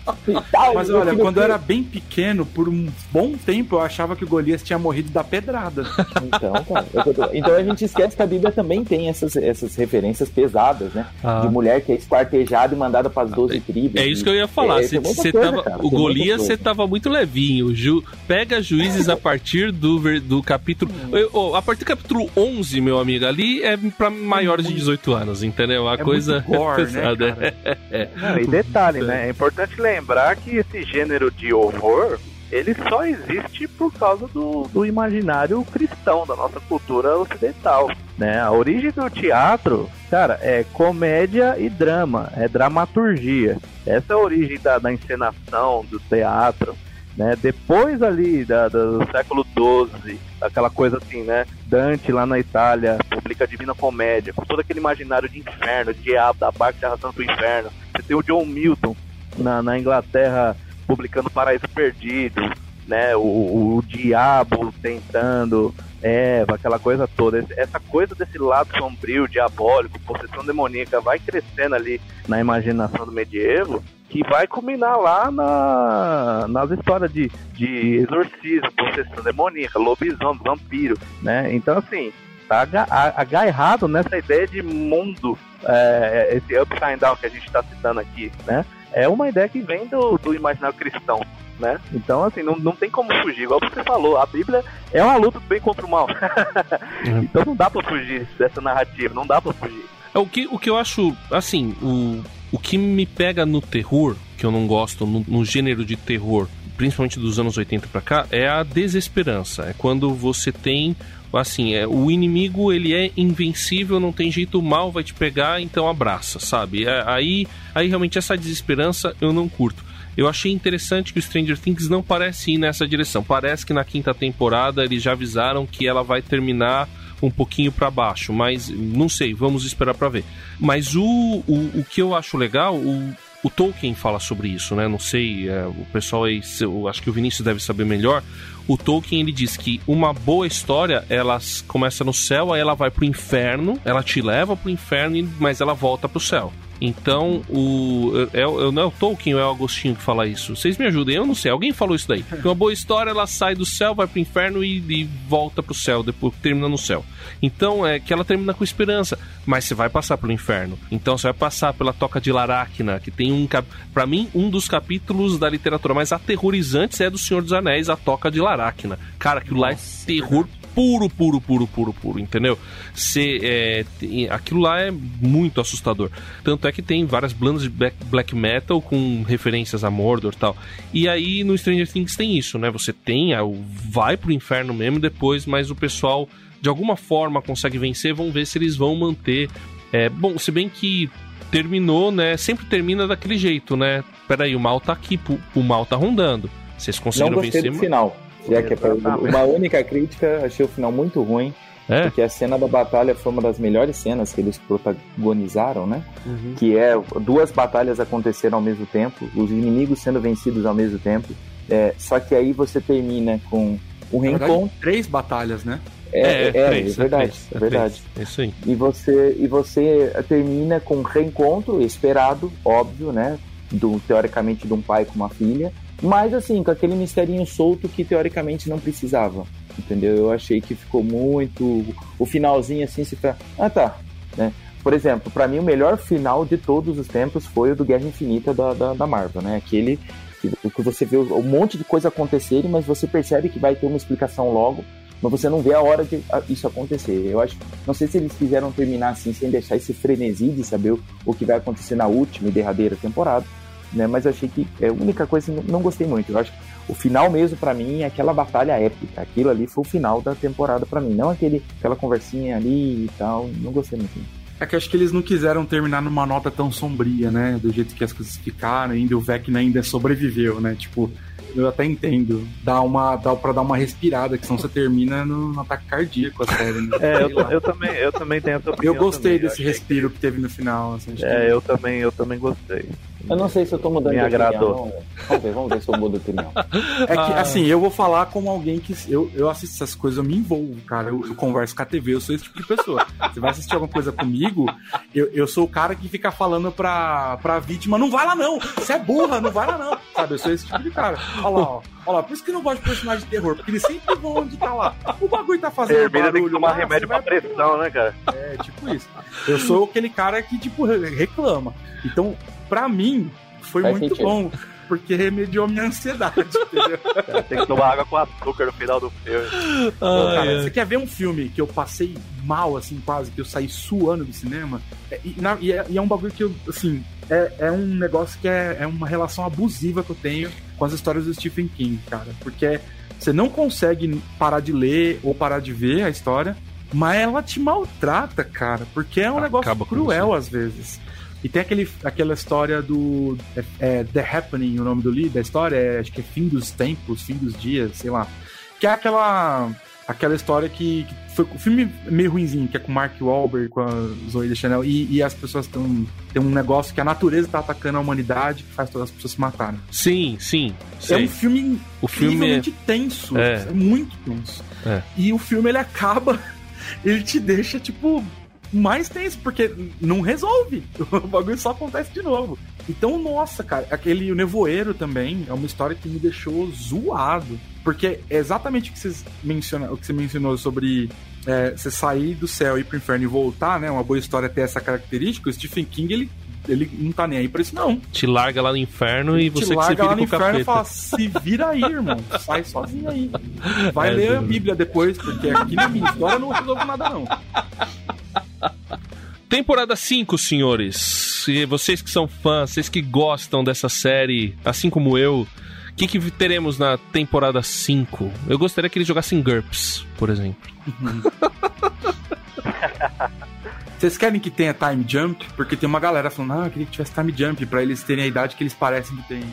Mas olha, quando eu era bem pequeno, por um bom tempo eu achava que o Golias tinha morrido da pedrada. Então, cara, tô... então a gente esquece que a Bíblia também tem essas, essas referências pesadas, né? Ah. De mulher que é esquartejada e mandada para as 12 tribos. É isso que eu ia falar. É, cê, tava, cara, o Golias você tava muito levinho. Ju, pega juízes a partir do, do capítulo. Hum. a partir do capítulo 11, meu amigo, ali é para maiores de 18 anos, entendeu? A é coisa gore, [LAUGHS] pesada. Né, [LAUGHS] é. Não, e detalhe, né? É importante lembrar que esse gênero de horror ele só existe por causa do, do imaginário cristão, da nossa cultura ocidental. Né? A origem do teatro, cara, é comédia e drama, é dramaturgia. Essa é a origem da, da encenação, do teatro. Né? Depois ali da, do século XII, aquela coisa assim, né? Dante lá na Itália publica a Divina Comédia, com todo aquele imaginário de inferno, de diabo, da barca arrastando pro inferno. Você tem o John Milton na, na Inglaterra publicando Paraíso Perdido, né? O, o, diabo tentando Eva, aquela coisa toda. Essa coisa desse lado sombrio, diabólico, possessão demoníaca vai crescendo ali na imaginação do medievo que vai culminar lá na, nas histórias de, de exorcismo, possessão demoníaca, lobisomem, vampiro, né? Então, assim, tá agarrado nessa ideia de mundo, é, esse upside down que a gente está citando aqui, né? É uma ideia que vem do, do imaginário cristão, né? Então, assim, não, não tem como fugir. Igual você falou, a Bíblia é uma luta do bem contra o mal. [LAUGHS] então não dá pra fugir dessa narrativa, não dá pra fugir. É, o que, o que eu acho, assim, o, o que me pega no terror, que eu não gosto, no, no gênero de terror, principalmente dos anos 80 para cá, é a desesperança. É quando você tem assim, é, o inimigo ele é invencível, não tem jeito, o mal vai te pegar, então abraça, sabe? É, aí, aí realmente essa desesperança eu não curto. Eu achei interessante que o Stranger Things não parece ir nessa direção. Parece que na quinta temporada eles já avisaram que ela vai terminar um pouquinho para baixo, mas não sei, vamos esperar para ver. Mas o, o, o que eu acho legal, o, o Tolkien fala sobre isso, né? Não sei, é, o pessoal aí, eu acho que o Vinícius deve saber melhor. O Tolkien ele diz que uma boa história ela começa no céu, aí ela vai pro inferno, ela te leva pro inferno, mas ela volta pro céu. Então, o. É, é, não é o Tolkien ou é o Agostinho que fala isso? Vocês me ajudem, eu não sei. Alguém falou isso daí. Que uma boa história, ela sai do céu, vai pro inferno e, e volta pro céu, depois termina no céu. Então, é que ela termina com esperança. Mas você vai passar pelo inferno. Então, você vai passar pela Toca de Laracna, que tem um. Para mim, um dos capítulos da literatura mais aterrorizantes é do Senhor dos Anéis, a Toca de Laracna. Cara, aquilo lá é terror puro, puro, puro, puro, puro, entendeu? Se, é, aquilo lá é muito assustador. Tanto é que tem várias bandas de black metal com referências a Mordor e tal. E aí no Stranger Things tem isso, né? Você tem, vai pro inferno mesmo depois, mas o pessoal de alguma forma consegue vencer. Vamos ver se eles vão manter. É, bom, se bem que terminou, né? Sempre termina daquele jeito, né? Peraí, o mal tá aqui, o mal tá rondando. Vocês conseguiram Não gostei vencer? Do final. Já que é uma única crítica, achei o final muito ruim. É? Porque a cena da batalha foi uma das melhores cenas que eles protagonizaram, né? Uhum. Que é duas batalhas aconteceram ao mesmo tempo, os inimigos sendo vencidos ao mesmo tempo. É, só que aí você termina com o reencontro. três batalhas, né? É, é, é, três, é verdade, três, é verdade. Isso aí. E você, e você termina com um reencontro esperado, óbvio, né? Do, teoricamente de um pai com uma filha mas assim, com aquele misterinho solto que teoricamente não precisava. Entendeu? Eu achei que ficou muito. O finalzinho assim, se. Ah tá. Né? Por exemplo, para mim o melhor final de todos os tempos foi o do Guerra Infinita da, da, da Marvel, né? Aquele que você vê um monte de coisa acontecerem, mas você percebe que vai ter uma explicação logo, mas você não vê a hora de isso acontecer. Eu acho, não sei se eles quiseram terminar assim sem deixar esse frenesi de saber o, o que vai acontecer na última e derradeira temporada, né? Mas eu achei que é a única coisa que não gostei muito. Eu acho que o final mesmo para mim é aquela batalha épica. Aquilo ali foi o final da temporada para mim, não aquele aquela conversinha ali e tal. Não gostei muito. É que acho que eles não quiseram terminar numa nota tão sombria, né? Do jeito que as coisas ficaram, ainda o Vecna ainda sobreviveu, né? Tipo, eu até entendo. Dá uma, dá pra dar uma respirada, que senão você termina no, no ataque cardíaco a série. Né? É, eu, eu, também, eu também tenho essa opinião. Eu gostei também. desse eu respiro que... que... teve no final. Assim, é, que... eu também, eu também gostei. Eu não sei se eu tô mudando Me de agradou. opinião. Vamos ver, vamos ver se eu mudo de opinião. [LAUGHS] É que, assim, eu vou falar como alguém que. Eu, eu assisto essas coisas, eu me envolvo, cara. Eu, eu converso com a TV, eu sou esse tipo de pessoa. Você vai assistir alguma coisa comigo, eu, eu sou o cara que fica falando pra, pra vítima: não vai lá não, você é burra, não vai lá não. Sabe, eu sou esse tipo de cara. Olha lá, ó. Olha lá, por isso que eu não gosto de personagem de terror, porque eles sempre vão onde tá lá. O bagulho tá fazendo. Termina barulho tem que tomar lá, remédio pra pressão, né, cara? É, tipo isso. Eu sou aquele cara que, tipo, reclama. Então, pra mim, foi Faz muito sentido. bom. Porque remediou minha ansiedade, entendeu? [LAUGHS] Tem que tomar água com açúcar no final do filme. Pô, cara, você quer ver um filme que eu passei mal, assim, quase, que eu saí suando do cinema? É, E, na- e é, e é um bagulho que eu, assim, é, é um negócio que é, é uma relação abusiva que eu tenho com as histórias do Stephen King, cara. Porque você não consegue parar de ler ou parar de ver a história, mas ela te maltrata, cara. Porque é um negócio Acaba com cruel às vezes. E tem aquele, aquela história do. É, é The Happening, o nome do livro, da história, é, acho que é Fim dos Tempos, Fim dos Dias, sei lá. Que é aquela. Aquela história que, que foi o filme meio ruinzinho, que é com Mark Wahlberg, com a Zoe de Chanel, e, e as pessoas estão. Tem um negócio que a natureza tá atacando a humanidade que faz todas as pessoas se matarem. Sim, sim. É um filme O filme é- tenso. É. É. muito tenso. É. E o filme ele acaba, [LAUGHS] ele te deixa, tipo, mais tenso, porque não resolve. [LAUGHS] O bagulho só acontece de novo. Então, nossa, cara, aquele o Nevoeiro também é uma história que me deixou zoado. Porque é exatamente o que, vocês menciona, o que você mencionou sobre é, você sair do céu e ir pro inferno e voltar, né? Uma boa história ter essa característica. O Stephen King, ele, ele não tá nem aí pra isso, não. Te larga lá no inferno e Te você que se vira lá no inferno capeta. e fala: se vira aí, irmão. Sai sozinho aí. [LAUGHS] Vai É, ler a. Bíblia depois, porque aqui na minha história eu não resolvo nada, não. Temporada 5, senhores. E vocês que são fãs, vocês que gostam dessa série, assim como eu, o que, que teremos na temporada 5? Eu gostaria que eles jogassem GURPS, por exemplo. [LAUGHS] Vocês querem que tenha time jump? Porque tem uma galera falando, ah, eu queria que tivesse time jump pra eles terem a idade que eles parecem que têm.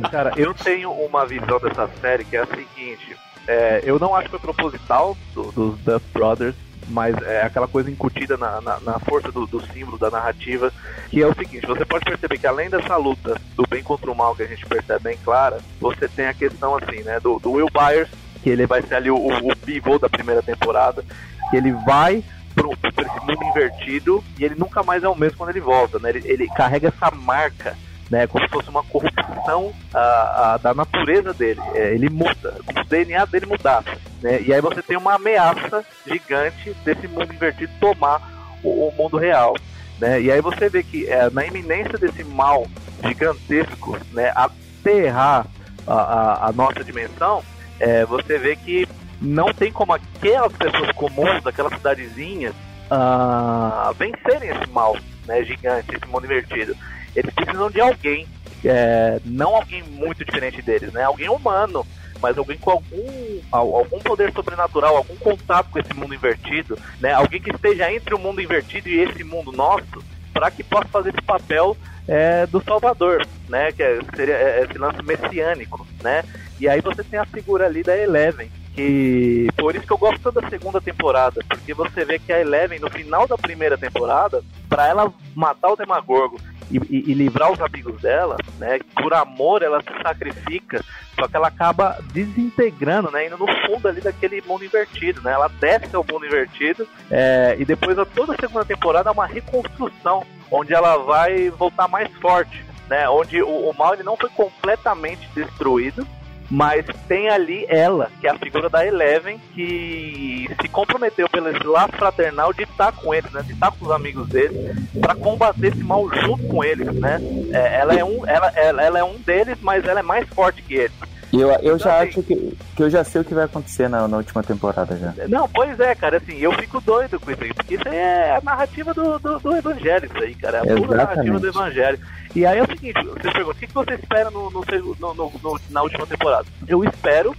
[LAUGHS] Cara, eu tenho uma visão dessa série que é a seguinte: é, eu não acho que foi proposital do- dos Duff Brothers, mas é aquela coisa incutida na, na, na força do, do símbolo, da narrativa, que é o seguinte: você pode perceber que além dessa luta do bem contra o mal que a gente percebe bem clara, você tem a questão assim, né, do, do Will Byers, que ele vai ser ali o, o, pivô da primeira temporada, que ele vai pro, pro esse mundo invertido e ele nunca mais é o mesmo quando ele volta, né? Ele, ele carrega essa marca né, como se fosse uma corrupção a, a, da natureza dele. É, ele muda, como se o DNA dele mudasse. Né? E aí você tem uma ameaça gigante desse mundo invertido tomar o, o mundo real. Né? E aí você vê que é, na iminência desse mal gigantesco, né, aterrar a, a, a nossa dimensão, é, você vê que não tem como aquelas pessoas comuns daquela cidadezinha uh, vencerem esse mal né, gigante, esse mundo invertido. Eles precisam de alguém, é, não alguém muito diferente deles, né? Alguém humano, mas alguém com algum, algum poder sobrenatural, algum contato com esse mundo invertido, né? Alguém que esteja entre o mundo invertido e esse mundo nosso, para que possa fazer esse papel é, do Salvador, né? Que é, seria é, esse lance messiânico, né? E aí você tem a figura ali da Eleven, que por isso que eu gosto da segunda temporada, porque você vê que a Eleven no final da primeira temporada, para ela matar o Demagorgo e, e, e, livrar os amigos dela, né? Por amor ela se sacrifica, só que ela acaba desintegrando, né? Indo no fundo ali daquele mundo invertido, né? Ela desce ao mundo invertido é, e depois toda a segunda temporada é uma reconstrução, onde ela vai voltar mais forte, né? Onde o, o mal ele não foi completamente destruído, mas tem ali ela, que é a figura da Eleven, que se comprometeu pelo esse laço fraternal de estar com eles, né? De estar com os amigos dele, para combater esse mal junto com eles, né? É, ela, é um, ela, ela, ela é um deles, mas ela é mais forte que eles. E eu, eu já acho que, que eu já sei o que vai acontecer na, na última temporada já. Não, pois é, cara, assim, eu fico doido com isso aí, porque isso aí é a narrativa do, do, do Evangelho, isso aí, cara. É a pura narrativa do Evangelho. E aí é o seguinte, você pergunta, o que você espera no, no, no, no na última temporada? Eu espero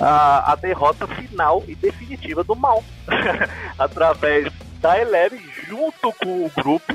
a, a derrota final e definitiva do mal. [LAUGHS] Através da Eleven, junto com o grupo,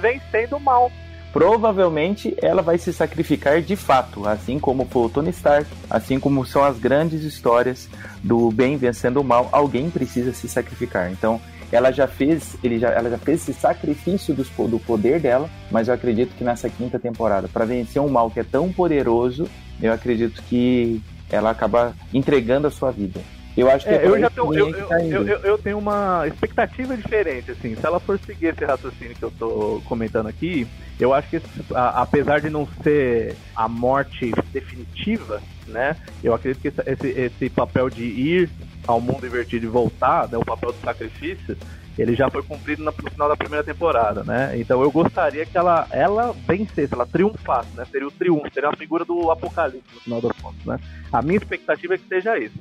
vencendo o mal provavelmente ela vai se sacrificar de fato, assim como foi o Tony Stark, assim como são as grandes histórias do bem vencendo o mal, alguém precisa se sacrificar. Então, ela já fez, ele já, ela já fez esse sacrifício do, do poder dela, mas eu acredito que nessa quinta temporada, para vencer um mal que é tão poderoso, eu acredito que ela acaba entregando a sua vida. Eu acho que é, eu já tenho, eu, tá eu, eu, eu, tenho uma expectativa diferente, assim. Se ela for seguir esse raciocínio que eu tô comentando aqui, eu acho que a, apesar de não ser a morte definitiva, né? Eu acredito que esse, esse papel de ir ao mundo invertido e voltar, né, o papel do sacrifício, ele já foi cumprido no final da primeira temporada, né? Então eu gostaria que ela, ela vencesse, ela triunfasse, né? Seria o triunfo, seria a figura do apocalipse no final das contas, né? A minha expectativa é que seja isso.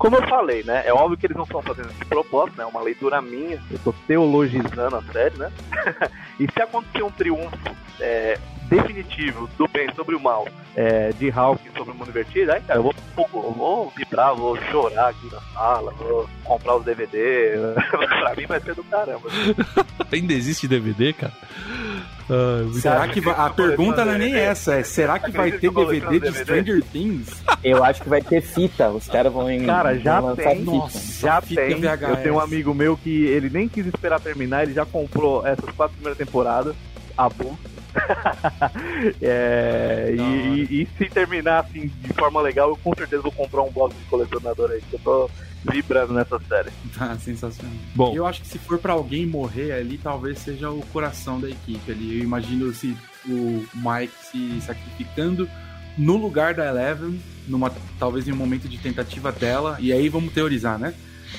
Como eu falei, né? É óbvio que eles não estão fazendo esse propósito, né? É uma leitura minha. Eu tô teologizando a série, né? [LAUGHS] e se acontecer um triunfo é, definitivo do bem sobre o mal é, de Hulk sobre o mundo invertido, aí, cara, eu vou, vou, vou vibrar, vou chorar aqui na sala, vou comprar os DVD. [LAUGHS] pra mim vai ser do caramba. [LAUGHS] Ainda existe DVD, cara? Ah, será que vai... A pergunta não é nem essa, é será que vai ter DVD de Stranger Things? Eu acho que vai ter fita, os caras vão em. Cara, já tem. Nossa, já tem. Eu tenho um amigo meu que ele nem quis esperar terminar, ele já comprou essas quatro primeiras temporadas, a book [LAUGHS] é, e, e, e, se terminar assim de forma legal, eu com certeza vou comprar um box de colecionador aí, que eu tô vibrando nessa série. Tá, [LAUGHS] sensacional. Bom, eu acho que se for para alguém morrer ali, talvez seja o coração da equipe ali. Eu imagino se o Mike se sacrificando no lugar da Eleven, numa, talvez em um momento de tentativa dela, e aí vamos teorizar, né?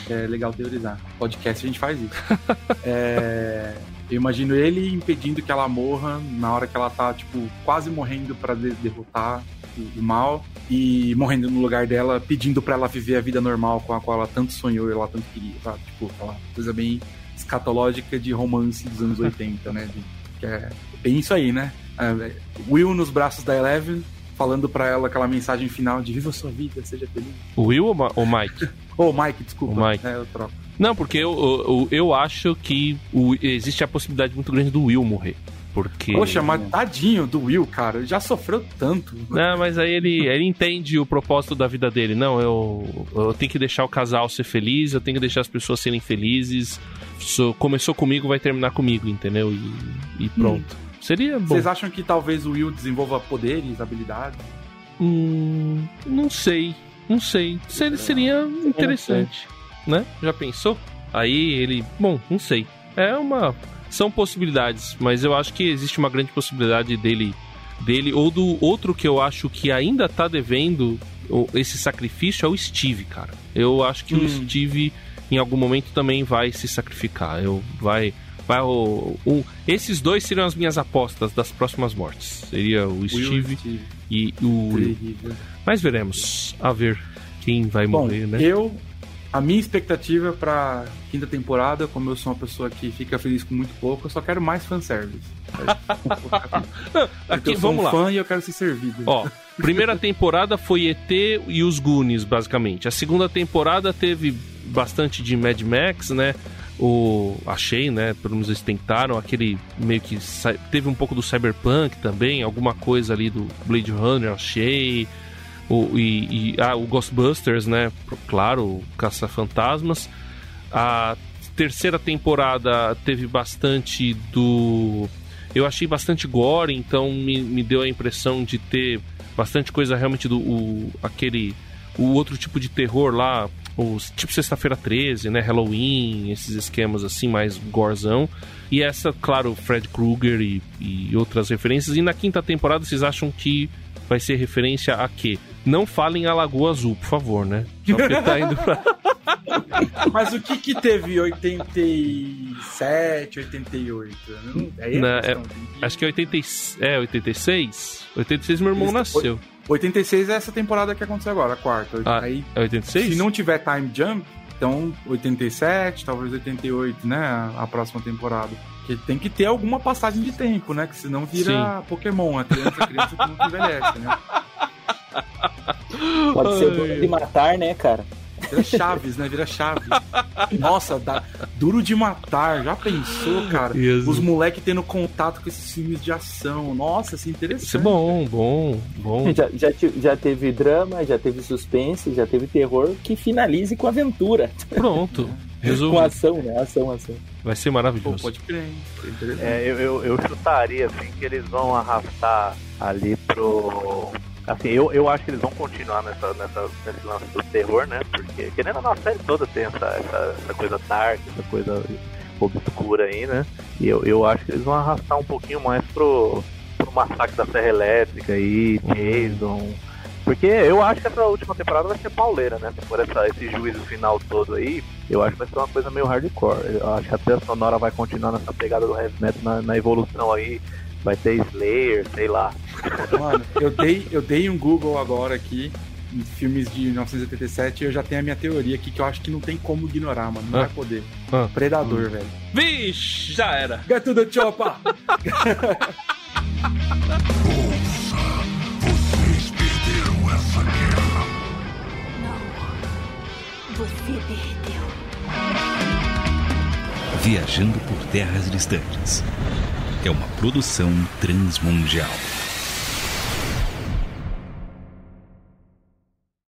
É legal teorizar. Podcast a gente faz isso. [LAUGHS] é, eu imagino ele impedindo que ela morra na hora que ela tá, tipo, quase morrendo para de derrotar o, o, mal e morrendo no lugar dela, pedindo para ela viver a vida normal com a qual ela tanto sonhou e ela tanto queria, sabe? Tipo, aquela coisa bem escatológica de romance dos anos 80, né? De, que é bem isso aí, né? É, Will nos braços da Eleven, falando para ela aquela mensagem final de viva sua vida, seja feliz. Will ou o Mike? [LAUGHS] Ô, oh, Mike, desculpa. O Mike. É, eu troco. Não, porque eu, eu, eu acho que o, existe a possibilidade muito grande do Will morrer. Porque... Poxa, mas tadinho do Will, cara. Ele já sofreu tanto. Não, mas aí ele, ele entende o propósito da vida dele. Não, eu, eu tenho que deixar o casal ser feliz, eu tenho que deixar as pessoas serem felizes. So, começou comigo, vai terminar comigo, entendeu? E, e pronto. Hum. Seria bom. Vocês acham que talvez o Will desenvolva poderes, habilidades? Hum, não sei. Não sei. Seria, seria interessante né? Já pensou? Aí ele. Bom, não sei. É uma. São possibilidades, mas eu acho que existe uma grande possibilidade dele. Dele, ou do outro que eu acho que ainda tá devendo esse sacrifício é o Steve, cara. Eu acho que o Steve em algum momento também vai se sacrificar. Eu vai vai o, o- esses dois seriam as minhas apostas das próximas mortes. Seria o Will Steve Steve. e o. Terrível. Mas veremos a ver quem vai Bom, morrer, né? eu. A minha expectativa pra quinta temporada, como eu sou uma pessoa que fica feliz com muito pouco, eu só quero mais fanservice. Aqui eu sou vamos um lá. fã e eu quero ser servido. Ó, primeira temporada foi ET e os Goonies, basicamente. A segunda temporada teve bastante de Mad Max, né? O achei, né? Pelo menos eles tentaram aquele meio que teve um pouco do Cyberpunk também, alguma coisa ali do Blade Runner, achei. O, e, e- ah, o Ghostbusters, né? Claro, Caça-Fantasmas. A terceira temporada teve bastante do. Eu achei bastante gore, então me, me deu a impressão de ter bastante coisa realmente do. O, aquele. O outro tipo de terror lá, os, tipo Sexta-feira 13, né? Halloween, esses esquemas assim, mais gorzão. E essa, claro, Fred Krueger e, e outras referências. E na quinta temporada vocês acham que vai ser referência a quê? Não falem a Lagoa Azul, por favor, né? Só porque tá indo pra. [LAUGHS] Mas o que que teve 87, 88? Não, é Não, é- Acho que é, 80, e- é 86? 86 meu irmão Eles- nasceu. 86 é essa temporada que aconteceu agora, a quarta. Ah, aí, É 86? se não tiver time jump, então 87, talvez 88, né? A, próxima temporada. Porque tem que ter alguma passagem de tempo, né? Que senão vira Pokémon, a criança, a criança que não envelhece, né? Pode ser o de matar, né, cara? Vira Chaves, né? Vira Chaves. Nossa, dá, duro de matar. Já pensou, cara? Jesus. Os moleques tendo contato com esses filmes de ação. Nossa, isso é interessante. Isso é bom, bom, bom. Já, já, já teve drama, já teve suspense, já teve terror que finalize com aventura. Pronto. [LAUGHS] Com Resolvido. ação, né? Ação, ação. Vai ser Pô, maravilhoso. pode crer, hein? Isso é. É, eu, eu, eu chutaria assim que eles vão arrastar ali pro. Assim, eu, eu acho que eles vão continuar nessa, nessa, nesse lance do terror, né? Porque querendo ou não, a série toda tem essa, essa, essa coisa dark, essa coisa obscura aí, né? E eu, eu acho que eles vão arrastar um pouquinho mais pro, pro massacre da Serra Elétrica aí, Jason. Porque eu acho que essa última temporada vai ser pauleira, né? Por essa, esse juízo final todo aí, eu acho que vai ser uma coisa meio hardcore. Eu acho que a trilha sonora vai continuar nessa pegada do heavy metal na, na evolução aí. Vai ter Slayer, sei lá. Mano, eu dei, eu dei um Google agora aqui em filmes de 1987 e eu já tenho a minha teoria aqui que eu acho que não tem como ignorar, mano. Não Ah. vai poder. Ah. Predador, velho. Vixe, já era. Get to the chopper! Você perdeu. Viajando por terras distantes. É uma produção transmundial.